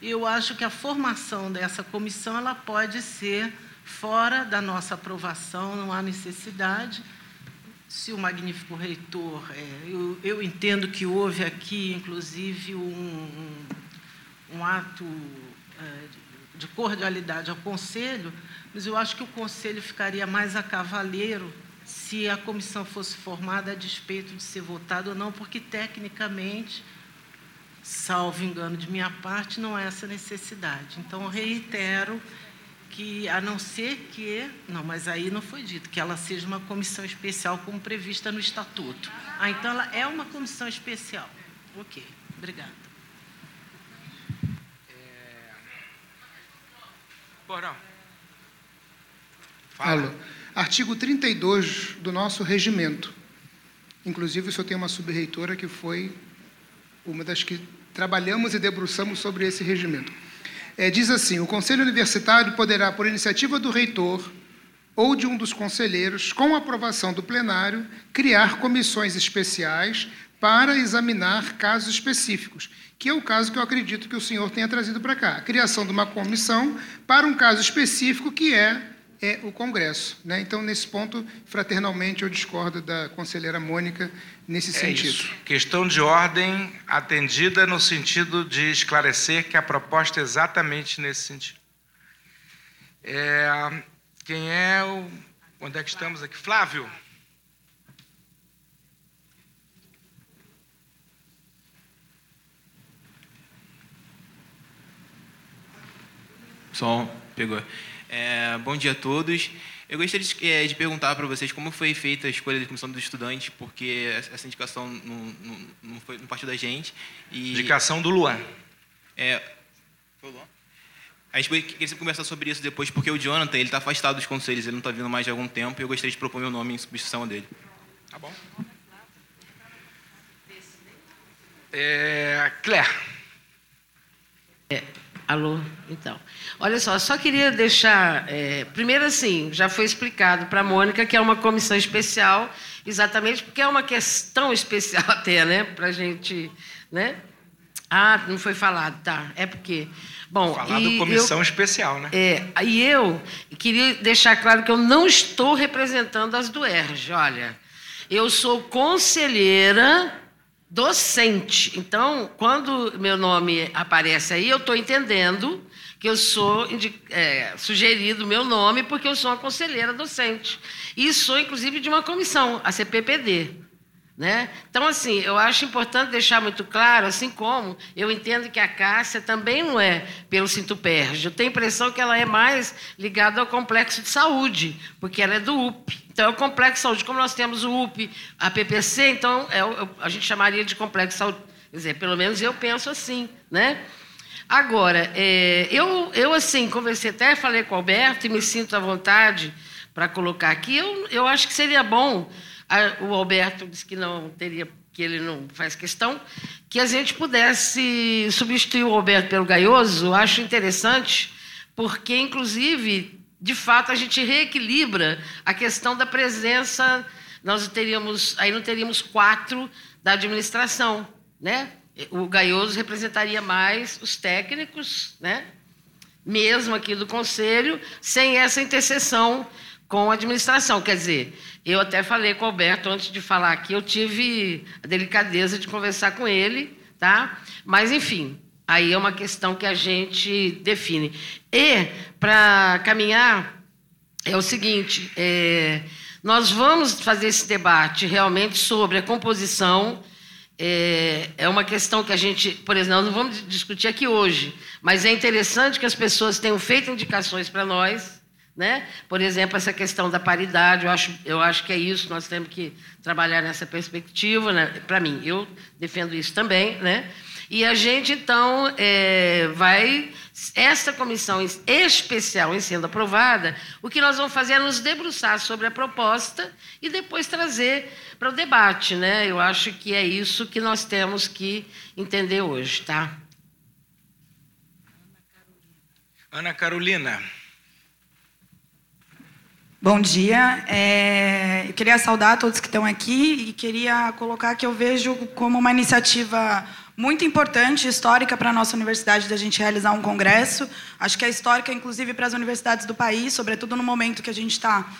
Eu acho que a formação dessa comissão ela pode ser fora da nossa aprovação, não há necessidade. Se o magnífico reitor, é, eu, eu, entendo que houve aqui, inclusive, um, um, ato de cordialidade ao Conselho, mas eu acho que o Conselho ficaria mais a cavaleiro se a comissão fosse formada a despeito de ser votada ou não, porque tecnicamente, salvo engano de minha parte, não há essa necessidade. Então, reitero que, a não ser que, não, mas aí não foi dito, que ela seja uma comissão especial como prevista no estatuto. Ah, então ela é uma comissão especial. Ok, obrigada. Porão. Fala. Alô. Artigo 32 do nosso regimento. Inclusive, o senhor tem uma subreitora que foi uma das que trabalhamos e debruçamos sobre esse regimento. É, diz assim: o Conselho Universitário poderá, por iniciativa do reitor ou de um dos conselheiros, com aprovação do plenário, criar comissões especiais para examinar casos específicos, que é o caso que eu acredito que o senhor tenha trazido para cá. A criação de uma comissão para um caso específico que é é o Congresso. Né? Então, nesse ponto, fraternalmente, eu discordo da conselheira Mônica nesse é sentido. Isso. Questão de ordem atendida no sentido de esclarecer que a proposta é exatamente nesse sentido. É, quem é o. Onde é que estamos aqui? Flávio. Som, pegou. É, bom dia a todos. Eu gostaria de, é, de perguntar para vocês como foi feita a escolha da comissão dos estudantes, porque essa indicação não, não, não, foi, não partiu da gente. E, indicação do Luan. É, foi o Luan? A gente queria conversar sobre isso depois, porque o Jonathan ele está afastado dos conselhos, ele não está vindo mais de algum tempo, e eu gostaria de propor meu nome em substituição dele. Tá bom. É, Claire. É, Alô? Então. Olha só, só queria deixar. É, primeiro, assim, já foi explicado para a Mônica que é uma comissão especial, exatamente porque é uma questão especial até, né? Para a gente. Né? Ah, não foi falado, tá. É porque. Bom, Falado comissão eu, especial, né? É, e eu queria deixar claro que eu não estou representando as do ERJ. Olha, eu sou conselheira docente. Então, quando meu nome aparece aí, eu estou entendendo que eu sou é, sugerido meu nome porque eu sou uma conselheira docente. E sou, inclusive, de uma comissão, a CPPD. Né? Então, assim, eu acho importante deixar muito claro, assim como eu entendo que a Cássia também não é pelo Sintuperge. Eu tenho a impressão que ela é mais ligada ao complexo de saúde, porque ela é do UP. Então, é o complexo de saúde. Como nós temos o UP, a PPC, então é, a gente chamaria de complexo de saúde. Quer dizer, pelo menos eu penso assim, né? Agora, é, eu, eu, assim, conversei até, falei com o Alberto e me sinto à vontade para colocar aqui. Eu, eu acho que seria bom o Alberto disse que não teria, que ele não faz questão, que a gente pudesse substituir o Alberto pelo Gaioso, acho interessante, porque, inclusive, de fato, a gente reequilibra a questão da presença. Nós teríamos, aí não teríamos quatro da administração, né? O Gaioso representaria mais os técnicos, né? Mesmo aqui do conselho, sem essa interseção com a administração. Quer dizer, eu até falei com o Alberto antes de falar aqui, eu tive a delicadeza de conversar com ele, tá? Mas, enfim, aí é uma questão que a gente define. E, para caminhar, é o seguinte: é, nós vamos fazer esse debate realmente sobre a composição. É, é uma questão que a gente, por exemplo, nós não vamos discutir aqui hoje, mas é interessante que as pessoas tenham feito indicações para nós né? Por exemplo, essa questão da paridade, eu acho, eu acho que é isso, nós temos que trabalhar nessa perspectiva, né? para mim, eu defendo isso também. Né? E a gente, então, é, vai. Essa comissão especial em sendo aprovada, o que nós vamos fazer é nos debruçar sobre a proposta e depois trazer para o debate. Né? Eu acho que é isso que nós temos que entender hoje. Tá? Ana Carolina. Bom dia. É, eu queria saudar todos que estão aqui e queria colocar que eu vejo como uma iniciativa muito importante, histórica para a nossa universidade, da gente realizar um congresso. Acho que é histórica, inclusive, para as universidades do país, sobretudo no momento que a gente está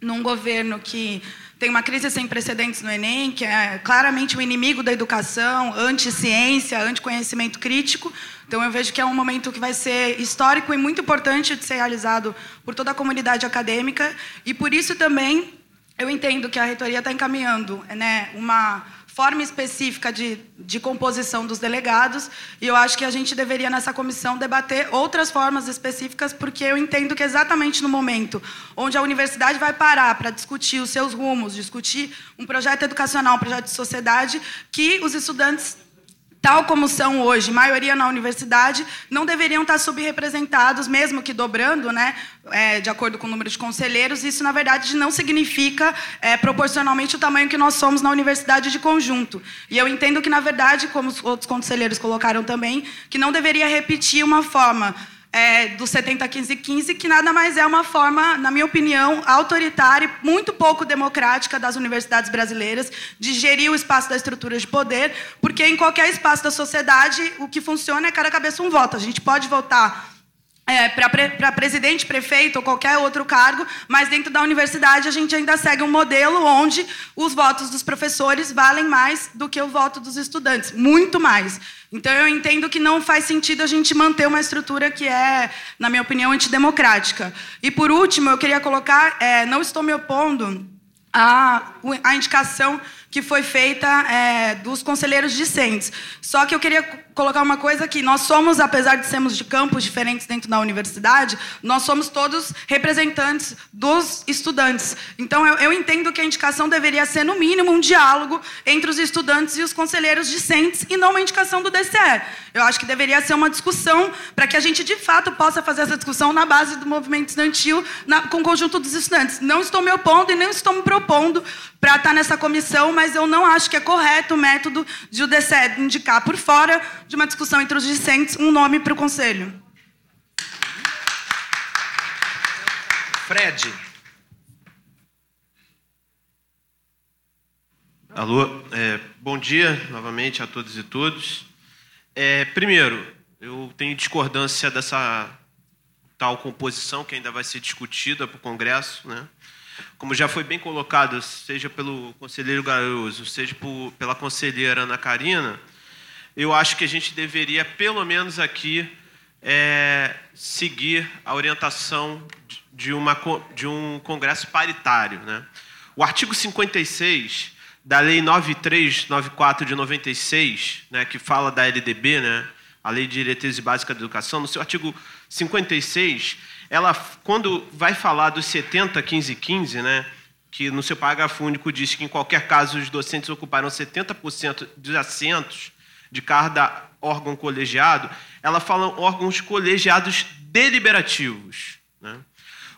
num governo que tem uma crise sem precedentes no Enem, que é claramente o um inimigo da educação, anti-ciência, anti-conhecimento crítico. Então, eu vejo que é um momento que vai ser histórico e muito importante de ser realizado por toda a comunidade acadêmica. E, por isso, também, eu entendo que a reitoria está encaminhando né, uma forma específica de, de composição dos delegados, e eu acho que a gente deveria, nessa comissão, debater outras formas específicas, porque eu entendo que exatamente no momento onde a universidade vai parar para discutir os seus rumos, discutir um projeto educacional, um projeto de sociedade, que os estudantes tal como são hoje, maioria na universidade, não deveriam estar subrepresentados, mesmo que dobrando, né, é, de acordo com o número de conselheiros. Isso, na verdade, não significa é, proporcionalmente o tamanho que nós somos na universidade de conjunto. E eu entendo que, na verdade, como os outros conselheiros colocaram também, que não deveria repetir uma forma é, do 70, 15, 15, que nada mais é uma forma, na minha opinião, autoritária e muito pouco democrática das universidades brasileiras de gerir o espaço da estrutura de poder, porque em qualquer espaço da sociedade o que funciona é cada cabeça um voto. A gente pode votar é, para pre, presidente, prefeito ou qualquer outro cargo, mas dentro da universidade a gente ainda segue um modelo onde os votos dos professores valem mais do que o voto dos estudantes, muito mais. Então eu entendo que não faz sentido a gente manter uma estrutura que é, na minha opinião, antidemocrática. E por último, eu queria colocar, é, não estou me opondo à, à indicação que foi feita é, dos conselheiros discentes. Só que eu queria colocar uma coisa que nós somos, apesar de sermos de campos diferentes dentro da universidade, nós somos todos representantes dos estudantes. Então, eu, eu entendo que a indicação deveria ser, no mínimo, um diálogo entre os estudantes e os conselheiros discentes e não uma indicação do DCE. Eu acho que deveria ser uma discussão para que a gente, de fato, possa fazer essa discussão na base do movimento estudantil na, com o conjunto dos estudantes. Não estou me opondo e nem estou me propondo para estar nessa comissão, mas eu não acho que é correto o método de o DCE indicar por fora de uma discussão entre os discentes um nome para o conselho. Fred. Alô, é, bom dia novamente a todos e todos. É, primeiro, eu tenho discordância dessa tal composição que ainda vai ser discutida para o Congresso, né? Como já foi bem colocado, seja pelo conselheiro Garoso, seja por, pela conselheira Ana Karina, eu acho que a gente deveria, pelo menos aqui, é, seguir a orientação de, uma, de um Congresso paritário. Né? O artigo 56 da Lei 9394 de 96, né, que fala da LDB, né, a Lei de Diretrizes Básicas da Educação, no seu artigo 56, ela, quando vai falar dos 70, 15 15, né, que no seu parágrafo único diz que, em qualquer caso, os docentes ocuparam 70% dos assentos de cada órgão colegiado, ela fala órgãos colegiados deliberativos. Né?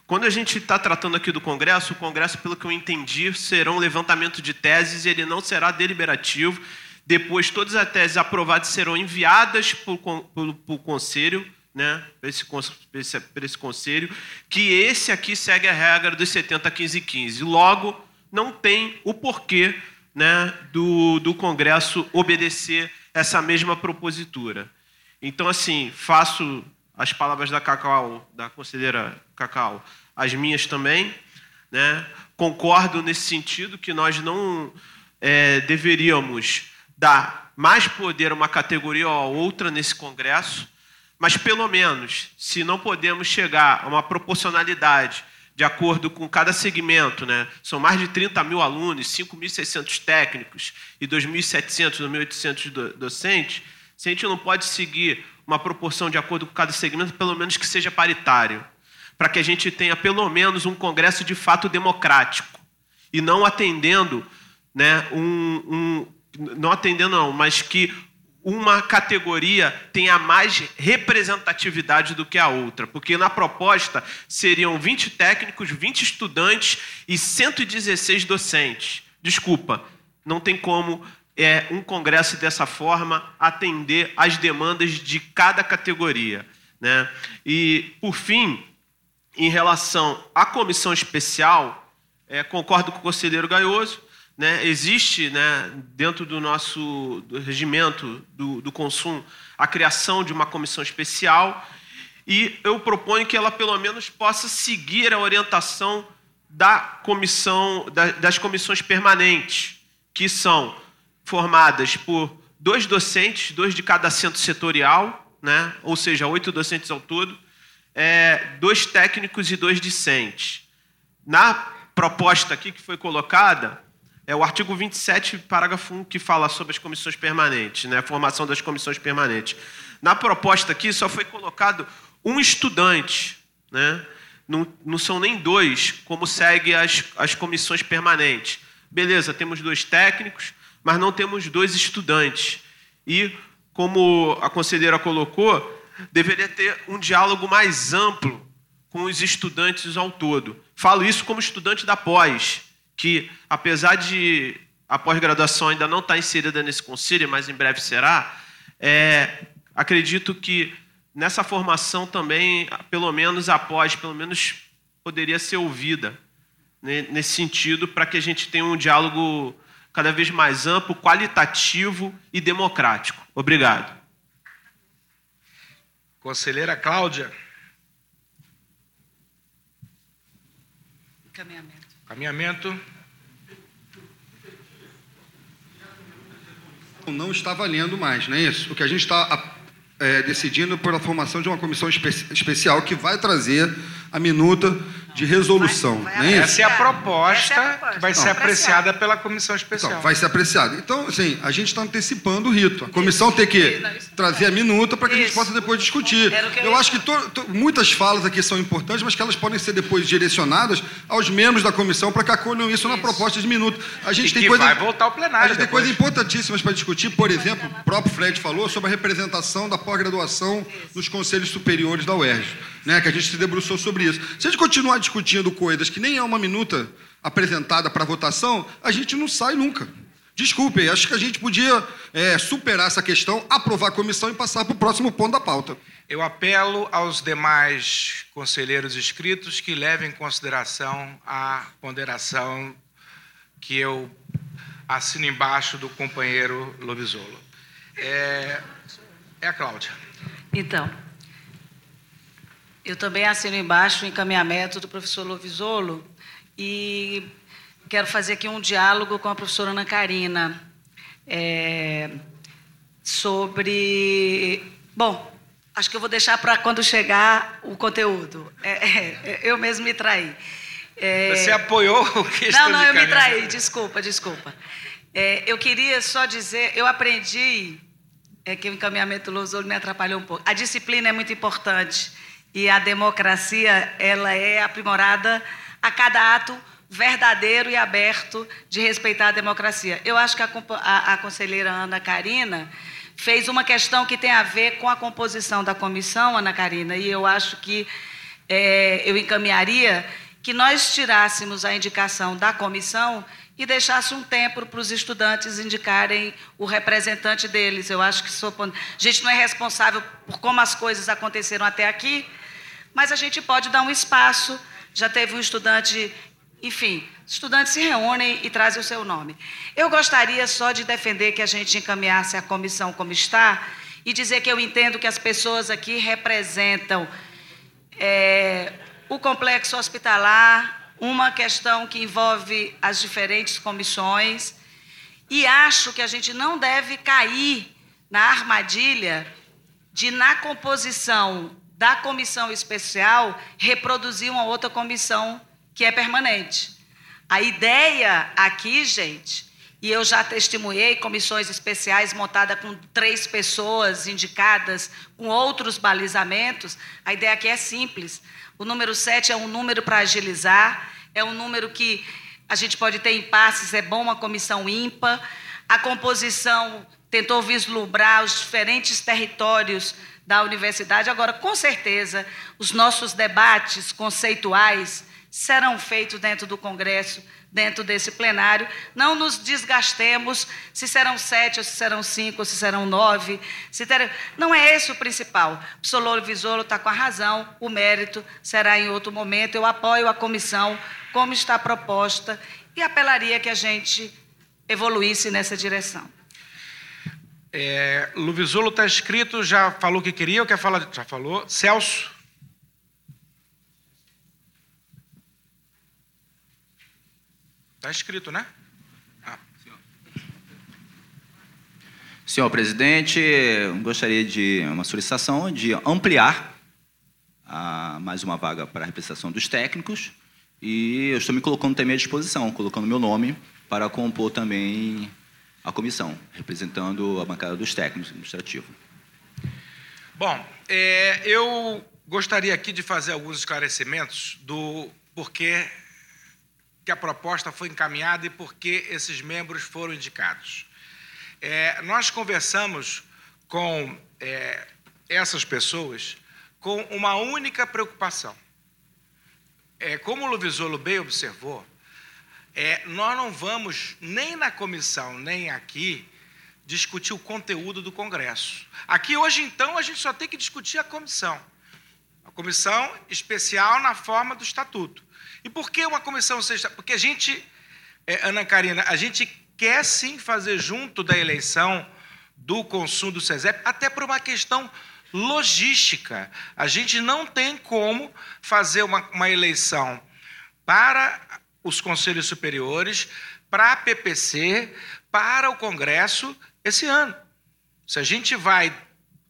Quando a gente está tratando aqui do Congresso, o Congresso, pelo que eu entendi, será um levantamento de teses, ele não será deliberativo. Depois, todas as teses aprovadas serão enviadas para o Conselho, né, para esse, esse, esse conselho, que esse aqui segue a regra dos 70, 15 15. Logo, não tem o porquê né, do, do Congresso obedecer essa mesma propositura. Então, assim, faço as palavras da Cacau, da conselheira Cacau, as minhas também. Né? Concordo nesse sentido que nós não é, deveríamos dar mais poder a uma categoria ou a outra nesse Congresso, mas pelo menos, se não podemos chegar a uma proporcionalidade de acordo com cada segmento, né? são mais de 30 mil alunos, 5.600 técnicos e 2.700, 2.800 docentes, se a gente não pode seguir uma proporção de acordo com cada segmento, pelo menos que seja paritário, para que a gente tenha pelo menos um congresso de fato democrático e não atendendo, né, um, um não atendendo não, mas que uma categoria tenha mais representatividade do que a outra, porque na proposta seriam 20 técnicos, 20 estudantes e 116 docentes. Desculpa, não tem como é, um congresso dessa forma atender às demandas de cada categoria. Né? E, por fim, em relação à comissão especial, é, concordo com o conselheiro Gaioso, né, existe né, dentro do nosso regimento do, do consumo a criação de uma comissão especial e eu proponho que ela pelo menos possa seguir a orientação da comissão das comissões permanentes que são formadas por dois docentes, dois de cada centro setorial, né, ou seja, oito docentes ao todo, é, dois técnicos e dois discentes. Na proposta aqui que foi colocada, é o artigo 27, parágrafo 1, que fala sobre as comissões permanentes, né, a formação das comissões permanentes. Na proposta aqui só foi colocado um estudante, né? não, não são nem dois, como segue as, as comissões permanentes. Beleza, temos dois técnicos, mas não temos dois estudantes. E, como a conselheira colocou, deveria ter um diálogo mais amplo com os estudantes ao todo. Falo isso como estudante da pós que, apesar de a pós-graduação ainda não estar inserida nesse conselho, mas em breve será, é, acredito que nessa formação também, pelo menos a pós, pelo menos poderia ser ouvida né, nesse sentido, para que a gente tenha um diálogo cada vez mais amplo, qualitativo e democrático. Obrigado. Conselheira Cláudia. Caminhamento. Caminhamento. Não está valendo mais, não é isso? O que a gente está é, decidindo pela formação de uma comissão espe especial que vai trazer a minuta de resolução. Vai, vai é essa, é a proposta, é a proposta que vai ser apreciada pela comissão especial. Então, vai ser apreciada. Então, assim, a gente está antecipando o rito. A comissão tem que trazer a minuta para que isso. a gente possa depois discutir. Eu acho que to, to, muitas falas aqui são importantes, mas que elas podem ser depois direcionadas aos membros da comissão para que acolham isso, na proposta de minuto. A gente e tem coisa, vai voltar ao plenário. A gente depois. tem coisas importantíssimas para discutir. Por exemplo, o próprio Fred falou sobre a representação da pós-graduação nos conselhos superiores da UERJ né, que a gente se debruçou sobre isso. Se a gente continuar discutindo coisas que nem é uma minuta apresentada para votação, a gente não sai nunca. Desculpe, acho que a gente podia é, superar essa questão, aprovar a comissão e passar para o próximo ponto da pauta. Eu apelo aos demais conselheiros inscritos que levem em consideração a ponderação que eu assino embaixo do companheiro Lobisolo. É, É a Cláudia. Então, eu também assino embaixo o encaminhamento do professor Lovisolo e quero fazer aqui um diálogo com a professora Ana Karina é, sobre. Bom, acho que eu vou deixar para quando chegar o conteúdo. É, é, eu mesmo me traí. É, Você apoiou o que Não, não, eu me traí, desculpa, desculpa. É, eu queria só dizer, eu aprendi é que o encaminhamento Lousolo me atrapalhou um pouco. A disciplina é muito importante e a democracia ela é aprimorada a cada ato verdadeiro e aberto de respeitar a democracia. Eu acho que a, a, a conselheira Ana Karina fez uma questão que tem a ver com a composição da comissão, Ana Karina, e eu acho que é, eu encaminharia que nós tirássemos a indicação da comissão e deixasse um tempo para os estudantes indicarem o representante deles. Eu acho que sou, a gente não é responsável por como as coisas aconteceram até aqui, mas a gente pode dar um espaço. Já teve um estudante, enfim, estudantes se reúnem e trazem o seu nome. Eu gostaria só de defender que a gente encaminhasse a comissão como está e dizer que eu entendo que as pessoas aqui representam é, o complexo hospitalar, uma questão que envolve as diferentes comissões, e acho que a gente não deve cair na armadilha de, na composição da comissão especial, reproduzir uma outra comissão que é permanente. A ideia aqui, gente, e eu já testemunhei comissões especiais montadas com três pessoas indicadas, com outros balizamentos, a ideia aqui é simples. O número 7 é um número para agilizar, é um número que a gente pode ter impasses, é bom uma comissão ímpar. A composição tentou vislumbrar os diferentes territórios da universidade. Agora, com certeza, os nossos debates conceituais serão feitos dentro do Congresso dentro desse plenário. Não nos desgastemos se serão sete, ou se serão cinco, ou se serão nove. Se ter... Não é esse o principal. O Sololo Visolo está com a razão, o mérito será em outro momento. Eu apoio a comissão como está proposta e apelaria que a gente evoluísse nessa direção. É, Luvisolo está escrito, já falou o que queria, ou quer falar? Já falou. Celso. Está escrito, né? Ah. Senhor presidente, gostaria de uma solicitação de ampliar a, mais uma vaga para a representação dos técnicos e eu estou me colocando também à disposição, colocando meu nome para compor também a comissão, representando a bancada dos técnicos administrativos. Bom, é, eu gostaria aqui de fazer alguns esclarecimentos do porquê que a proposta foi encaminhada e por que esses membros foram indicados. É, nós conversamos com é, essas pessoas com uma única preocupação. É, como o Luvisolo bem observou, é, nós não vamos, nem na comissão, nem aqui, discutir o conteúdo do Congresso. Aqui, hoje, então, a gente só tem que discutir a comissão. A comissão especial na forma do estatuto. E por que uma comissão seja. Porque a gente, é, Ana Karina, a gente quer sim fazer junto da eleição do consumo do SESEP, até por uma questão logística. A gente não tem como fazer uma, uma eleição para os conselhos superiores, para a PPC, para o Congresso esse ano. Se a gente vai,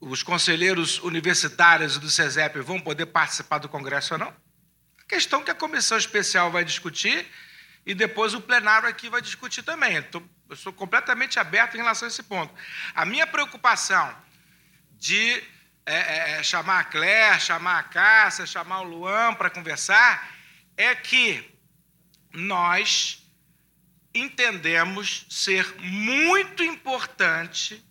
os conselheiros universitários do SESEP vão poder participar do Congresso ou não? Questão que a comissão especial vai discutir e depois o plenário aqui vai discutir também. Eu sou completamente aberto em relação a esse ponto. A minha preocupação de é, é, é chamar a Claire, chamar a Cássia, chamar o Luan para conversar, é que nós entendemos ser muito importante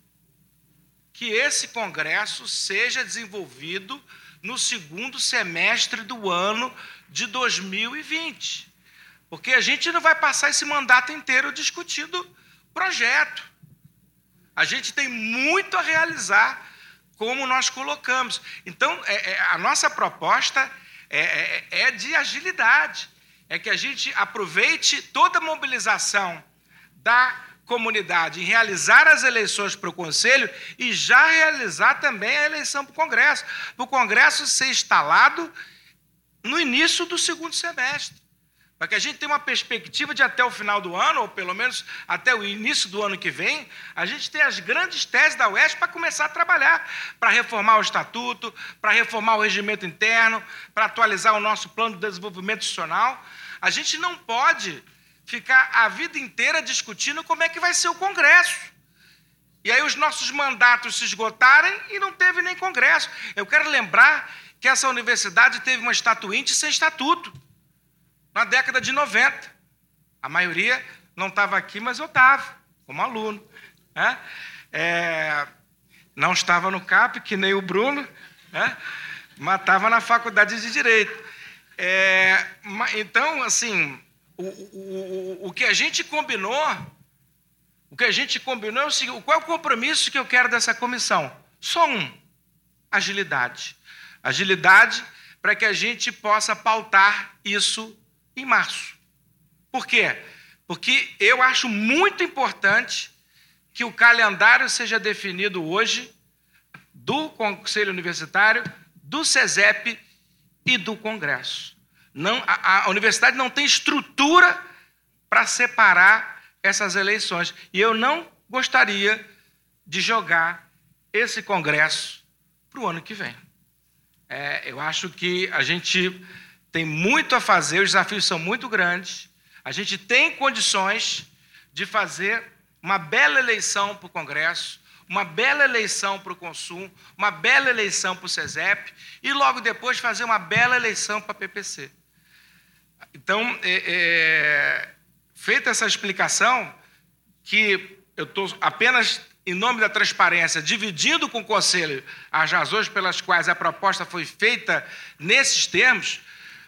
que esse congresso seja desenvolvido no segundo semestre do ano de 2020. Porque a gente não vai passar esse mandato inteiro discutindo projeto. A gente tem muito a realizar, como nós colocamos. Então, é, é, a nossa proposta é, é, é de agilidade. É que a gente aproveite toda a mobilização da comunidade em realizar as eleições para o Conselho e já realizar também a eleição para o Congresso. Para o Congresso ser instalado no início do segundo semestre. Para que a gente tenha uma perspectiva de até o final do ano, ou pelo menos até o início do ano que vem, a gente ter as grandes teses da UES para começar a trabalhar, para reformar o estatuto, para reformar o regimento interno, para atualizar o nosso plano de desenvolvimento institucional. A gente não pode ficar a vida inteira discutindo como é que vai ser o Congresso. E aí os nossos mandatos se esgotarem e não teve nem Congresso. Eu quero lembrar que essa universidade teve uma estatuinte sem estatuto na década de 90. A maioria não estava aqui, mas eu estava, como aluno. Né? É, não estava no CAP, que nem o Bruno, né? mas estava na faculdade de Direito. É, então, assim, o, o, o que a gente combinou, o que a gente combinou é o seguinte, qual é o compromisso que eu quero dessa comissão? Só um, agilidade. Agilidade para que a gente possa pautar isso em março. Por quê? Porque eu acho muito importante que o calendário seja definido hoje do Conselho Universitário, do SESEP e do Congresso. Não, a, a universidade não tem estrutura para separar essas eleições. E eu não gostaria de jogar esse Congresso para o ano que vem. É, eu acho que a gente tem muito a fazer, os desafios são muito grandes. A gente tem condições de fazer uma bela eleição para o Congresso, uma bela eleição para o consumo, uma bela eleição para o SESEP e logo depois fazer uma bela eleição para a PPC. Então, é, é, feita essa explicação, que eu estou apenas em nome da transparência, dividindo com o Conselho as razões pelas quais a proposta foi feita nesses termos,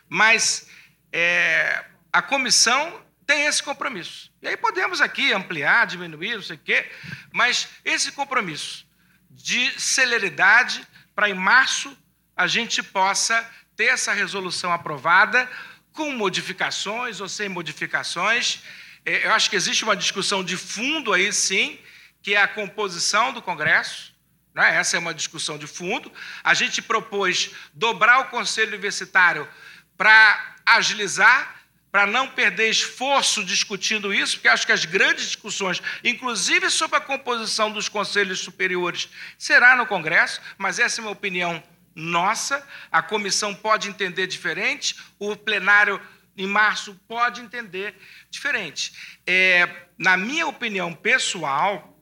mas é, a comissão tem esse compromisso. E aí podemos aqui ampliar, diminuir, não sei o quê, mas esse compromisso de celeridade para em março a gente possa ter essa resolução aprovada com modificações ou sem modificações. É, eu acho que existe uma discussão de fundo aí, sim, que é a composição do Congresso. Né? Essa é uma discussão de fundo. A gente propôs dobrar o Conselho Universitário para agilizar, para não perder esforço discutindo isso, porque acho que as grandes discussões, inclusive sobre a composição dos conselhos superiores, será no Congresso, mas essa é uma opinião nossa, a comissão pode entender diferente, o plenário em março pode entender diferente. É, na minha opinião pessoal,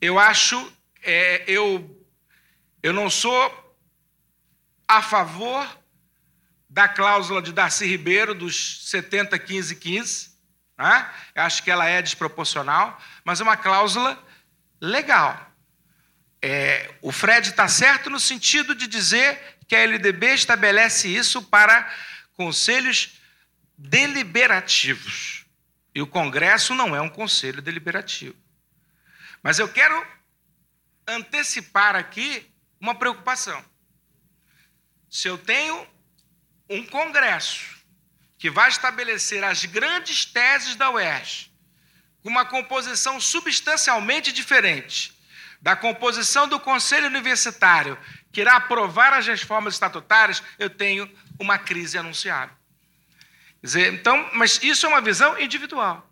eu acho, é, eu, eu não sou a favor da cláusula de Darcy Ribeiro, dos 70, 15, 15. Né? Acho que ela é desproporcional, mas é uma cláusula legal. É, o Fred está certo no sentido de dizer que a LDB estabelece isso para conselhos deliberativos. E o Congresso não é um conselho deliberativo. Mas eu quero antecipar aqui uma preocupação. Se eu tenho um congresso que vai estabelecer as grandes teses da UERJ, com uma composição substancialmente diferente da composição do Conselho Universitário, que irá aprovar as reformas estatutárias, eu tenho uma crise anunciada. Dizer, então, mas isso é uma visão individual.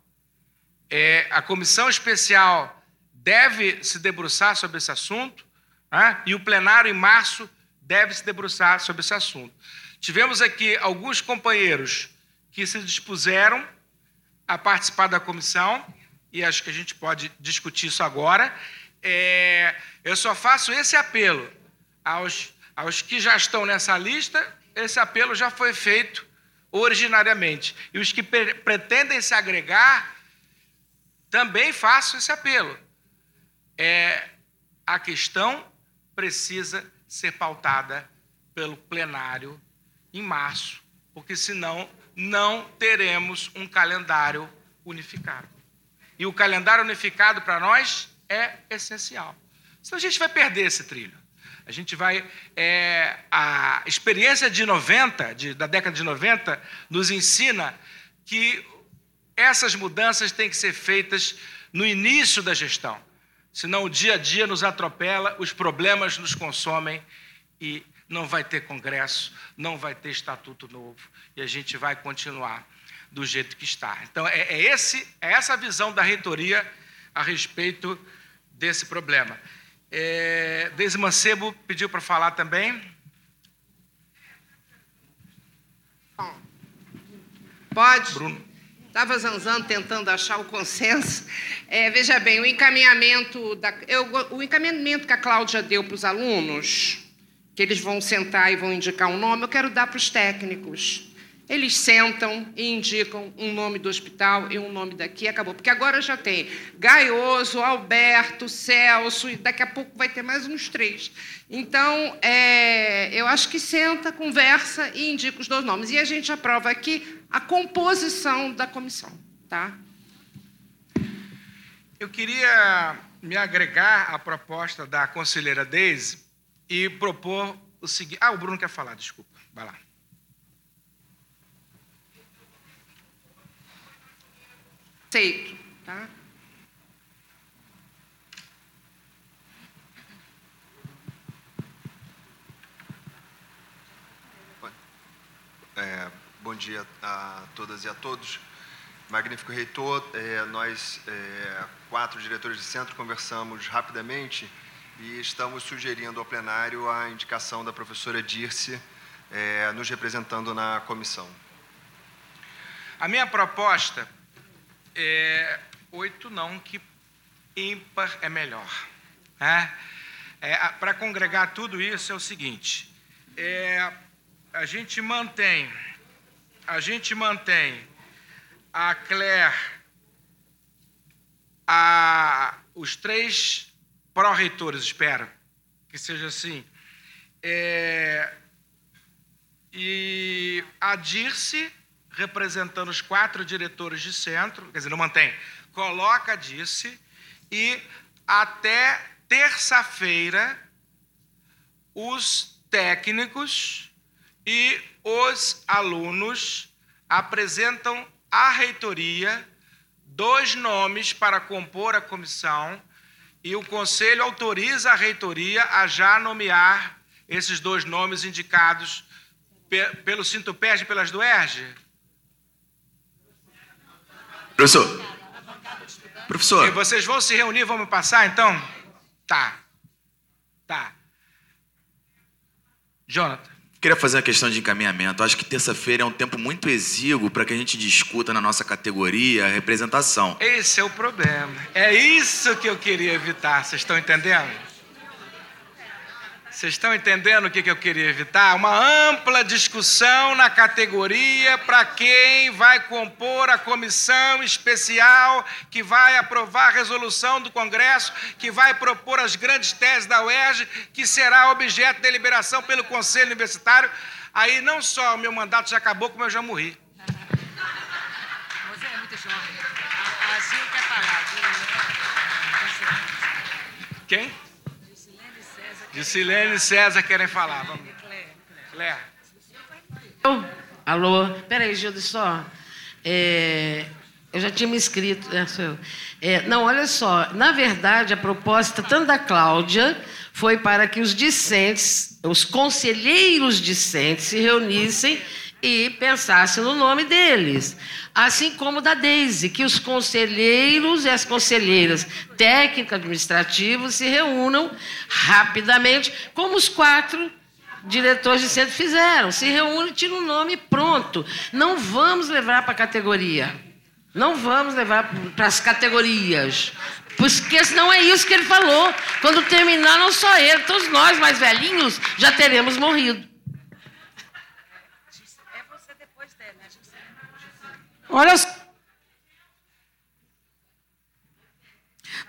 É, a comissão especial deve se debruçar sobre esse assunto, né? e o plenário, em março, deve se debruçar sobre esse assunto. Tivemos aqui alguns companheiros que se dispuseram a participar da comissão, e acho que a gente pode discutir isso agora. É, eu só faço esse apelo aos, aos que já estão nessa lista, esse apelo já foi feito originariamente. E os que pretendem se agregar, também faço esse apelo. É, a questão precisa ser pautada pelo plenário em março, porque senão não teremos um calendário unificado. E o calendário unificado para nós é essencial. Senão a gente vai perder esse trilho. A gente vai. É, a experiência de 90, de, da década de 90, nos ensina que essas mudanças têm que ser feitas no início da gestão. Senão o dia a dia nos atropela, os problemas nos consomem e não vai ter congresso, não vai ter estatuto novo e a gente vai continuar do jeito que está. Então é, é esse, é essa visão da reitoria a respeito desse problema. É, Deise Mancebo pediu para falar também. Pode? Bruno. Estava zanzando, tentando achar o consenso. É, veja bem, o encaminhamento, da, eu, o encaminhamento que a Cláudia deu para os alunos, que eles vão sentar e vão indicar um nome, eu quero dar para os técnicos. Eles sentam e indicam um nome do hospital e um nome daqui, acabou. Porque agora já tem Gaioso, Alberto, Celso, e daqui a pouco vai ter mais uns três. Então, é, eu acho que senta, conversa e indica os dois nomes. E a gente aprova aqui a composição da comissão. Tá? Eu queria me agregar à proposta da conselheira Deise e propor o seguinte. Ah, o Bruno quer falar, desculpa. Vai lá. Aceito, tá? É, bom dia a todas e a todos. Magnífico reitor, é, nós, é, quatro diretores de centro, conversamos rapidamente e estamos sugerindo ao plenário a indicação da professora Dirce, é, nos representando na comissão. A minha proposta é, oito não, que ímpar é melhor. Né? É, Para congregar tudo isso é o seguinte: é, a gente mantém, a gente mantém a Claire, a, os três pró-reitores, espero que seja assim, é, e a Dirce representando os quatro diretores de centro, quer dizer, não mantém, coloca, disse, e até terça-feira os técnicos e os alunos apresentam à reitoria dois nomes para compor a comissão e o conselho autoriza a reitoria a já nomear esses dois nomes indicados pelo Sintuped e pelas do ERG? Professor. Professor. E vocês vão se reunir, vão me passar então? Tá. Tá. Jonathan. Queria fazer uma questão de encaminhamento. Acho que terça-feira é um tempo muito exíguo para que a gente discuta na nossa categoria a representação. Esse é o problema. É isso que eu queria evitar. Vocês estão entendendo? Vocês estão entendendo o que eu queria evitar? Uma ampla discussão na categoria para quem vai compor a comissão especial que vai aprovar a resolução do Congresso, que vai propor as grandes teses da UERJ, que será objeto de deliberação pelo Conselho Universitário. Aí não só o meu mandato já acabou, como eu já morri. Você é muito jovem. A Gil quer falar. Quem? Silene e César querem falar. Vamos. Claire. Alô? Peraí, Gildo, só. É, eu já tinha me inscrito. É, é, não, olha só. Na verdade, a proposta, tanto da Cláudia, foi para que os discentes, os conselheiros discentes, se reunissem e pensassem no nome deles. Assim como da Deise, que os conselheiros e as conselheiras técnicos administrativos se reúnam rapidamente, como os quatro diretores de centro fizeram. Se reúnem, tiram o nome pronto. Não vamos levar para a categoria. Não vamos levar para as categorias. Porque senão é isso que ele falou. Quando terminar, não só ele, todos nós mais velhinhos já teremos morrido. Olha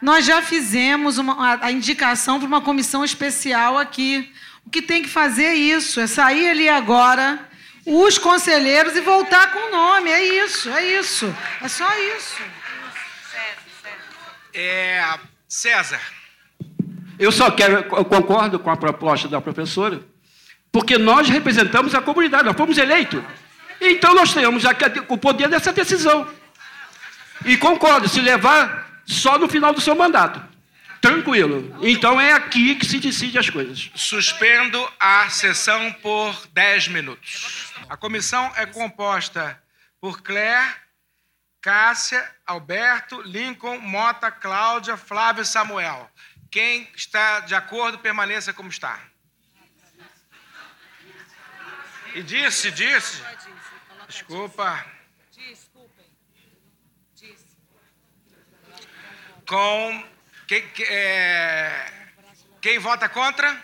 Nós já fizemos uma, a, a indicação para uma comissão especial aqui. O que tem que fazer é isso, é sair ali agora, os conselheiros e voltar com o nome. É isso, é isso. É só isso. É, César. Eu só quero, eu concordo com a proposta da professora, porque nós representamos a comunidade, nós fomos eleitos. Então nós temos o poder dessa decisão. E concordo, se levar só no final do seu mandato. Tranquilo. Então é aqui que se decide as coisas. Suspendo a sessão por 10 minutos. A comissão é composta por Claire, Cássia, Alberto, Lincoln, Mota, Cláudia, Flávio e Samuel. Quem está de acordo, permaneça como está. E disse, disse. Desculpa. Com. Quem, que- é, quem vota contra?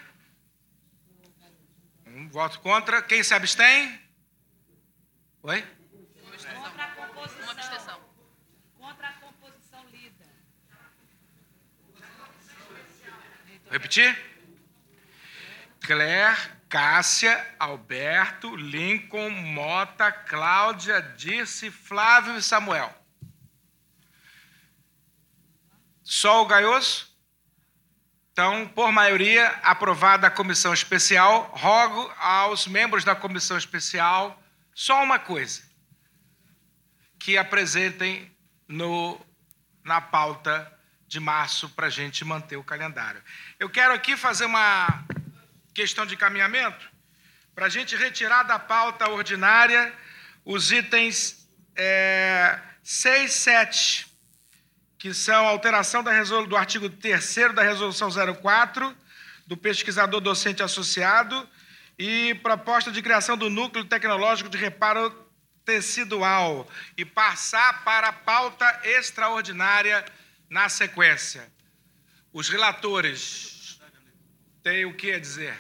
Um voto contra. Quem se abstém? Oi? Uma abstenção. Contra a composição lida. Repetir? Claire, Cássia, Alberto, Lincoln, Mota, Cláudia, Dirce, Flávio e Samuel. Só o Gaioso? Então, por maioria, aprovada a comissão especial, rogo aos membros da comissão especial só uma coisa: que apresentem no, na pauta de março para a gente manter o calendário. Eu quero aqui fazer uma questão de caminhamento para a gente retirar da pauta ordinária os itens é, 6, 7, que são a alteração da do artigo 3 da Resolução 04, do pesquisador docente associado, e proposta de criação do Núcleo Tecnológico de Reparo Tecidual, e passar para a pauta extraordinária na sequência. Os relatores têm o que a dizer?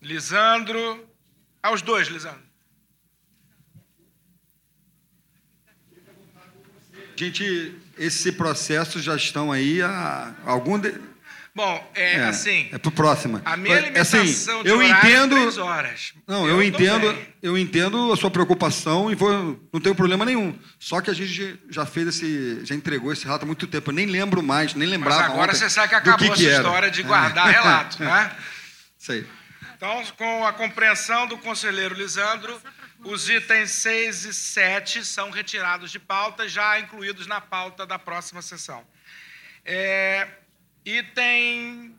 Lisandro. Aos dois, Lisandro. Gente, esse processo já estão aí há algum. De... Bom, é, assim. É pro próxima. A minha É limitação assim, de eu é entendo. três horas. Não, Eu eu, entendo, eu entendo a sua preocupação e vou, não tenho problema nenhum. Só que a gente já fez esse, já entregou esse relato há muito tempo. Eu nem lembro mais, nem Mas lembrava. agora ontem você sabe que acabou que essa que era. história de guardar É. relato, né? Isso aí. Então, com a compreensão do conselheiro Lisandro, os itens 6 e 7 são retirados de pauta, já incluídos na pauta da próxima sessão. É, item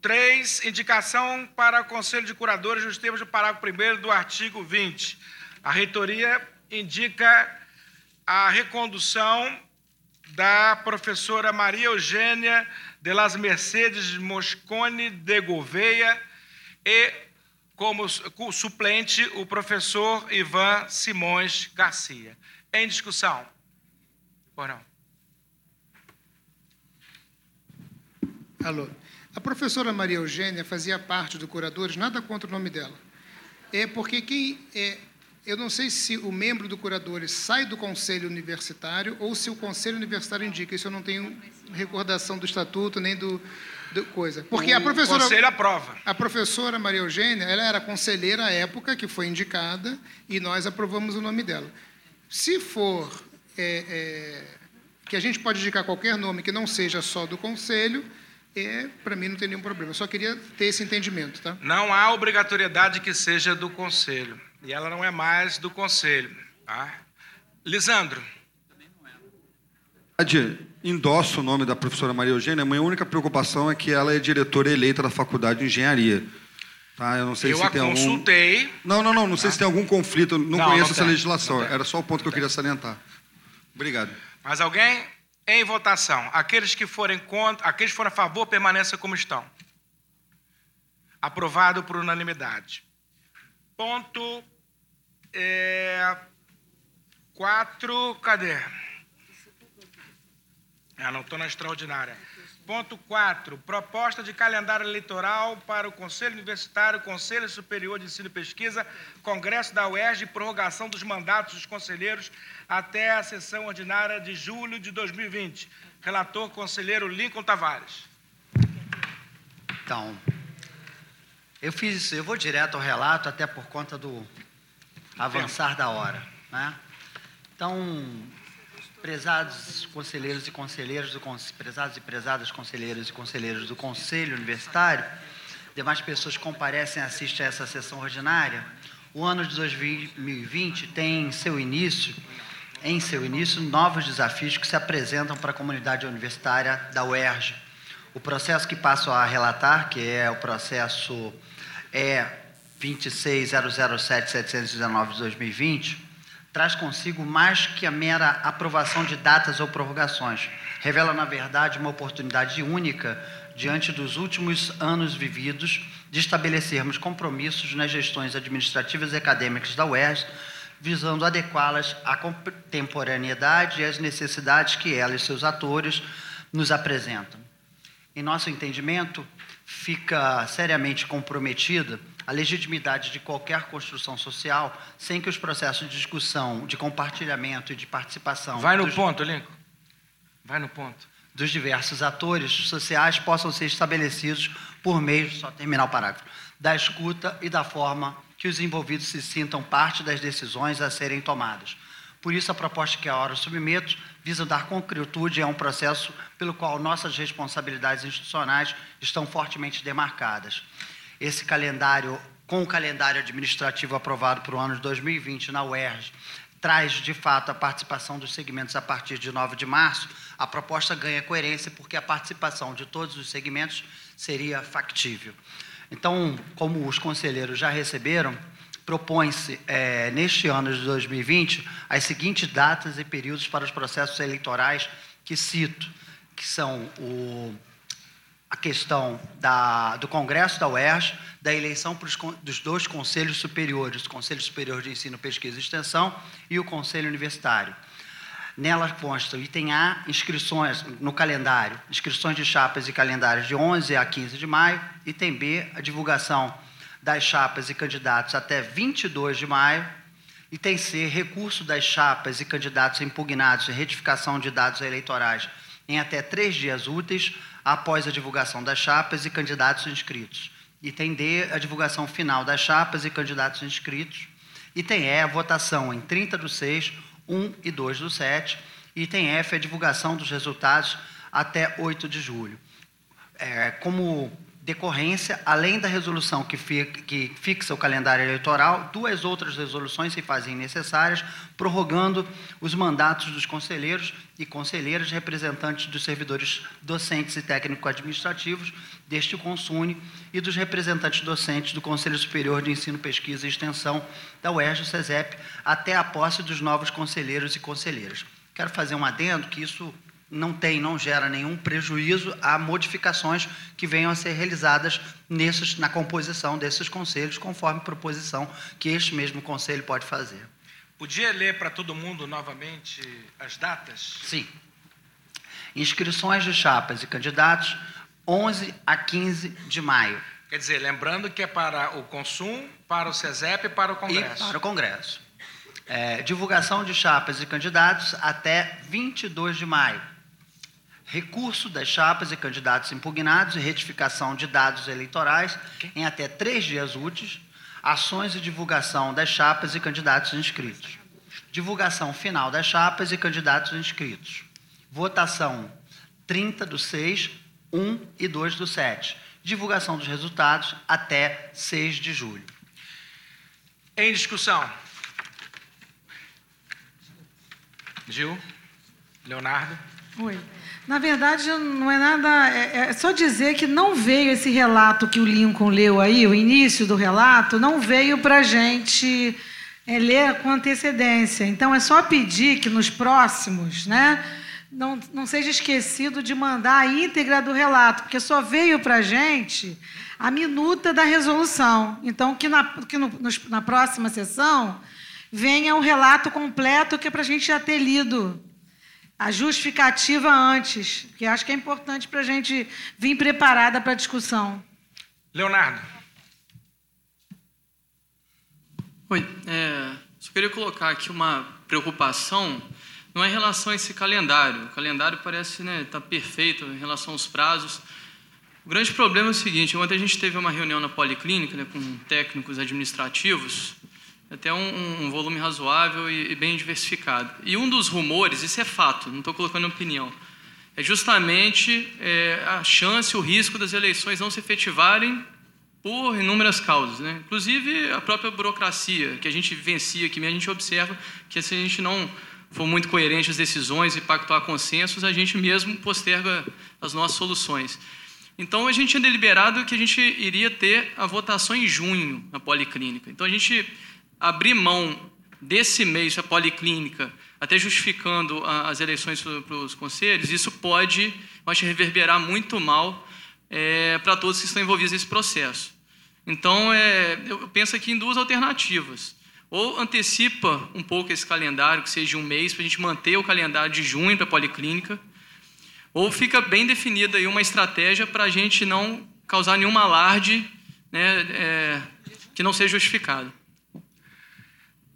3, indicação para o Conselho de Curadores nos termos do parágrafo 1 do artigo 20. A reitoria indica a recondução da professora Maria Eugênia de las Mercedes Moscone de Gouveia e, como suplente, o professor Ivan Simões Garcia. Em discussão? Ou não? Alô. A professora Maria Eugênia fazia parte do Curadores, nada contra o nome dela. É porque quem é, eu não sei se o membro do Curadores sai do conselho universitário ou se o conselho universitário indica. Isso eu não tenho recordação do estatuto nem do, do coisa. Porque a O professora conselho aprova. A professora Maria Eugênia, ela era conselheira à época que foi indicada e nós aprovamos o nome dela. Se for é, é, que a gente pode indicar qualquer nome que não seja só do conselho, é, para mim não tem nenhum problema. Eu só queria ter esse entendimento, tá? Não há obrigatoriedade que seja do conselho. E ela não é mais do conselho. Tá? Lisandro. endosso o nome da professora Maria Eugênia. A minha única preocupação é que ela é diretora eleita da Faculdade de Engenharia. Tá? Eu não sei eu se a tem algum. consultei. Não, não, não. Não sei se tem algum conflito. Eu Não, Não, conheço não essa tem, legislação. Era só o ponto que eu queria salientar. Obrigado. Mais alguém? Em votação. Aqueles que forem contra, aqueles que forem a favor, permaneçam como estão. Aprovado por unanimidade. Ponto é, quatro, cadê? Ah, não estou na extraordinária. Ponto 4. Proposta de calendário eleitoral para o Conselho Universitário, Conselho Superior de Ensino e Pesquisa, Congresso da UERJ e prorrogação dos mandatos dos conselheiros até a sessão ordinária de julho de 2020. Relator, conselheiro Lincoln Tavares. Então, eu fiz, eu vou direto ao relato, até por conta do avançar da hora, né? Então, prezados conselheiros e conselheiras do prezados e prezadas conselheiros e conselheiros do Conselho Universitário, demais pessoas comparecem e assistem a essa sessão ordinária, o ano de 2020 tem seu início em seu início, novos desafios que se apresentam para a comunidade universitária da UERJ. O processo que passo a relatar, que é o processo é 26007-719 de 2020, traz consigo mais que a mera aprovação de datas ou prorrogações. Revela, na verdade, uma oportunidade única, diante dos últimos anos vividos, de estabelecermos compromissos nas gestões administrativas e acadêmicas da UERJ, visando adequá-las à contemporaneidade e às necessidades que ela e seus atores nos apresentam. Em nosso entendimento, fica seriamente comprometida a legitimidade de qualquer construção social sem que os processos de discussão, de compartilhamento e de participação. Vai no dos, ponto, Lincoln. Vai no ponto. Dos diversos atores sociais possam ser estabelecidos por meio, só terminar o parágrafo, da escuta e da forma que os envolvidos se sintam parte das decisões a serem tomadas. Por isso, a proposta que a hora submeto visa dar concretude a um processo pelo qual nossas responsabilidades institucionais estão fortemente demarcadas. Esse calendário, com o calendário administrativo aprovado para o ano de 2020 na UERJ, traz de fato a participação dos segmentos a partir de 9 de março. A proposta ganha coerência porque a participação de todos os segmentos seria factível. Então, como os conselheiros já receberam, propõe-se, é, neste ano de 2020, as seguintes datas e períodos para os processos eleitorais que cito, que são o, a questão da, do Congresso da UERJ, da eleição pros, dos dois conselhos superiores, o Conselho Superior de Ensino, Pesquisa e Extensão e o Conselho Universitário. Nela consta o item A, inscrições no calendário, inscrições de chapas e calendários de 11 a 15 de maio. Item B, a divulgação das chapas e candidatos até 22 de maio. Item C, recurso das chapas e candidatos impugnados e retificação de dados eleitorais em até três dias úteis após a divulgação das chapas e candidatos inscritos. Item D, a divulgação final das chapas e candidatos inscritos. Item E, a votação em 30 do 6 1 e 2 do 7. Item F, a divulgação dos resultados até 8 de julho. É, como decorrência, além da resolução que, fixa o calendário eleitoral, duas outras resoluções se fazem necessárias, prorrogando os mandatos dos conselheiros e conselheiras representantes dos servidores docentes e técnico-administrativos deste Consune e dos representantes docentes do Conselho Superior de Ensino, Pesquisa e Extensão da UERJ CESEP, até a posse dos novos conselheiros e conselheiras. Quero fazer um adendo que isso não tem, não gera nenhum prejuízo a modificações que venham a ser realizadas nesses, na composição desses conselhos, conforme proposição que este mesmo conselho pode fazer. Podia ler para todo mundo novamente as datas? Sim. Inscrições de chapas e candidatos, 11 a 15 de maio. Quer dizer, lembrando que é para o consumo, para o CESEP e para o Congresso. E para o Congresso. É, divulgação de chapas e candidatos até 22 de maio recurso das chapas e candidatos impugnados e retificação de dados eleitorais em até três dias úteis, ações de divulgação das chapas e candidatos inscritos. Divulgação final das chapas e candidatos inscritos. Votação 30 do 6, 1 e 2 do 7. Divulgação dos resultados até 6 de julho. Em discussão. Gil? Leonardo? Oi. Na verdade, não é nada. É, é, só dizer que não veio esse relato que o Lincoln leu aí, o início do relato, não veio para a gente é, ler com antecedência. Então, é só pedir que nos próximos, né, não, não seja esquecido de mandar a íntegra do relato, porque só veio para a gente a minuta da resolução. Então, que na, que no, na próxima sessão venha o relato completo, que é para a gente já ter lido a justificativa antes, que acho que é importante para a gente vir preparada para a discussão. Leonardo. Oi, é, só queria colocar aqui uma preocupação, não é em relação a esse calendário. O calendário parece estar né, tá perfeito em relação aos prazos. O grande problema é o seguinte: ontem a gente teve uma reunião na Policlínica né, com técnicos administrativos até um, um volume razoável e, e, bem diversificado. E um dos rumores, isso é fato, não estou colocando opinião, é justamente é, a chance, o risco das eleições não se efetivarem por inúmeras causas, né? Inclusive a própria burocracia que a gente vivencia aqui, a gente observa que se a gente não for muito coerente as decisões e pactuar consensos, a gente mesmo posterga as nossas soluções. Então, a gente tinha deliberado que a gente iria ter a votação em junho na policlínica. Então, a gente abrir mão desse mês a policlínica, até justificando as eleições para os conselhos, isso pode, acho, reverberar muito mal é, para todos que estão envolvidos nesse processo. Então, é, eu penso aqui em duas alternativas. Ou antecipa um pouco esse calendário, que seja um mês, para a gente manter o calendário de junho para a policlínica, ou fica bem definida aí uma estratégia para a gente não causar nenhum alarde né, é, que não seja justificado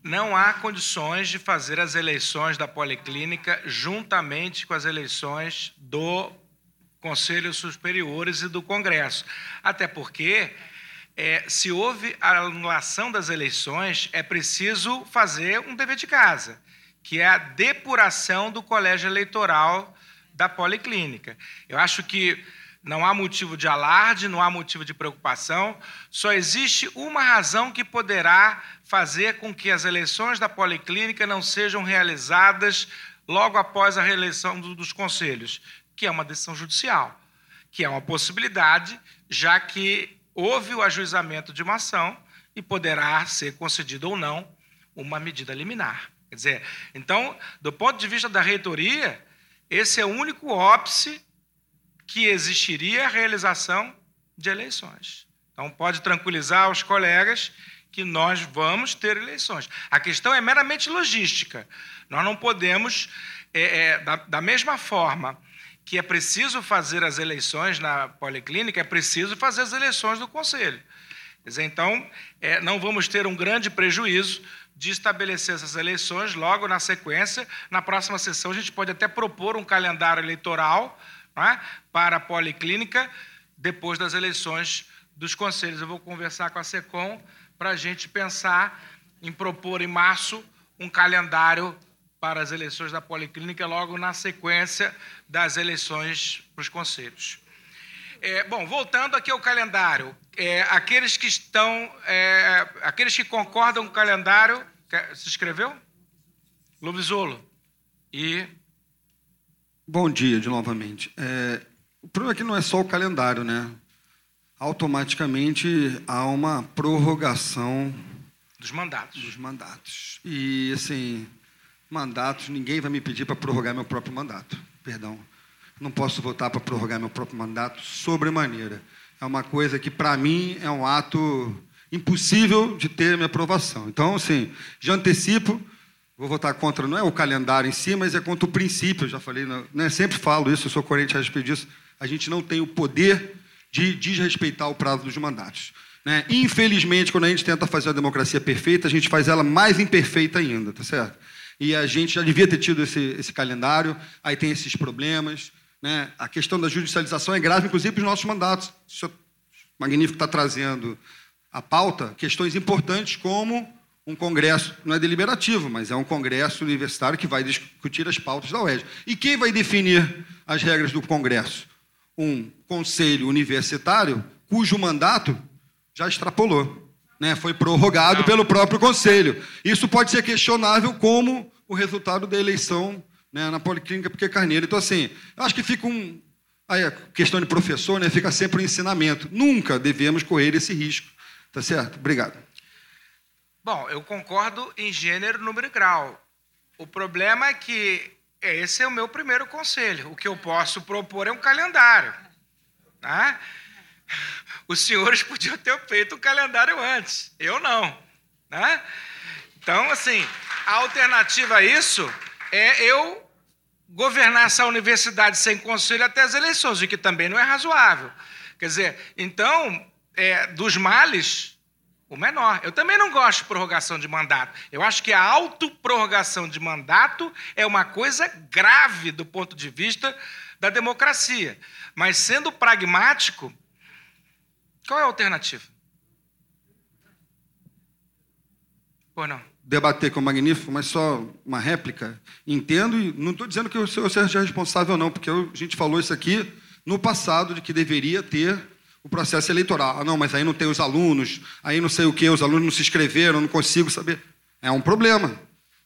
não há condições de fazer as eleições da Policlínica juntamente com as eleições do Conselho Superiores e do Congresso. Até porque, é, se houve a anulação das eleições, é preciso fazer um dever de casa, que é a depuração do colégio eleitoral da Policlínica. Eu acho que não há motivo de alarde, não há motivo de preocupação, só existe uma razão que poderá fazer com que as eleições da Policlínica não sejam realizadas logo após a reeleição dos conselhos, que é uma decisão judicial, que é uma possibilidade, já que houve o ajuizamento de uma ação e poderá ser concedida ou não uma medida liminar. Quer dizer, então, do ponto de vista da reitoria, esse é o único óbice que existiria a realização de eleições. Então, pode tranquilizar os colegas que nós vamos ter eleições. A questão é meramente logística. Nós não podemos, é, é, da, da mesma forma que é preciso fazer as eleições na policlínica, é preciso fazer as eleições do conselho. Dizer, então, é, não vamos ter um grande prejuízo de estabelecer essas eleições logo na sequência. Na próxima sessão, a gente pode até propor um calendário eleitoral é, para a policlínica depois das eleições dos conselhos. Eu vou conversar com a SECOM para a gente pensar em propor em março um calendário para as eleições da Policlínica, logo na sequência das eleições para os conselhos. É, bom, voltando aqui ao calendário, é, aqueles que estão, é, aqueles que concordam com o calendário, se inscreveu? Lubizolo. E. Bom dia de novamente. É, o problema aqui não é só o calendário, né? automaticamente há uma prorrogação dos mandatos. Dos mandatos. E assim, mandatos, ninguém vai me pedir para prorrogar meu próprio mandato. Perdão. Não posso votar para prorrogar meu próprio mandato sobremaneira. É uma coisa que para mim é um ato impossível de ter minha aprovação. Então, assim, já antecipo, vou votar contra não é o calendário em si, mas é contra o princípio, eu já falei, né? sempre falo isso, eu sou coerente a respeito disso. A gente não tem o poder de desrespeitar o prazo dos mandatos. Né? Infelizmente, quando a gente tenta fazer a democracia perfeita, a gente faz ela mais imperfeita ainda, tá certo? E a gente já devia ter tido esse, esse calendário, aí tem esses problemas. Né? A questão da judicialização é grave, inclusive, para os nossos mandatos. O senhor Magnífico está trazendo a pauta questões importantes como um congresso, não é deliberativo, mas é um congresso universitário que vai discutir as pautas da UERJ. E quem vai definir as regras do congresso? um conselho universitário cujo mandato já extrapolou, né? foi prorrogado Não. pelo próprio conselho. Isso pode ser questionável como o resultado da eleição né, na Policlínica Porque Carneiro. Então, assim, eu acho que fica um. Aí a questão de professor, né, fica sempre um ensinamento. Nunca devemos correr esse risco. Tá certo? Obrigado. Bom, eu concordo em gênero, número e grau. O problema é que esse é o meu primeiro conselho. O que eu posso propor é um calendário. Tá? Os senhores podiam ter feito o calendário antes, eu não. Né? Então, assim, a alternativa a isso é eu governar essa universidade sem conselho até as eleições, o que também não é razoável. Quer dizer, então, é, dos males, o menor. Eu também não gosto de prorrogação de mandato. Eu acho que a autoprorrogação de mandato é uma coisa grave do ponto de vista da democracia. Mas sendo pragmático, qual é a alternativa? Ou não? Debater com o Magnífico, mas só uma réplica. Entendo e não estou dizendo que o senhor seja responsável, não, porque a gente falou isso aqui no passado, de que deveria ter o processo eleitoral. Ah, não, mas aí não tem os alunos, aí não sei o que, os alunos não se inscreveram, não consigo saber. É um problema.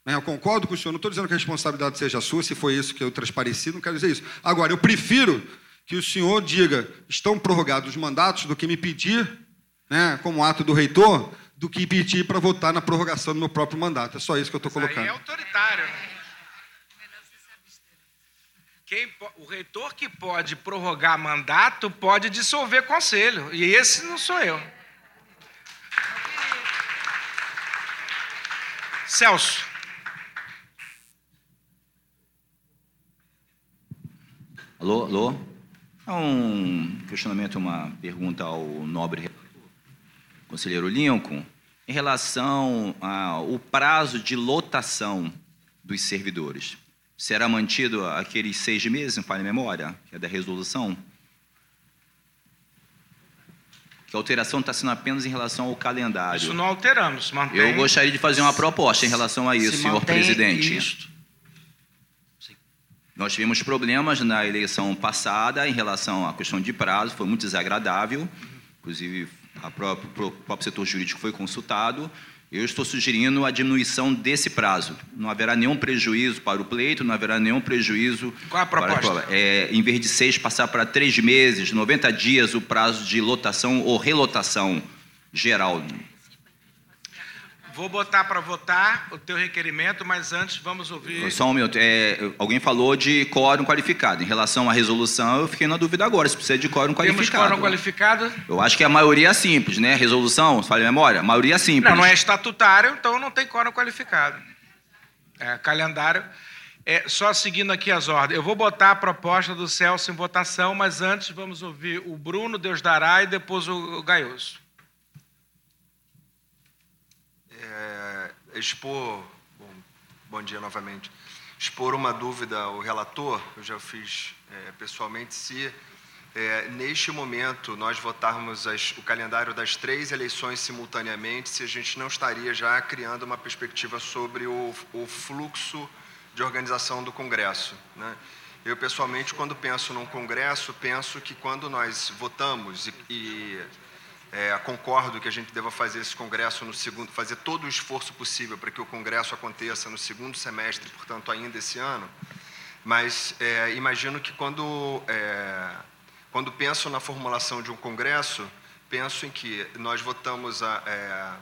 Né? Eu concordo com o senhor, não estou dizendo que a responsabilidade seja sua, se foi isso que eu transpareci, não quero dizer isso. Agora, eu prefiro que o senhor diga estão prorrogados os mandatos do que me pedir, né, como ato do reitor, do que pedir para votar na prorrogação do meu próprio mandato. É só isso que eu estou colocando. Aí é autoritário. Quem, o reitor que pode prorrogar mandato pode dissolver conselho. E esse não sou eu. Celso. Alô, alô? Um questionamento, uma pergunta ao nobre conselheiro Lincoln, em relação ao prazo de lotação dos servidores. Será mantido aqueles seis meses, em falha memória, que é da resolução? Que a alteração está sendo apenas em relação ao calendário. Isso não alteramos, mantém. Eu gostaria de fazer uma proposta em relação a isso, senhor presidente. Isto. Nós tivemos problemas na eleição passada em relação à questão de prazo, foi muito desagradável, inclusive o próprio setor jurídico foi consultado. Eu estou sugerindo a diminuição desse prazo. Não haverá nenhum prejuízo para o pleito, não haverá nenhum prejuízo. Qual a proposta? Para, é, em vez de seis, passar para três meses, 90 dias o prazo de lotação ou relotação geral. Vou botar para votar o teu requerimento, mas antes vamos ouvir. Só um minuto. É, alguém falou de quórum qualificado. Em relação à resolução, eu fiquei na dúvida agora, se precisa de quórum qualificado. Temos quórum qualificado? Eu acho que a maioria é simples, né? Resolução, fala em memória, a maioria é simples. Não, não é estatutário, então não tem quórum qualificado. É calendário. É, só seguindo aqui as ordens. Eu vou botar a proposta do Celso em votação, mas antes vamos ouvir o Bruno Deus dará e depois o Gaioso. Expor, bom, bom dia novamente, expor uma dúvida ao relator, eu já fiz é, pessoalmente, se é, neste momento nós votarmos as, o calendário das três eleições simultaneamente, se a gente não estaria já criando uma perspectiva sobre o, o fluxo de organização do Congresso. Né? Eu, pessoalmente, quando penso num Congresso, penso que quando nós votamos e, e é, concordo que a gente deva fazer esse congresso no segundo, fazer todo o esforço possível para que o congresso aconteça no segundo semestre, portanto ainda esse ano. Mas é, imagino que quando é, quando penso na formulação de um congresso, penso em que nós votamos a, é,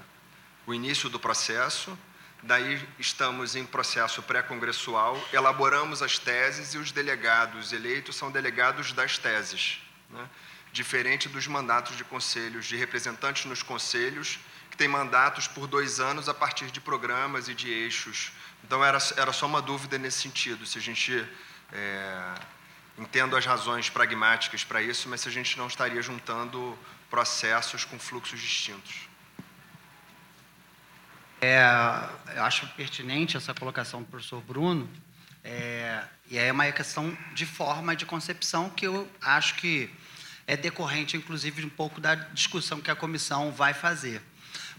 o início do processo, daí estamos em processo pré-congressual, elaboramos as teses e os delegados eleitos são delegados das teses. Né? Diferente dos mandatos de conselhos, de representantes nos conselhos, que têm mandatos por dois anos a partir de programas e de eixos. Então, era, era só uma dúvida nesse sentido, se a gente. É, entendo as razões pragmáticas para isso, mas se a gente não estaria juntando processos com fluxos distintos. É, eu acho pertinente essa colocação do professor Bruno, é, e é uma questão de forma de concepção que eu acho que é decorrente, inclusive, de um pouco da discussão que a comissão vai fazer.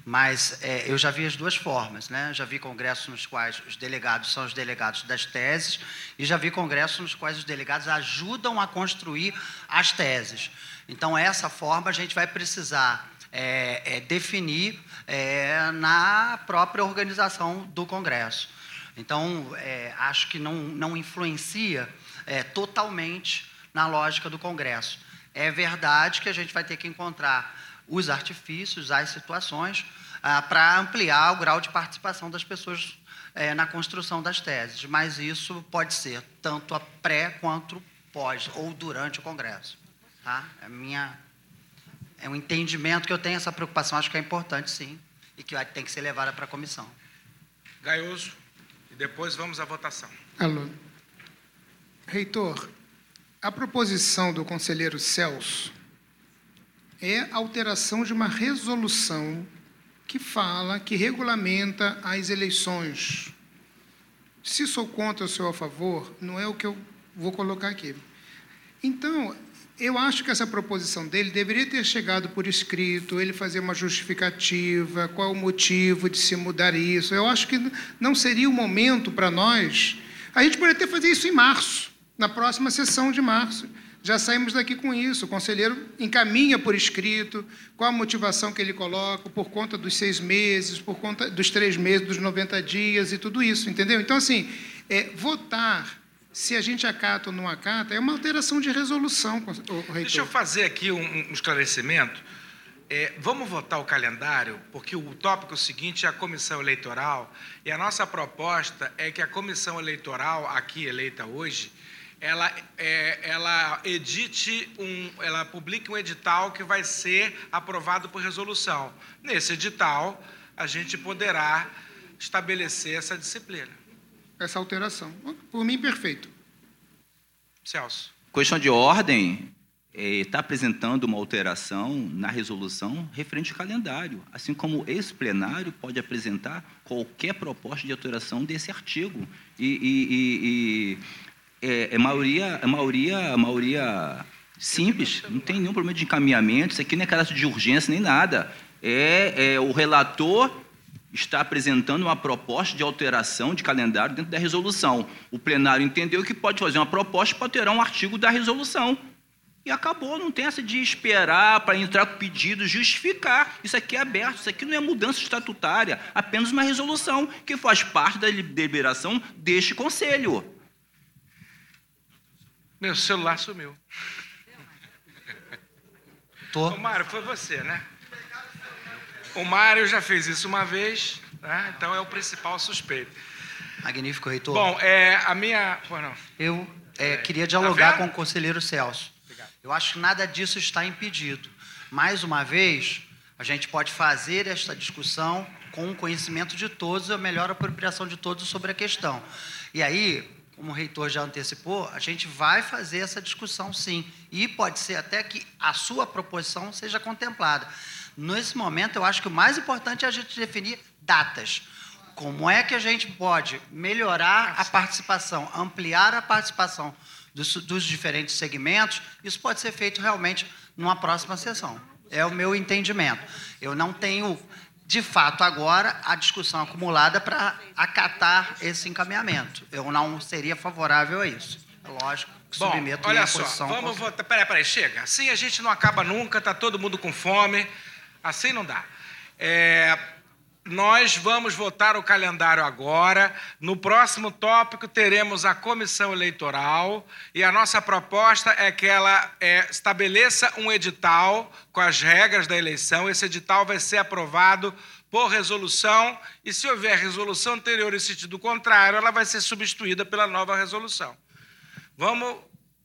Mas é, eu já vi as duas formas, né? Já vi congressos nos quais os delegados são os delegados das teses e já vi congressos nos quais os delegados ajudam a construir as teses. Então, essa forma a gente vai precisar é, é, definir é, na própria organização do Congresso. Então, é, acho que não, não influencia é, totalmente na lógica do Congresso. É verdade que a gente vai ter que encontrar os artifícios, as situações, ah, para ampliar o grau de participação das pessoas é, na construção das teses. Mas isso pode ser tanto a pré quanto pós ou durante o Congresso. Tá? É, minha, é um entendimento que eu tenho essa preocupação, acho que é importante sim, e que tem que ser levada para a comissão. Gaioso, e depois vamos à votação. Alô. Reitor, a proposição do conselheiro Celso é alteração de uma resolução que fala, que regulamenta as eleições. Se sou contra ou sou a favor, não é o que eu vou colocar aqui. Então, eu acho que essa proposição dele deveria ter chegado por escrito, ele fazer uma justificativa, qual o motivo de se mudar isso. Eu acho que não seria o momento para nós. A gente poderia até fazer isso em março na próxima sessão de março. Já saímos daqui com isso. O conselheiro encaminha por escrito qual a motivação que ele coloca, por conta dos seis meses, por conta dos três meses, dos 90 dias e tudo isso, entendeu? Então, assim, é, votar, se a gente acata ou não acata, é uma alteração de resolução. Deixa eu fazer aqui um, um esclarecimento. É, vamos votar o calendário, porque o tópico seguinte é a comissão eleitoral, e a nossa proposta é que a comissão eleitoral, aqui eleita hoje, ela, é, ela edite um, ela publique um edital que vai ser aprovado por resolução. Nesse edital, a gente poderá estabelecer essa disciplina. Essa alteração. Por mim, perfeito. Celso. Questão de ordem, está apresentando uma alteração na resolução referente ao calendário, assim como esse plenário pode apresentar qualquer proposta de alteração desse artigo. E, e, e, é, é maioria, é maioria, é maioria simples, não tem nenhum problema de encaminhamento, isso aqui não é caráter de urgência nem nada. É, é, o relator está apresentando uma proposta de alteração de calendário dentro da resolução. O plenário entendeu que pode fazer uma proposta para alterar um artigo da resolução. E acabou, não tem essa de esperar para entrar com pedido, justificar. Isso aqui é aberto, isso aqui não é mudança estatutária, apenas uma resolução que faz parte da deliberação deste conselho. Meu celular sumiu. Tô. O Mário, foi você, né? O Mário já fez isso uma vez, né? então é o principal suspeito. Magnífico, reitor. Bom, é, a minha. Pô. Eu é, queria dialogar Tá com o conselheiro Celso. Eu acho que nada disso está impedido. Mais uma vez, a gente pode fazer esta discussão com o conhecimento de todos e a melhor apropriação de todos sobre a questão. E aí, como o reitor já antecipou, a gente vai fazer essa discussão sim. E pode ser até que a sua proposição seja contemplada. Nesse momento, eu acho que o mais importante é a gente definir datas. Como é que a gente pode melhorar a participação, ampliar a participação dos, dos diferentes segmentos? Isso pode ser feito realmente numa próxima sessão. É o meu entendimento. Eu não tenho, de fato, agora a discussão acumulada para acatar esse encaminhamento. Eu não seria favorável a isso. É lógico que Bom, submeto olha minha só, posição. vamos votar. Peraí, peraí, chega. Assim a gente não acaba nunca, tá todo mundo com fome. Assim não dá. É, nós vamos votar o calendário agora. No próximo tópico teremos a comissão eleitoral e a nossa proposta é que ela é, estabeleça um edital com as regras da eleição. Esse edital vai ser aprovado por resolução e, se houver resolução anterior em sentido contrário, ela vai ser substituída pela nova resolução. Vamos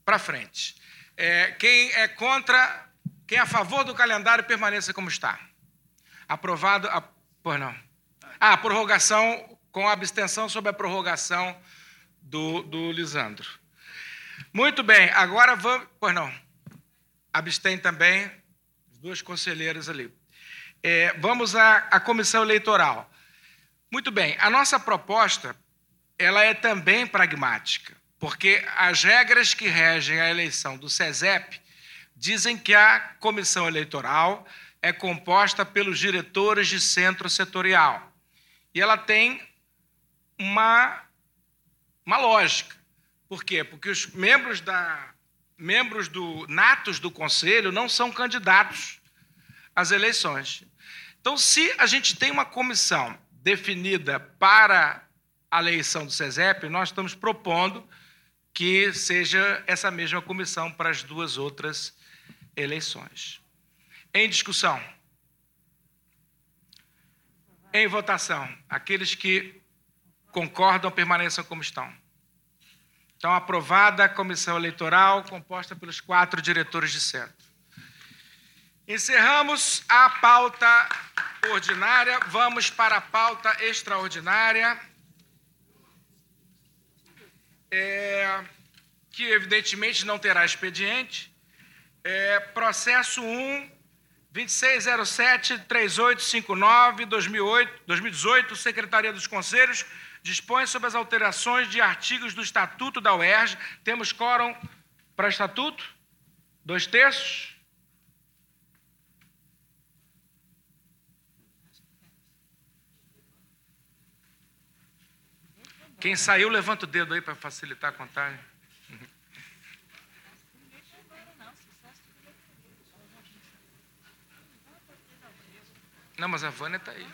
para frente. É, quem é contra, quem é a favor do calendário, permaneça como está. Aprovado. A, pois não. Ah, prorrogação com abstenção sobre a prorrogação do, do Lisandro. Muito bem, agora vamos. Pois não. Abstém também os dois conselheiros ali. É, vamos à, à comissão eleitoral. Muito bem, a nossa proposta ela é também pragmática, porque as regras que regem a eleição do SESEP dizem que a comissão eleitoral é composta pelos diretores de centro setorial. E ela tem uma, uma lógica. Por quê? Porque os membros, da, membros do natos do conselho não são candidatos às eleições. Então, se a gente tem uma comissão definida para a eleição do SESEP, nós estamos propondo que seja essa mesma comissão para as duas outras eleições. Em discussão. Em votação. Aqueles que concordam permaneçam como estão. Então, aprovada a comissão eleitoral, composta pelos quatro diretores de centro. Encerramos a pauta ordinária, vamos para a pauta extraordinária, é, que evidentemente não terá expediente. É, processo 1, 2607-3859, 2018, Secretaria dos Conselhos, dispõe sobre as alterações de artigos do Estatuto da UERJ. Temos quórum para estatuto? Dois terços? Quem saiu, levanta o dedo aí para facilitar a contagem. Não, mas a Vânia está aí.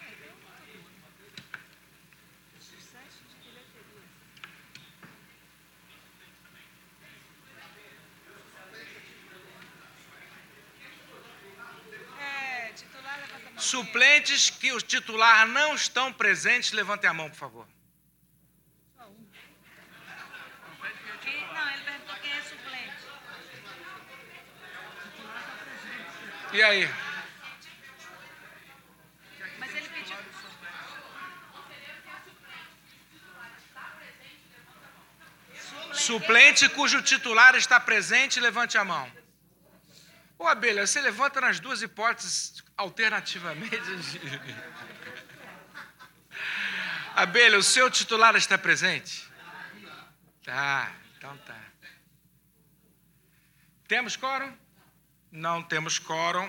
Suplentes que o titular não estão presentes, levantem a mão, por favor. Quem- Não, ele perguntou quem é suplente. E aí? Suplente cujo titular está presente, levante a mão. Ô, Abelha, você levanta nas duas hipóteses alternativamente. Abelha, o seu titular está presente? Tá, então tá. Temos quórum? Não temos quórum.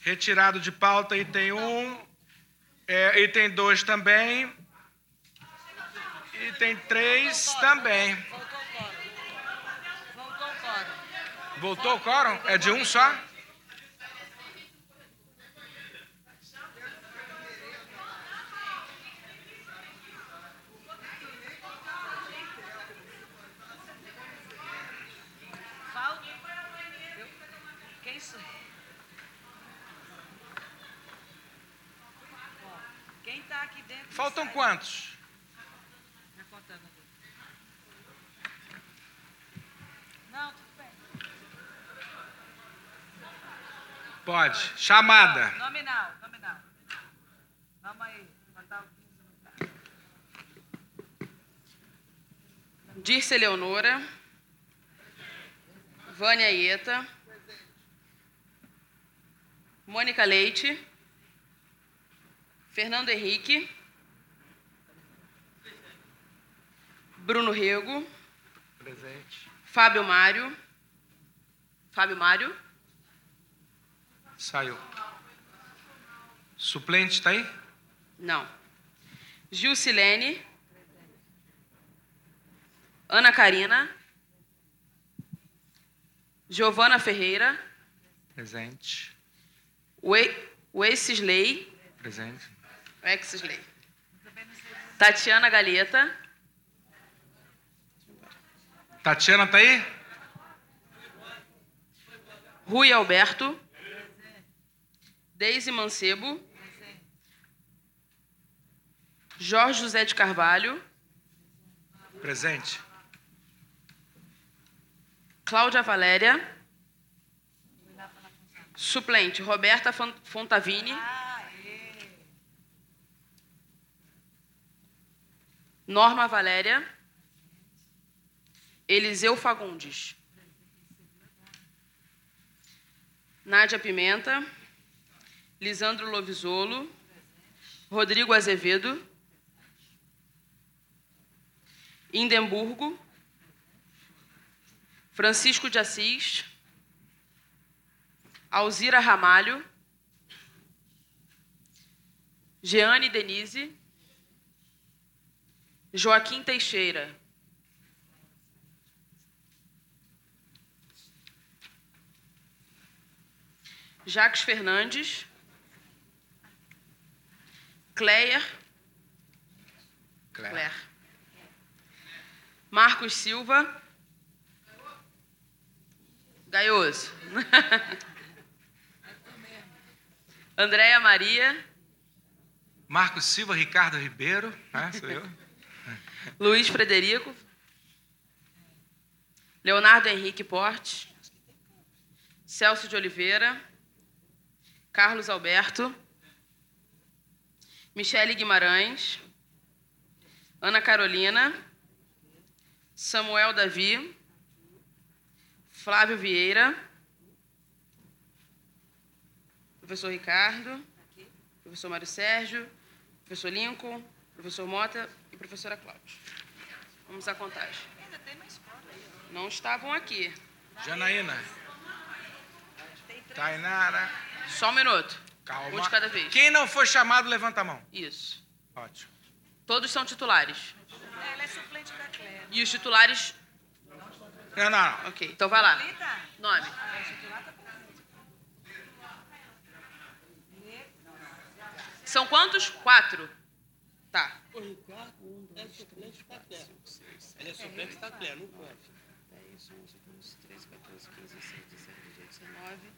Retirado de pauta, item 1. Um. É, item 2 também. Item 3 também. Voltou o quórum. Voltou o quórum? É de um só? Falta. Quem Pode. Chamada. Nominal, nominal. Vamos aí. botar o 15 no Dirce Leonora. Vânia Ieta. Mônica Leite. Fernando Henrique. Bruno Rego. Presente. Fábio Mário. Fábio Mário. Saiu. Suplente está aí? Não. Gilcilene. Ana Karina. Giovana Ferreira. Presente. Wesley. Presente. Wesley. Tatiana Galeta. Tatiana está aí? Rui Alberto. Deise Mancebo. Jorge José de Carvalho. Presente. Cláudia Valéria. Suplente, Roberta Fon- Fontavini. Norma Valéria. Eliseu Fagundes. Nádia Pimenta. Lisandro Lovisolo. Rodrigo Azevedo. Indemburgo. Francisco de Assis. Alzira Ramalho. Jeane Denise. Joaquim Teixeira. Jacques Fernandes. Cleia. Claire. Marcos Silva. Gaioso. Andréia Maria. Marcos Silva, Ricardo Ribeiro. Ah, sou eu. Luiz Frederico. Leonardo Henrique Porte. Celso de Oliveira. Carlos Alberto. Michele Guimarães. Ana Carolina. Samuel Davi. Flávio Vieira. Professor Ricardo. Professor Mário Sérgio. Professor Lincoln. Professor Mota e professora Cláudia. Vamos à contagem. Não estavam aqui. Janaína. Tainara. Só um minuto. Calma. Um de cada vez. Quem não foi chamado, levanta a mão. Isso. Ótimo. Todos são titulares. Ela é suplente da Clélia. E os titulares. Não, não. Ok, então vai lá. Nome. quantos? Quatro. Tá. O Ricardo é suplente da Clé. Ele é suplente da Clé, não pode. 10, 11, 12, 13, 14, 15, 16, 17, 18, 19,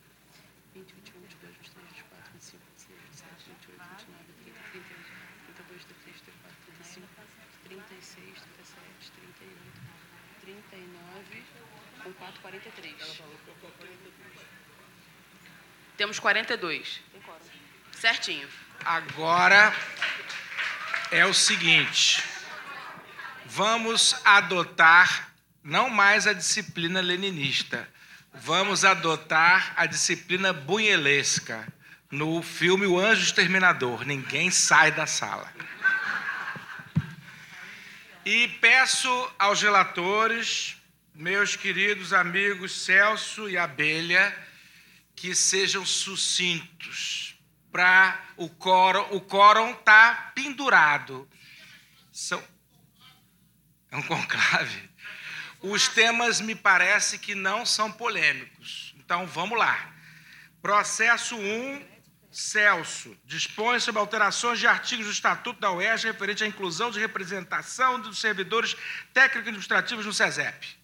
20, 21, 22, 23, 24, 25, 26, 27, 28, 29, 30, 31, 32, 33, 34, 35, 36, 37, 38, 39, com 4, 43. Temos 42. Certinho. Agora é o seguinte: vamos adotar não mais a disciplina leninista, vamos adotar a disciplina bunhelesca no filme O Anjo Exterminador. Ninguém sai da sala. E peço aos relatores, meus queridos amigos Celso e Abelha, que sejam sucintos para o quórum. O quórum está pendurado. São... É um conclave. Os temas me parece que não são polêmicos. Então vamos lá. Processo 1, Celso, dispõe sobre alterações de artigos do Estatuto da UERJ referente à inclusão de representação dos servidores técnico-administrativos no SESEP.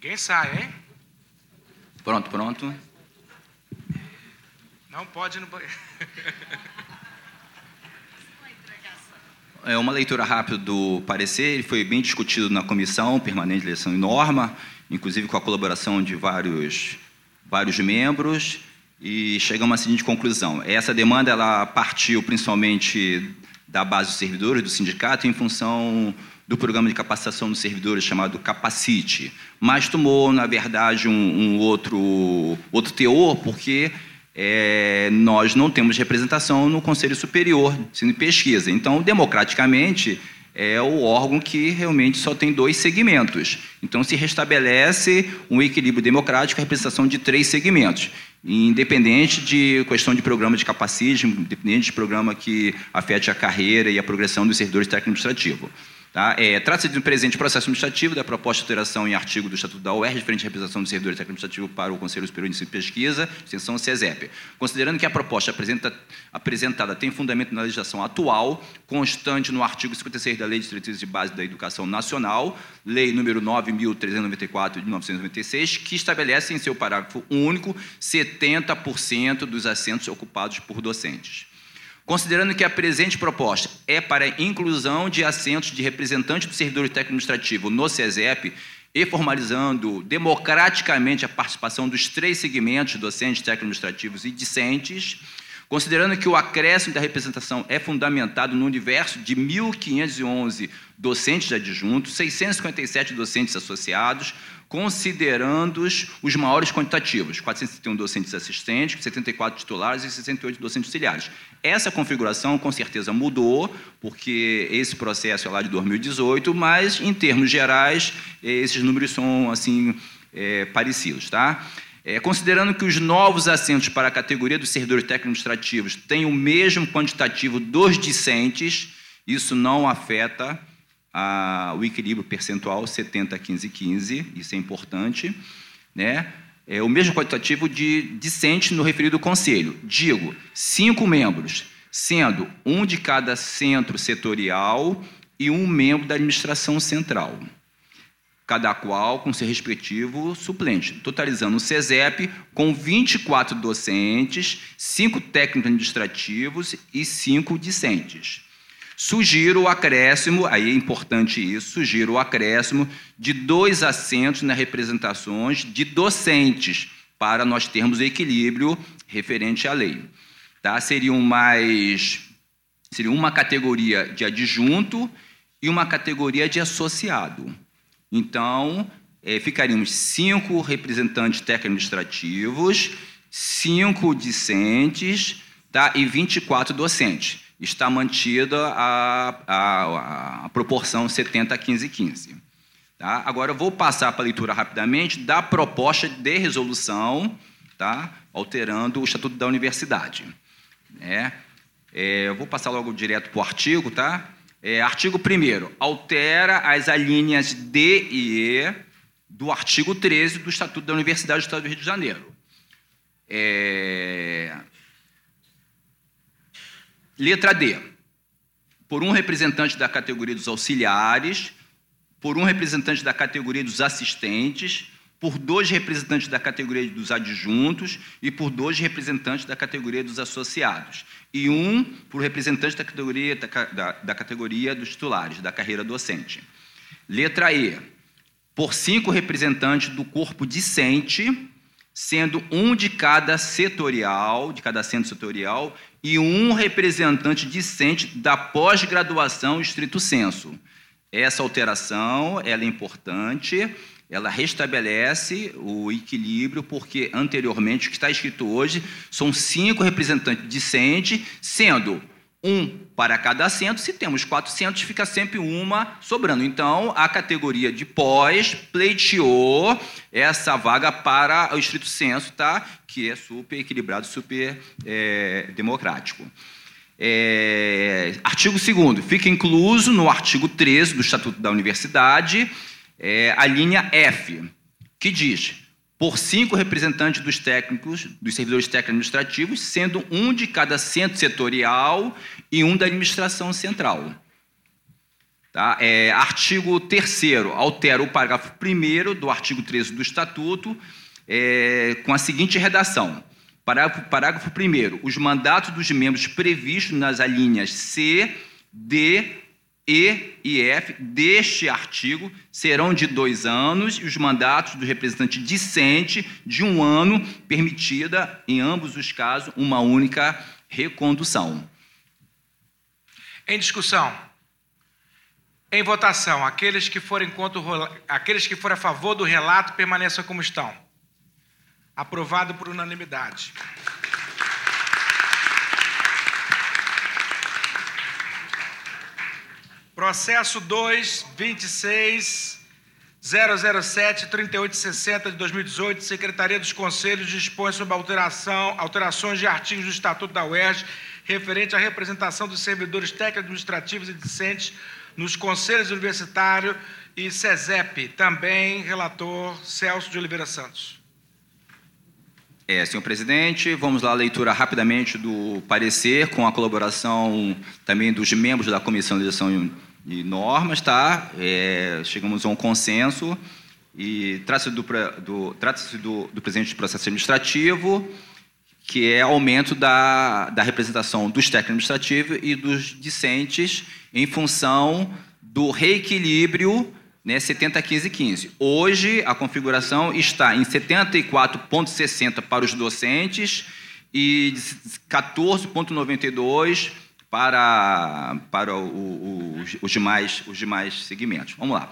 Ninguém sai, hein? Pronto, pronto. Não pode ir no banheiro. É uma leitura rápida do parecer, ele foi bem discutido na comissão permanente de eleição e norma, inclusive com a colaboração de vários, vários membros, e chegamos à seguinte conclusão. Essa demanda ela partiu principalmente da base dos servidores, do sindicato, em função do programa de capacitação dos servidores chamado Capacite, mas tomou, na verdade, um, um outro, outro teor, porque é, nós não temos representação no Conselho Superior de Pesquisa. Então, democraticamente, é o órgão que realmente só tem dois segmentos. Então, se restabelece um equilíbrio democrático, a representação de três segmentos, independente de questão de programa de capacismo, independente de programa que afete a carreira e a progressão dos servidores técnico-administrativos. Tá? É, Trata-se de um presente processo administrativo da proposta de alteração em artigo do Estatuto da UER, referente à representação do servidor técnico administrativo para o Conselho Superior de Pesquisa, extensão CESEP. Considerando que a proposta apresenta, apresentada tem fundamento na legislação atual, constante no artigo 56 da Lei de Diretrizes de Base da Educação Nacional, Lei número 9.394 de 1996, que estabelece em seu parágrafo único 70% dos assentos ocupados por docentes. Considerando que a presente proposta é para inclusão de assentos de representante do servidor técnico administrativo no CESEP e formalizando democraticamente a participação dos três segmentos, docentes, técnico-administrativos e discentes, considerando que o acréscimo da representação é fundamentado no universo de 1.511 docentes adjuntos, 657 docentes associados, considerando os maiores quantitativos, 471 docentes assistentes, 74 titulares e 68 docentes auxiliares. Essa configuração, com certeza, mudou, porque esse processo é lá de 2018, mas, em termos gerais, esses números são, assim, é, parecidos, tá? É, considerando que os novos assentos para a categoria dos servidores técnico-administrativos têm o mesmo quantitativo dos discentes, isso não afeta a, o equilíbrio percentual 70, 15, 15, isso é importante, né? É o mesmo quantitativo de discentes no referido conselho. Digo, cinco membros, sendo um de cada centro setorial e um membro da administração central, cada qual com seu respectivo suplente, totalizando o CESEP com 24 docentes, cinco técnicos administrativos e cinco discentes. Sugiro o acréscimo, aí é importante isso, sugiro o acréscimo de dois assentos nas representações de docentes, para nós termos equilíbrio referente à lei. Tá? Seriam mais. Seria uma categoria de adjunto e uma categoria de associado. Então, é, ficaríamos cinco representantes técnico-administrativos, cinco discentes tá? e 24 docentes está mantida a, a, a proporção 70, 15, 15. Tá? Agora, eu vou passar para a leitura rapidamente da proposta de resolução, tá? alterando o Estatuto da Universidade. É, é, eu vou passar logo direto para o artigo. Tá? É, artigo 1 altera as alíneas D e E do artigo 13 do Estatuto da Universidade do Estado do Rio de Janeiro. É, Letra D. Por um representante da categoria dos auxiliares, por um representante da categoria dos assistentes, por dois representantes da categoria dos adjuntos e por dois representantes da categoria dos associados. E um por representante da categoria, da, da, categoria dos titulares, da carreira docente. Letra E. Por cinco representantes do corpo discente, sendo um de cada setorial, de cada centro setorial, e um representante discente da pós-graduação estrito senso. Essa alteração ela é importante ela restabelece o equilíbrio, porque anteriormente, o que está escrito hoje, são cinco representantes discentes, sendo um para cada assento. Se temos 400, fica sempre uma sobrando. Então, a categoria de pós pleiteou essa vaga para o estrito senso, tá? que é super equilibrado, super é, democrático. É, artigo 2 fica incluso no artigo 13 do Estatuto da Universidade é a linha F, que diz: por cinco representantes dos técnicos, dos servidores técnicos administrativos, sendo um de cada centro setorial e um da administração central. Tá? É, artigo 3 altera o parágrafo 1 do artigo 13 do Estatuto é, com a seguinte redação. Parágrafo, parágrafo 1 os mandatos dos membros previstos nas alíneas C, D, e e F deste artigo serão de dois anos e os mandatos do representante discente de um ano, permitida, em ambos os casos, uma única recondução. Em discussão. Em votação, aqueles que forem contra o, aqueles que forem a favor do relato permaneçam como estão. Aprovado por unanimidade. Processo 2, 26, 007, 3860 de 2018, Secretaria dos Conselhos dispõe sobre alteração, alterações de artigos do Estatuto da UERJ referente à representação dos servidores técnicos administrativos e discentes nos conselhos universitários e SESEP. Também, relator Celso de Oliveira Santos. É, senhor presidente, vamos lá a leitura rapidamente do parecer, com a colaboração também dos membros da Comissão de Legislação e normas, tá? É, chegamos a um consenso e trata-se do, do, trata do, do processo administrativo, que é aumento da, da representação dos técnicos administrativos e dos discentes em função do reequilíbrio né, 70, 15, 15. Hoje, a configuração está em 74,60 para os docentes e 14,92 para, para o, o, os, demais, os demais segmentos. Vamos lá.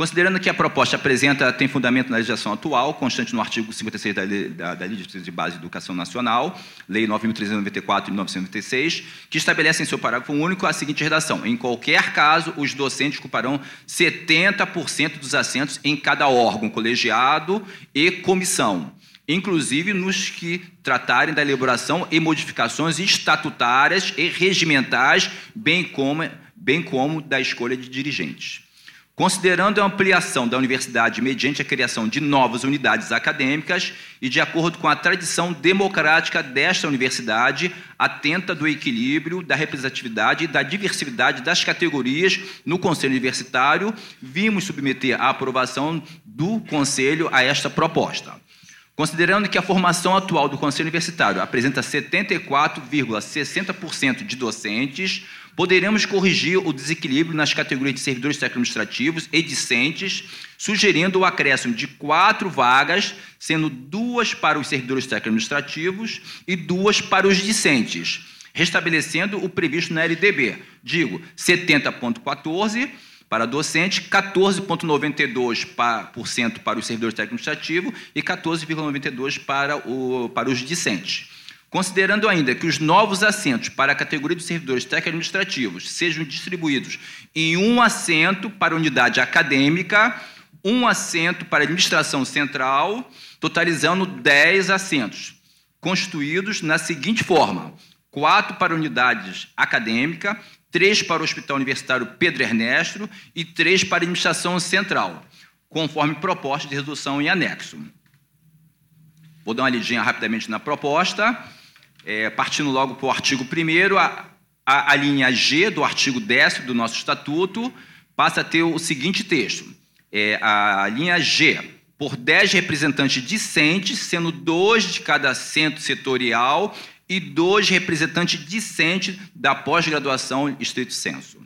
Considerando que a proposta apresenta, tem fundamento na legislação atual, constante no artigo 56 da da, da Lei de Base de Educação Nacional, Lei 9.394 de 1996, que estabelece em seu parágrafo único a seguinte redação: em qualquer caso, os docentes ocuparão 70% dos assentos em cada órgão colegiado e comissão inclusive nos que tratarem da elaboração e modificações estatutárias e regimentais, bem como, bem como da escolha de dirigentes. Considerando a ampliação da universidade mediante a criação de novas unidades acadêmicas e de acordo com a tradição democrática desta universidade, atenta do equilíbrio, da representatividade e da diversidade das categorias no Conselho Universitário, vimos submeter à aprovação do Conselho a esta proposta. Considerando que a formação atual do Conselho Universitário apresenta 74,60% de docentes, poderemos corrigir o desequilíbrio nas categorias de servidores técnico-administrativos e discentes, sugerindo o acréscimo de quatro vagas, sendo duas para os servidores técnico-administrativos e duas para os discentes, restabelecendo o previsto na LDB, digo, 70,14% para docente, 14,92% para os servidores técnicos administrativos e 14,92% para, o, para os discentes. Considerando ainda que os novos assentos para a categoria dos servidores técnicos administrativos sejam distribuídos em um assento para unidade acadêmica, um assento para administração central, totalizando 10 assentos, constituídos na seguinte forma: quatro para unidades acadêmica, três para o Hospital Universitário Pedro Ernesto e três para a Administração Central, conforme proposta de resolução em anexo. Vou dar uma lidinha rapidamente na proposta, é, partindo logo para o artigo 1 a, a linha G do artigo 10 do nosso estatuto passa a ter o seguinte texto: é, a linha G, por 10 representantes discentes, sendo dois de cada centro setorial e dois representantes discentes da pós-graduação estrito senso.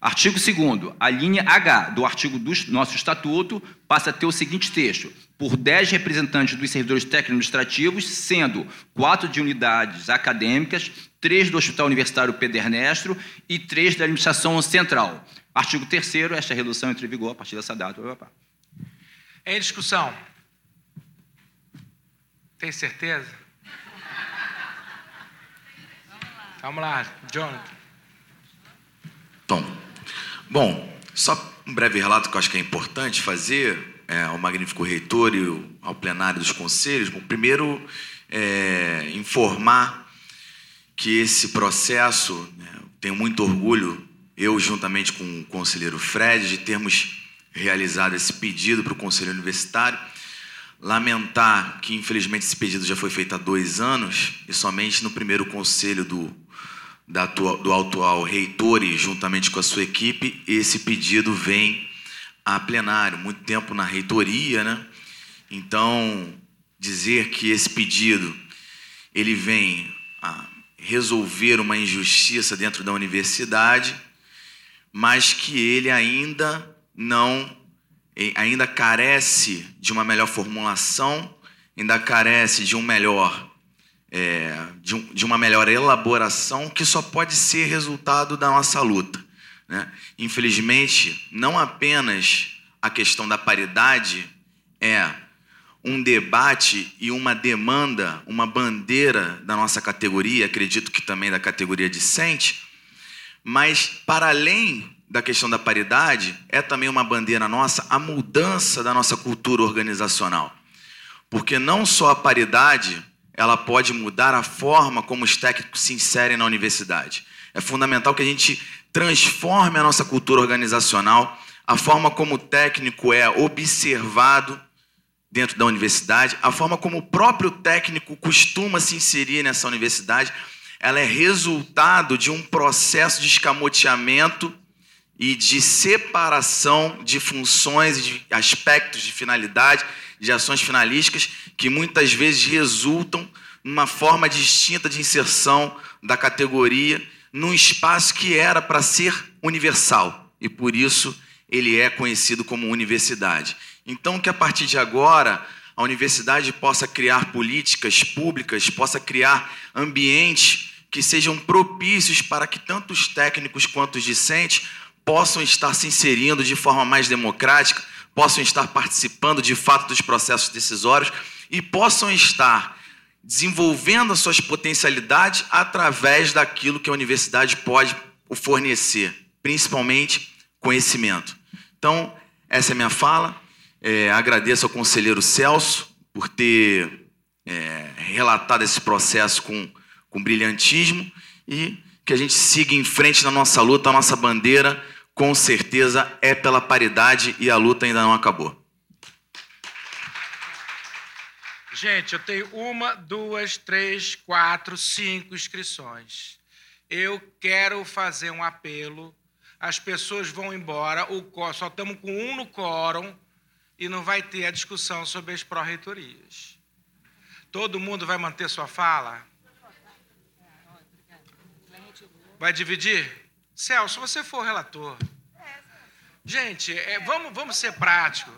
Artigo 2 a linha H do artigo do nosso estatuto passa a ter o seguinte texto: por 10 representantes dos servidores técnico-administrativos, sendo quatro de unidades acadêmicas, três do Hospital Universitário Pedro Ernesto e três da Administração Central. Artigo 3 esta redução entra em vigor a partir dessa data. Em discussão. Tem certeza? Vamos lá, Jonathan. Tom. Bom, só um breve relato que eu acho que é importante fazer é, ao magnífico reitor e ao plenário dos conselhos. Bom, primeiro, é, informar que esse processo, né, tenho muito orgulho, eu juntamente com o conselheiro Fred, de termos realizado esse pedido para o conselho universitário. Lamentar que, infelizmente, esse pedido já foi feito há dois anos e somente no primeiro conselho do, da do atual reitor e juntamente com a sua equipe, esse pedido vem a plenário. Muito tempo na reitoria, né? Então, dizer que esse pedido ele vem a resolver uma injustiça dentro da universidade, mas que ele ainda não ainda carece de uma melhor formulação, ainda carece de um melhor é, de, um, de, uma melhor elaboração que só pode ser resultado da nossa luta. Né? Infelizmente, não apenas a questão da paridade é um debate e uma demanda, uma bandeira da nossa categoria, acredito que também da categoria discente, mas para além da questão da paridade, é também uma bandeira nossa a mudança da nossa cultura organizacional. Porque não só a paridade ela pode mudar a forma como os técnicos se inserem na universidade. É fundamental que a gente transforme a nossa cultura organizacional, a forma como o técnico é observado dentro da universidade, a forma como o próprio técnico costuma se inserir nessa universidade, ela é resultado de um processo de escamoteamento e de separação de funções de aspectos de finalidade de ações finalísticas que muitas vezes resultam numa forma distinta de inserção da categoria num espaço que era para ser universal e por isso ele é conhecido como universidade. Então, que a partir de agora a universidade possa criar políticas públicas, possa criar ambientes que sejam propícios para que tanto os técnicos quanto os discentes possam estar se inserindo de forma mais democrática possam estar participando de fato dos processos decisórios e possam estar desenvolvendo as suas potencialidades através daquilo que a universidade pode fornecer, principalmente conhecimento. Então, essa é a minha fala. É, agradeço ao conselheiro Celso por ter é, relatado esse processo com, com brilhantismo e que a gente siga em frente na nossa luta, a nossa bandeira com certeza é pela paridade e a luta ainda não acabou. Gente, eu tenho uma, duas, três, quatro, cinco inscrições. Eu quero fazer um apelo. As pessoas vão embora, o só estamos com um no quórum e não vai ter a discussão sobre as pró-reitorias. Todo mundo vai manter sua fala? Vai dividir? Celso, se você for relator. Gente, é, vamos, vamos ser práticos.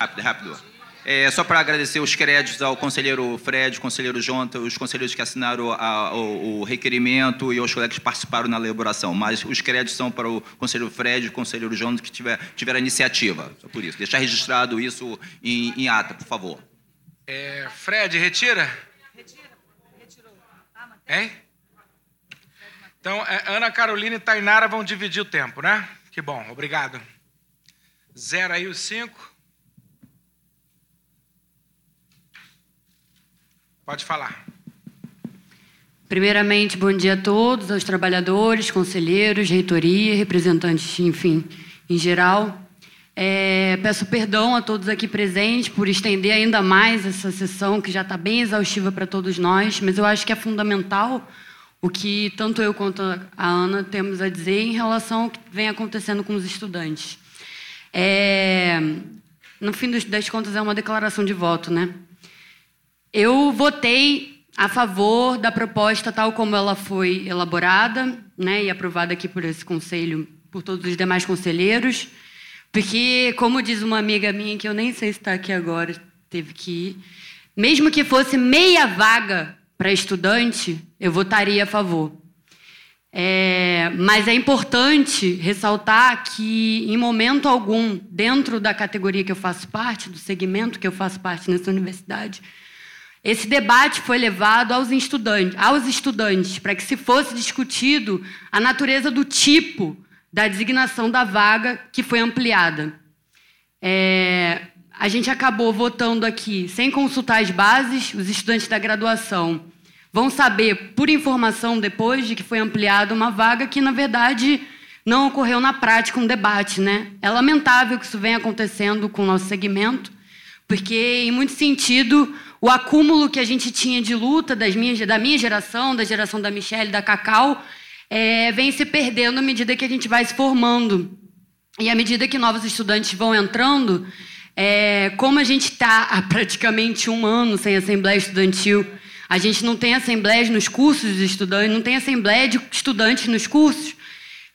Rápido, rápido. É, só para agradecer os créditos ao conselheiro Fred, conselheiro Jonta, os conselheiros que assinaram a, o, o, requerimento e aos colegas que participaram na elaboração. Mas os créditos são para o conselheiro Fred e o conselheiro Jonta que tiver, tiveram a iniciativa. Só por isso. Deixar registrado isso em, em ata, por favor. É, Fred, retira? Retira. Retirou. Hein? Então, é, Ana Carolina e Tainara vão dividir o tempo, né? Que bom, obrigado. Zero aí os cinco. Pode falar. Primeiramente, bom dia a todos, aos trabalhadores, conselheiros, reitoria, representantes, enfim, em geral. É, peço perdão a todos aqui presentes por estender ainda mais essa sessão, que já está bem exaustiva para todos nós, mas eu acho que é fundamental o que tanto eu quanto a Ana temos a dizer em relação ao que vem acontecendo com os estudantes. É, no fim das contas, é uma declaração de voto, né? Eu votei a favor da proposta tal como ela foi elaborada né, e aprovada aqui por esse conselho, por todos os demais conselheiros, porque, como diz uma amiga minha, que eu nem sei se está aqui agora, teve que ir, mesmo que fosse meia vaga para estudante, eu votaria a favor. É, mas é importante ressaltar que, em momento algum, dentro da categoria que eu faço parte, do segmento que eu faço parte nessa universidade, esse debate foi levado aos estudantes, aos estudantes para que se fosse discutido a natureza do tipo da designação da vaga que foi ampliada. É, a gente acabou votando aqui sem consultar as bases, os estudantes da graduação vão saber por informação depois de que foi ampliada uma vaga que, na verdade, não ocorreu na prática um debate. Né? É lamentável que isso venha acontecendo com o nosso segmento, porque, em muito sentido, o acúmulo que a gente tinha de luta das minhas, da minha geração, da geração da Michelle, da Cacau, é, vem se perdendo à medida que a gente vai se formando. E à medida que novos estudantes vão entrando, é, como a gente está há praticamente um ano sem Assembleia Estudantil, a gente não tem assembleias nos cursos de estudantes, não tem assembleia de estudantes nos cursos,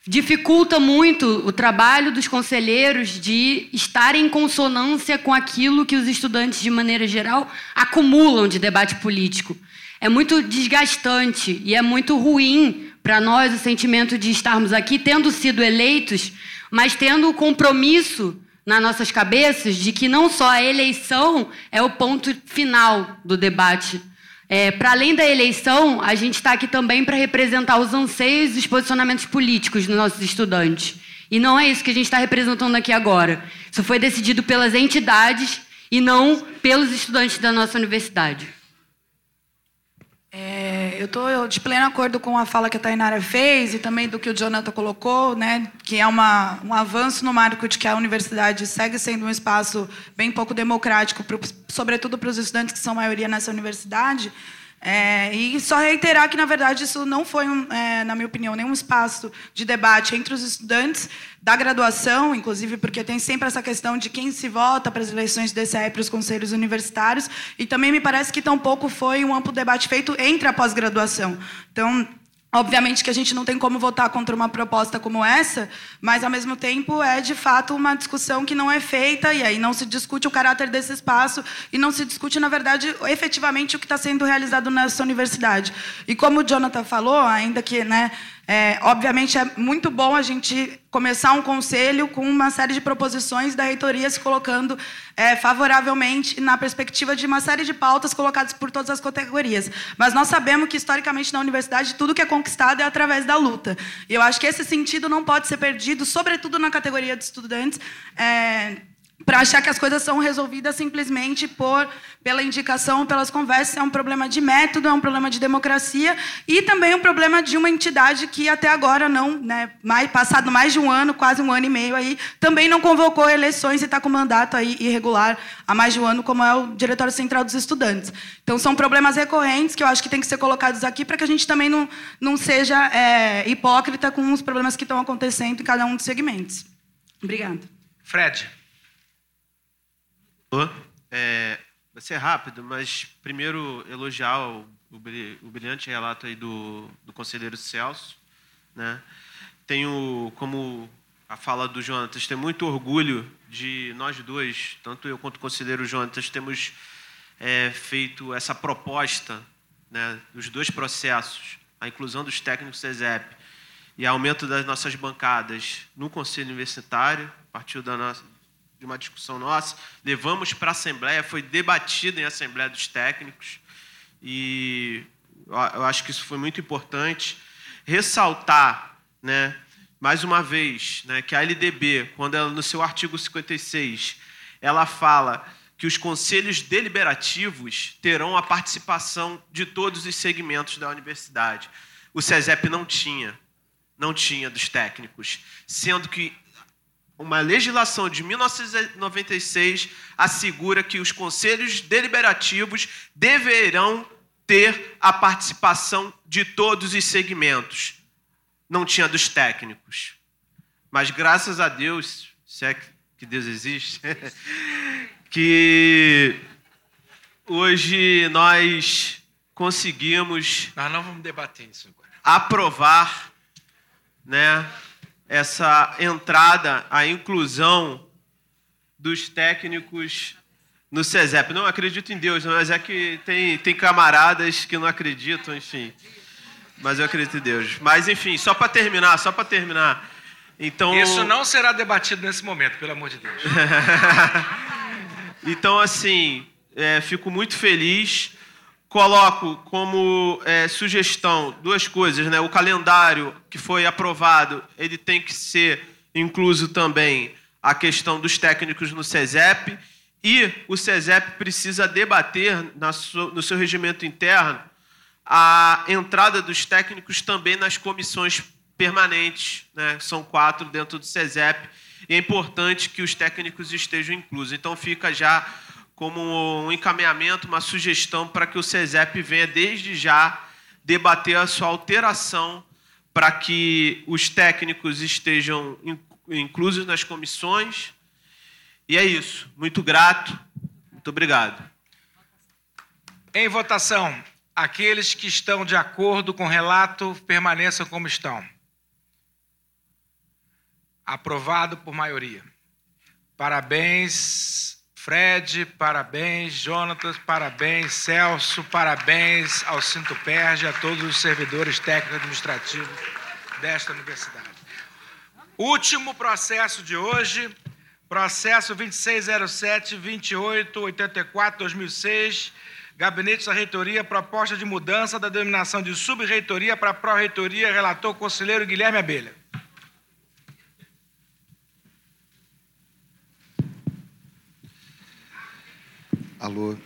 dificulta muito o trabalho dos conselheiros de estar em consonância com aquilo que os estudantes, de maneira geral, acumulam de debate político. É muito desgastante e é muito ruim para nós o sentimento de estarmos aqui tendo sido eleitos, mas tendo o compromisso nas nossas cabeças de que não só a eleição é o ponto final do debate. É, para além da eleição, a gente está aqui também para representar os anseios e os posicionamentos políticos dos nossos estudantes. E não é isso que a gente está representando aqui agora. Isso foi decidido pelas entidades e não pelos estudantes da nossa universidade. É, eu estou de pleno acordo com a fala que a Tainara fez e também do que o Jonathan colocou, né, que é uma, um avanço no marco de que a universidade segue sendo um espaço bem pouco democrático, pro, sobretudo para os estudantes que são maioria nessa universidade. É, e só reiterar que, na verdade, isso não foi, um, é, na minha opinião, nenhum espaço de debate entre os estudantes da graduação, inclusive porque tem sempre essa questão de quem se vota para as eleições do DCE para os conselhos universitários, e também me parece que tampouco foi um amplo debate feito entre a pós-graduação. Então, Obviamente que a gente não tem como votar contra uma proposta como essa, mas ao mesmo tempo é de fato uma discussão que não é feita e aí não se discute o caráter desse espaço e não se discute, na verdade, efetivamente o que está sendo realizado nessa universidade. E como o Jonathan falou, ainda que né, é, obviamente, é muito bom a gente começar um conselho com uma série de proposições da reitoria se colocando é, favoravelmente na perspectiva de uma série de pautas colocadas por todas as categorias. Mas nós sabemos que, historicamente, na universidade, tudo que é conquistado é através da luta. E eu acho que esse sentido não pode ser perdido, sobretudo na categoria de estudantes. É, para achar que as coisas são resolvidas simplesmente por pela indicação, pelas conversas, é um problema de método, é um problema de democracia e também um problema de uma entidade que até agora não, né, mais, passado mais de um ano, quase um ano e meio aí, também não convocou eleições e está com mandato aí irregular há mais de um ano, como é o Diretório Central dos Estudantes. Então são problemas recorrentes que eu acho que tem que ser colocados aqui para que a gente também não, não seja é, hipócrita com os problemas que estão acontecendo em cada um dos segmentos. Obrigada. Fred. É, vai ser rápido, mas primeiro elogiar o, o, brilhante relato aí do, do conselheiro Celso. Né? Tenho, como a fala do Jonatas, tenho muito orgulho de nós dois, tanto eu quanto o conselheiro Jonatas, temos é, feito essa proposta né, dos dois processos, a inclusão dos técnicos CESEP e aumento das nossas bancadas no Conselho Universitário, partiu da nossa, de uma discussão nossa, levamos para a Assembleia, foi debatido em Assembleia dos Técnicos, e eu acho que isso foi muito importante. Ressaltar, né, mais uma vez, né, que a LDB, quando ela, no seu artigo 56, ela fala que os conselhos deliberativos terão a participação de todos os segmentos da universidade. O SESEP não tinha, não tinha dos técnicos, sendo que uma legislação de 1996 assegura que os conselhos deliberativos deverão ter a participação de todos os segmentos. Não tinha dos técnicos. Mas graças a Deus, se é que Deus existe, que hoje nós conseguimos. Nós não vamos debater isso agora. Aprovar, né, essa entrada, a inclusão dos técnicos no CESEP. Não acredito em Deus, mas é que tem, tem camaradas que não acreditam, enfim. Mas eu acredito em Deus. Mas, enfim, só para terminar, só para terminar. Então... Isso não será debatido nesse momento, pelo amor de Deus. então, assim, é, fico muito feliz. Coloco como é, sugestão duas coisas, né? O calendário que foi aprovado, ele tem que ser incluso também a questão dos técnicos no CESEP e o CESEP precisa debater no seu regimento interno a entrada dos técnicos também nas comissões permanentes, né? são quatro dentro do CESEP, e é importante que os técnicos estejam inclusos. Então, fica já como um encaminhamento, uma sugestão para que o CESEP venha desde já debater a sua alteração para que os técnicos estejam inclusos nas comissões. E é isso. Muito grato. Muito obrigado. Em votação, aqueles que estão de acordo com o relato permaneçam como estão. Aprovado por maioria. Parabéns, Fred, parabéns, Jonatas, parabéns, Celso, parabéns ao Cinto Perge, a todos os servidores técnicos administrativos desta universidade. Último processo de hoje, processo 2607-2884-2006, Gabinete da Reitoria, proposta de mudança da denominação de subreitoria para pró-reitoria, relator conselheiro Guilherme Abelha. Alô.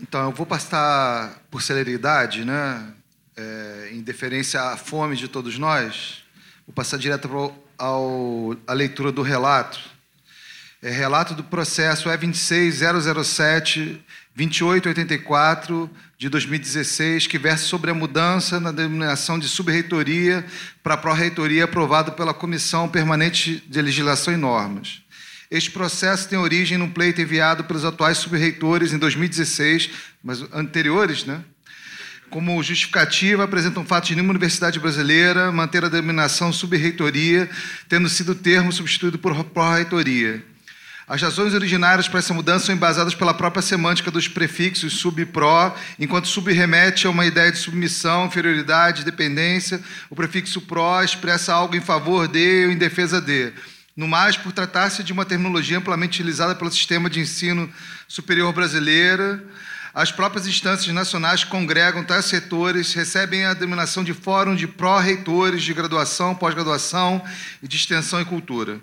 Então, eu vou passar por celeridade, né? É, em deferência à fome de todos nós, vou passar direto à leitura do relato. É, relato do processo E26007 2884 de 2016, que versa sobre a mudança na denominação de subreitoria para pró-reitoria aprovado pela Comissão Permanente de Legislação e Normas. Este processo tem origem num pleito enviado pelos atuais subreitores em 2016, mas anteriores, né? Como justificativa, apresentam um fato de nenhuma universidade brasileira manter a denominação subreitoria, tendo sido o termo substituído por pró-reitoria. As razões originárias para essa mudança são embasadas pela própria semântica dos prefixos sub e pró, enquanto sub remete a uma ideia de submissão, inferioridade, dependência, o prefixo pró expressa algo em favor de ou em defesa de. No mais, por tratar-se de uma terminologia amplamente utilizada pelo sistema de ensino superior brasileiro, as próprias instâncias nacionais congregam tais setores recebem a denominação de Fórum de Pró-Reitores de Graduação, Pós-Graduação e de Extensão e Cultura.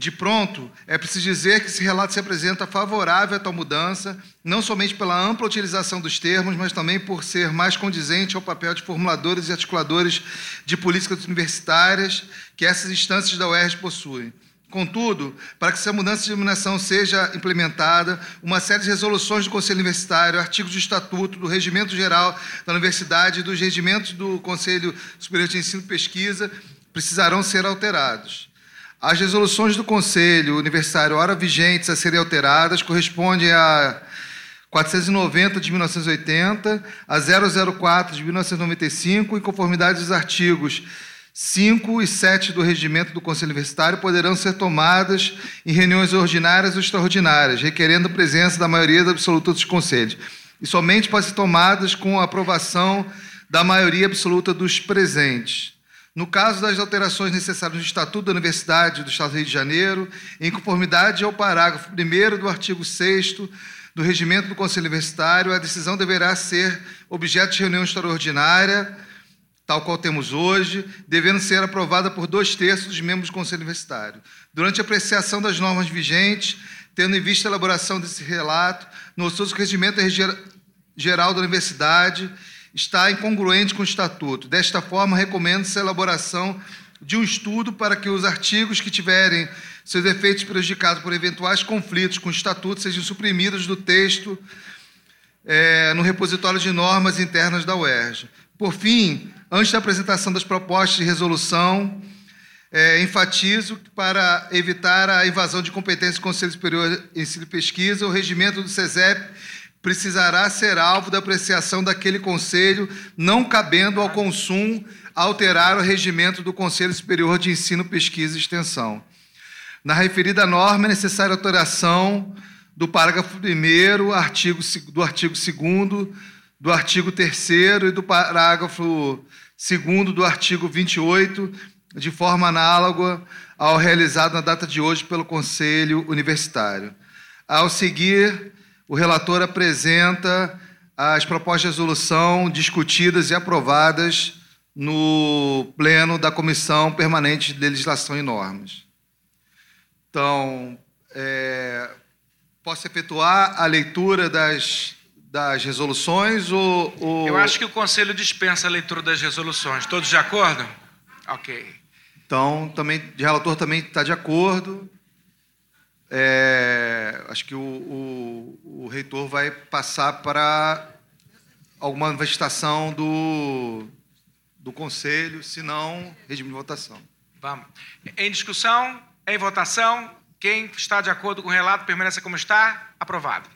De pronto, é preciso dizer que esse relato se apresenta favorável a tal mudança, não somente pela ampla utilização dos termos, mas também por ser mais condizente ao papel de formuladores e articuladores de políticas universitárias que essas instâncias da UERJ possuem. Contudo, para que essa mudança de denominação seja implementada, uma série de resoluções do Conselho Universitário, artigos do Estatuto, do Regimento Geral da Universidade e dos regimentos do Conselho Superior de Ensino e Pesquisa precisarão ser alterados. As resoluções do Conselho Universitário, ora vigentes a serem alteradas, correspondem a 490 de 1980, a 004 de 1995, em conformidade dos artigos 5 e 7 do regimento do Conselho Universitário poderão ser tomadas em reuniões ordinárias ou extraordinárias, requerendo a presença da maioria absoluta dos conselhos, e somente podem ser tomadas com a aprovação da maioria absoluta dos presentes. No caso das alterações necessárias no Estatuto da Universidade do Estado do Rio de Janeiro, em conformidade ao parágrafo 1 do artigo 6 do Regimento do Conselho Universitário, a decisão deverá ser objeto de reunião extraordinária tal qual temos hoje, devendo ser aprovada por dois terços dos membros do Conselho Universitário. Durante a apreciação das normas vigentes, tendo em vista a elaboração desse relato, notou que o regimento geral da Universidade está incongruente com o Estatuto. Desta forma, recomenda-se a elaboração de um estudo para que os artigos que tiverem seus efeitos prejudicados por eventuais conflitos com o Estatuto sejam suprimidos do texto é, no repositório de normas internas da UERJ. Por fim, antes da apresentação das propostas de resolução, é, enfatizo que, para evitar a invasão de competências do Conselho Superior de Ensino e Pesquisa, o regimento do SESEP precisará ser alvo da apreciação daquele conselho, não cabendo ao consumo alterar o regimento do Conselho Superior de Ensino, Pesquisa e Extensão. Na referida norma, é necessária alteração do parágrafo 1 artigo, do artigo 2 do artigo 3 e do parágrafo 2 do artigo 28, de forma análoga ao realizado na data de hoje pelo Conselho Universitário. Ao seguir, o relator apresenta as propostas de resolução discutidas e aprovadas no pleno da Comissão Permanente de Legislação e Normas. Então, é, posso efetuar a leitura das, das resoluções ou, ou, Eu acho que o Conselho dispensa a leitura das resoluções. Todos de acordo? Ok. Então, também, o relator também está de acordo. É, acho que o, o, o, reitor vai passar para alguma manifestação do, do conselho, se não, regime de votação. Vamos. Em discussão, em votação, quem está de acordo com o relato permanece como está. Aprovado.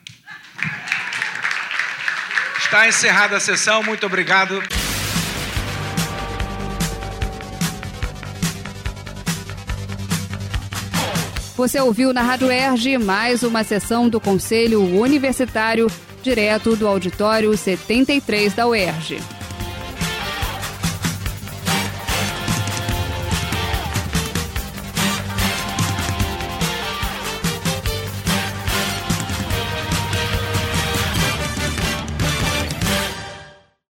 Está encerrada a sessão. Muito obrigado. Você ouviu na Rádio Erge mais uma sessão do Conselho Universitário, direto do auditório 73 da UERJ.